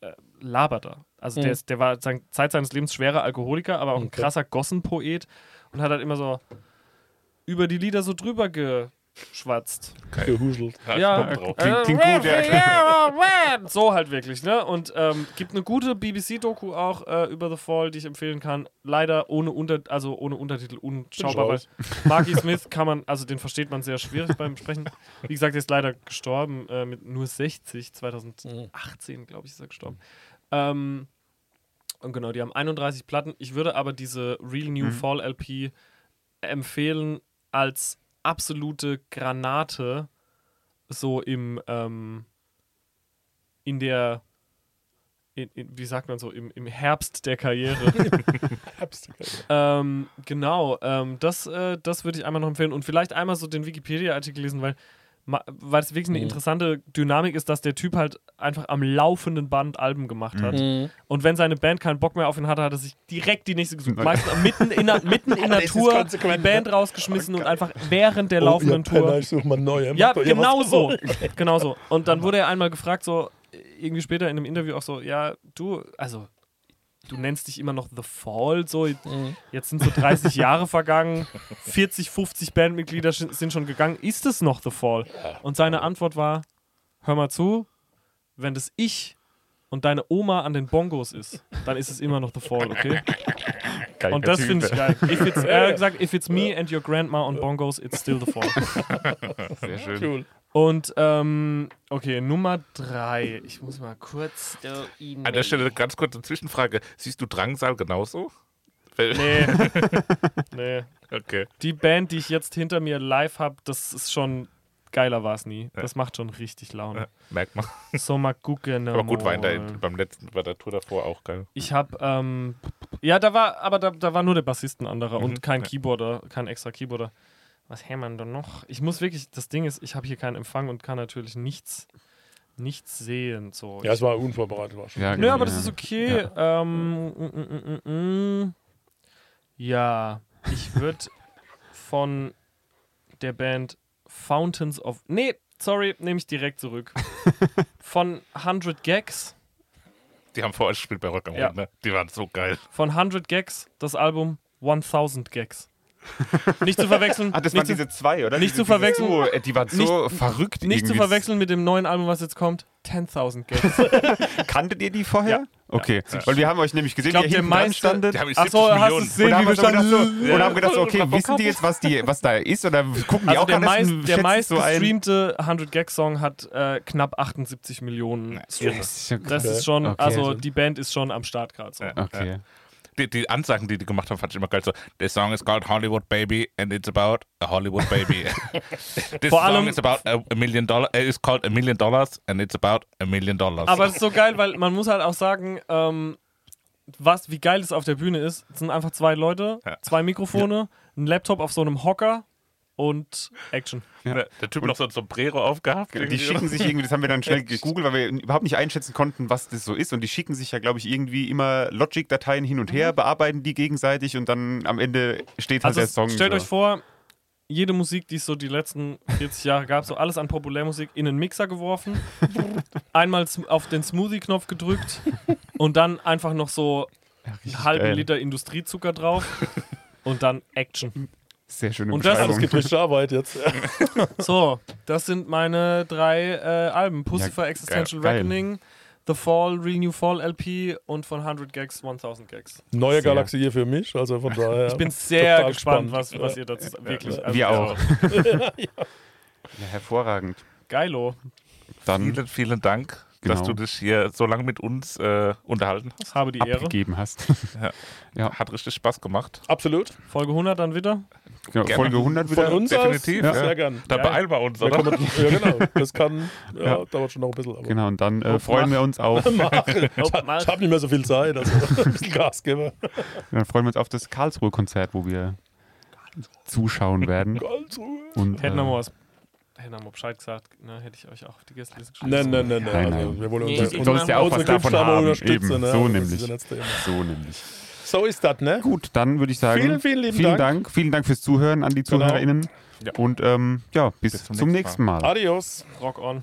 äh, laberter. Also der, Mhm. ist, der war sein, Zeit seines Lebens schwerer Alkoholiker, aber auch ein Okay. krasser Gossenpoet und hat halt immer so über die Lieder so drüber geschwatzt. Gehuschelt. Ja, Bock drauf. Klingt- klingt gut, ja. So halt wirklich, ne? Und ähm, gibt eine gute BBC-Doku auch äh, über The Fall, die ich empfehlen kann. Leider ohne Unter also ohne Untertitel unschaubar, weil. (laughs) Marky Smith kann man, also den versteht man sehr schwierig beim Sprechen. Wie gesagt, er ist leider gestorben äh, mit nur 60, 2018, glaube ich, ist er gestorben. Ähm, und genau, die haben 31 Platten. Ich würde aber diese Real New Fall LP empfehlen als absolute Granate, so im, ähm, in der, in, in, wie sagt man so, im, im (laughs) (laughs) Herbst der Karriere. ähm, genau, ähm, das, äh, das würde ich einmal noch empfehlen und vielleicht einmal so den Wikipedia-Artikel lesen, weil weil es wirklich eine Mhm. interessante Dynamik ist, dass der Typ halt einfach am laufenden Band Alben gemacht hat. Mhm. Und wenn seine Band keinen Bock mehr auf ihn hatte, hat er sich direkt die nächste gesucht. Meistens mitten in der, mitten in (laughs) der Tour die Band rausgeschmissen und einfach während der laufenden oh, ihr Penner, Tour. Ich suche mal neue. Ja, genau so. (laughs) genau so. Und dann wurde er einmal gefragt, so irgendwie später in einem Interview auch so, ja, du, also du nennst dich immer noch The Fall, so jetzt sind so 30 Jahre vergangen, 40, 50 Bandmitglieder sind schon gegangen, ist es noch The Fall? Und seine Antwort war, hör mal zu, wenn das ich und deine Oma an den Bongos ist, dann ist es immer noch The Fall, okay? Geiler Und das finde ich geil. If it's, er hat gesagt, if it's me and your grandma on Bongos, it's still The Fall. (laughs) Sehr schön. Cool. Und ähm, okay, Nummer drei. Ich muss mal kurz. An der Stelle ganz kurze Zwischenfrage. Siehst du Drangsal genauso? Nee. (laughs) nee. Okay. Die Band, die ich jetzt hinter mir live habe, das ist schon. Geiler war es nie. Das macht schon richtig Ja, Laune. merkt man. So mal gucken. (laughs) Aber gut, war in der, mal. beim letzten, bei der Tour davor auch geil. Ich habe, ähm, ja, da war, aber da, da war nur der Bassist ein anderer Mhm, und kein ja. Keyboarder, kein extra Keyboarder. Was haben wir denn noch? Ich muss wirklich, das Ding ist, ich habe hier keinen Empfang und kann natürlich nichts, nichts sehen. So. Ja, es war unvorbereitet. War schon. Ja, Nö, genau, aber das ja. ist okay. Ähm, mm, mm, mm, mm. Ja, ich würde von der Band Fountains of. Nee, sorry, nehme ich direkt zurück. (laughs) Von 100 Gags. Die haben vor euch gespielt bei Rock am Ja. Ring, ne? Die waren so geil. Von 100 Gags das Album 1000 Gags. (laughs) Nicht zu verwechseln. Ah, das nicht waren zu, diese zwei, oder? nicht Diese- zu verwechseln. diese- So, äh, die waren so verrückt. nicht zu irgendwie. verwechseln mit dem neuen Album, was jetzt kommt. 10.000 Gags. (laughs) Kanntet ihr die vorher? Ja. Okay, weil wir haben euch nämlich gesehen, Ich glaub, wie ihr hinten standet. Die haben Achso, 70 hast du gesehen, Und haben, wie wir so, standen? und haben gedacht, so, okay, Ja. wissen die jetzt, was, die, was da ist? Oder gucken die Also auch der, meist, der meist so gestreamte 100-Gag-Song hat äh, knapp 78 Millionen Streams. Das ist ja Das ist schon, Okay. also die Band ist schon am Start gerade so. Ja. Okay. Die, die Ansagen, die die gemacht haben, fand ich immer geil. So, the song is called Hollywood Baby and it's about a Hollywood Baby. (laughs) This Vor song allem- is about a, million dollar, uh, is called a million dollars and it's about a million dollars. Aber es ist so geil, weil man muss halt auch sagen, ähm, was, wie geil es auf der Bühne ist. Es sind einfach zwei Leute, Ja. zwei Mikrofone, ein Laptop auf so einem Hocker und Action. Ne, der Typ noch so ein Sombrero aufgehabt. Die schicken sich irgendwie, das haben wir dann schnell (laughs) gegoogelt, weil wir überhaupt nicht einschätzen konnten, was das so ist. Und die schicken sich ja, glaube ich, irgendwie immer Logic-Dateien hin und her, bearbeiten die gegenseitig und dann am Ende steht halt Also der Song. stellt so. euch vor, jede Musik, die es so die letzten 40 Jahre gab, so alles an Populärmusik in einen Mixer geworfen, (laughs) einmal auf den Smoothie-Knopf gedrückt und dann einfach noch so einen halben geil. Liter Industriezucker drauf und dann Action. Sehr schöne Und das- gibt richtig Arbeit jetzt. (laughs) So, das sind meine drei äh, Alben. Pussifer Ja, Existential geil. Reckoning, The Fall, Real New Fall LP und von 100 Gags 1000 Gags. Neue Sehr. Galaxie hier für mich. Also von daher. Ich bin sehr gespannt, gespannt. was, was ihr dazu wirklich. also, Wir auch. (laughs) ja, hervorragend. Geilo. Dann Vielen, vielen Dank, Genau. dass du dich hier so lange mit uns äh, unterhalten hast. Habe die Ehre. abgegeben hast. (laughs) Hat richtig Spaß gemacht. Absolut. Folge 100 dann wieder. Genau, Gerne. Folge 100 Von wieder. uns definitiv, aus. ja. Sehr gern. Da Ja. beeilen wir uns, oder? man, ja, genau. Das kann, (laughs) ja, Ja. dauert schon noch ein bisschen. Aber Genau, und dann äh, freuen wir uns auf, (laughs) ich habe nicht mehr so viel Zeit, also ein bisschen Gas geben. dann freuen wir uns auf das Karlsruhe-Konzert, wo wir zuschauen werden. Karlsruhe. Und, Hätten wir äh, mal was. Hätte mal Bescheid gesagt, ne, hätte ich euch auch auf die Gästeliste geschrieben. Nein, nein, nein, nein. Nein, Also, wir wollen Nee, unsere, sollst ja auch was davon mal haben. Eben, ne? so nämlich. so nämlich. So ist das, ne? Gut, dann würde ich sagen, Vielen, vielen lieben vielen Dank. Dank. Vielen Dank fürs Zuhören an die Genau. ZuhörerInnen. Ja. Und ähm, ja, bis, Bis zum, zum nächsten nächsten Mal. Adios. Rock on.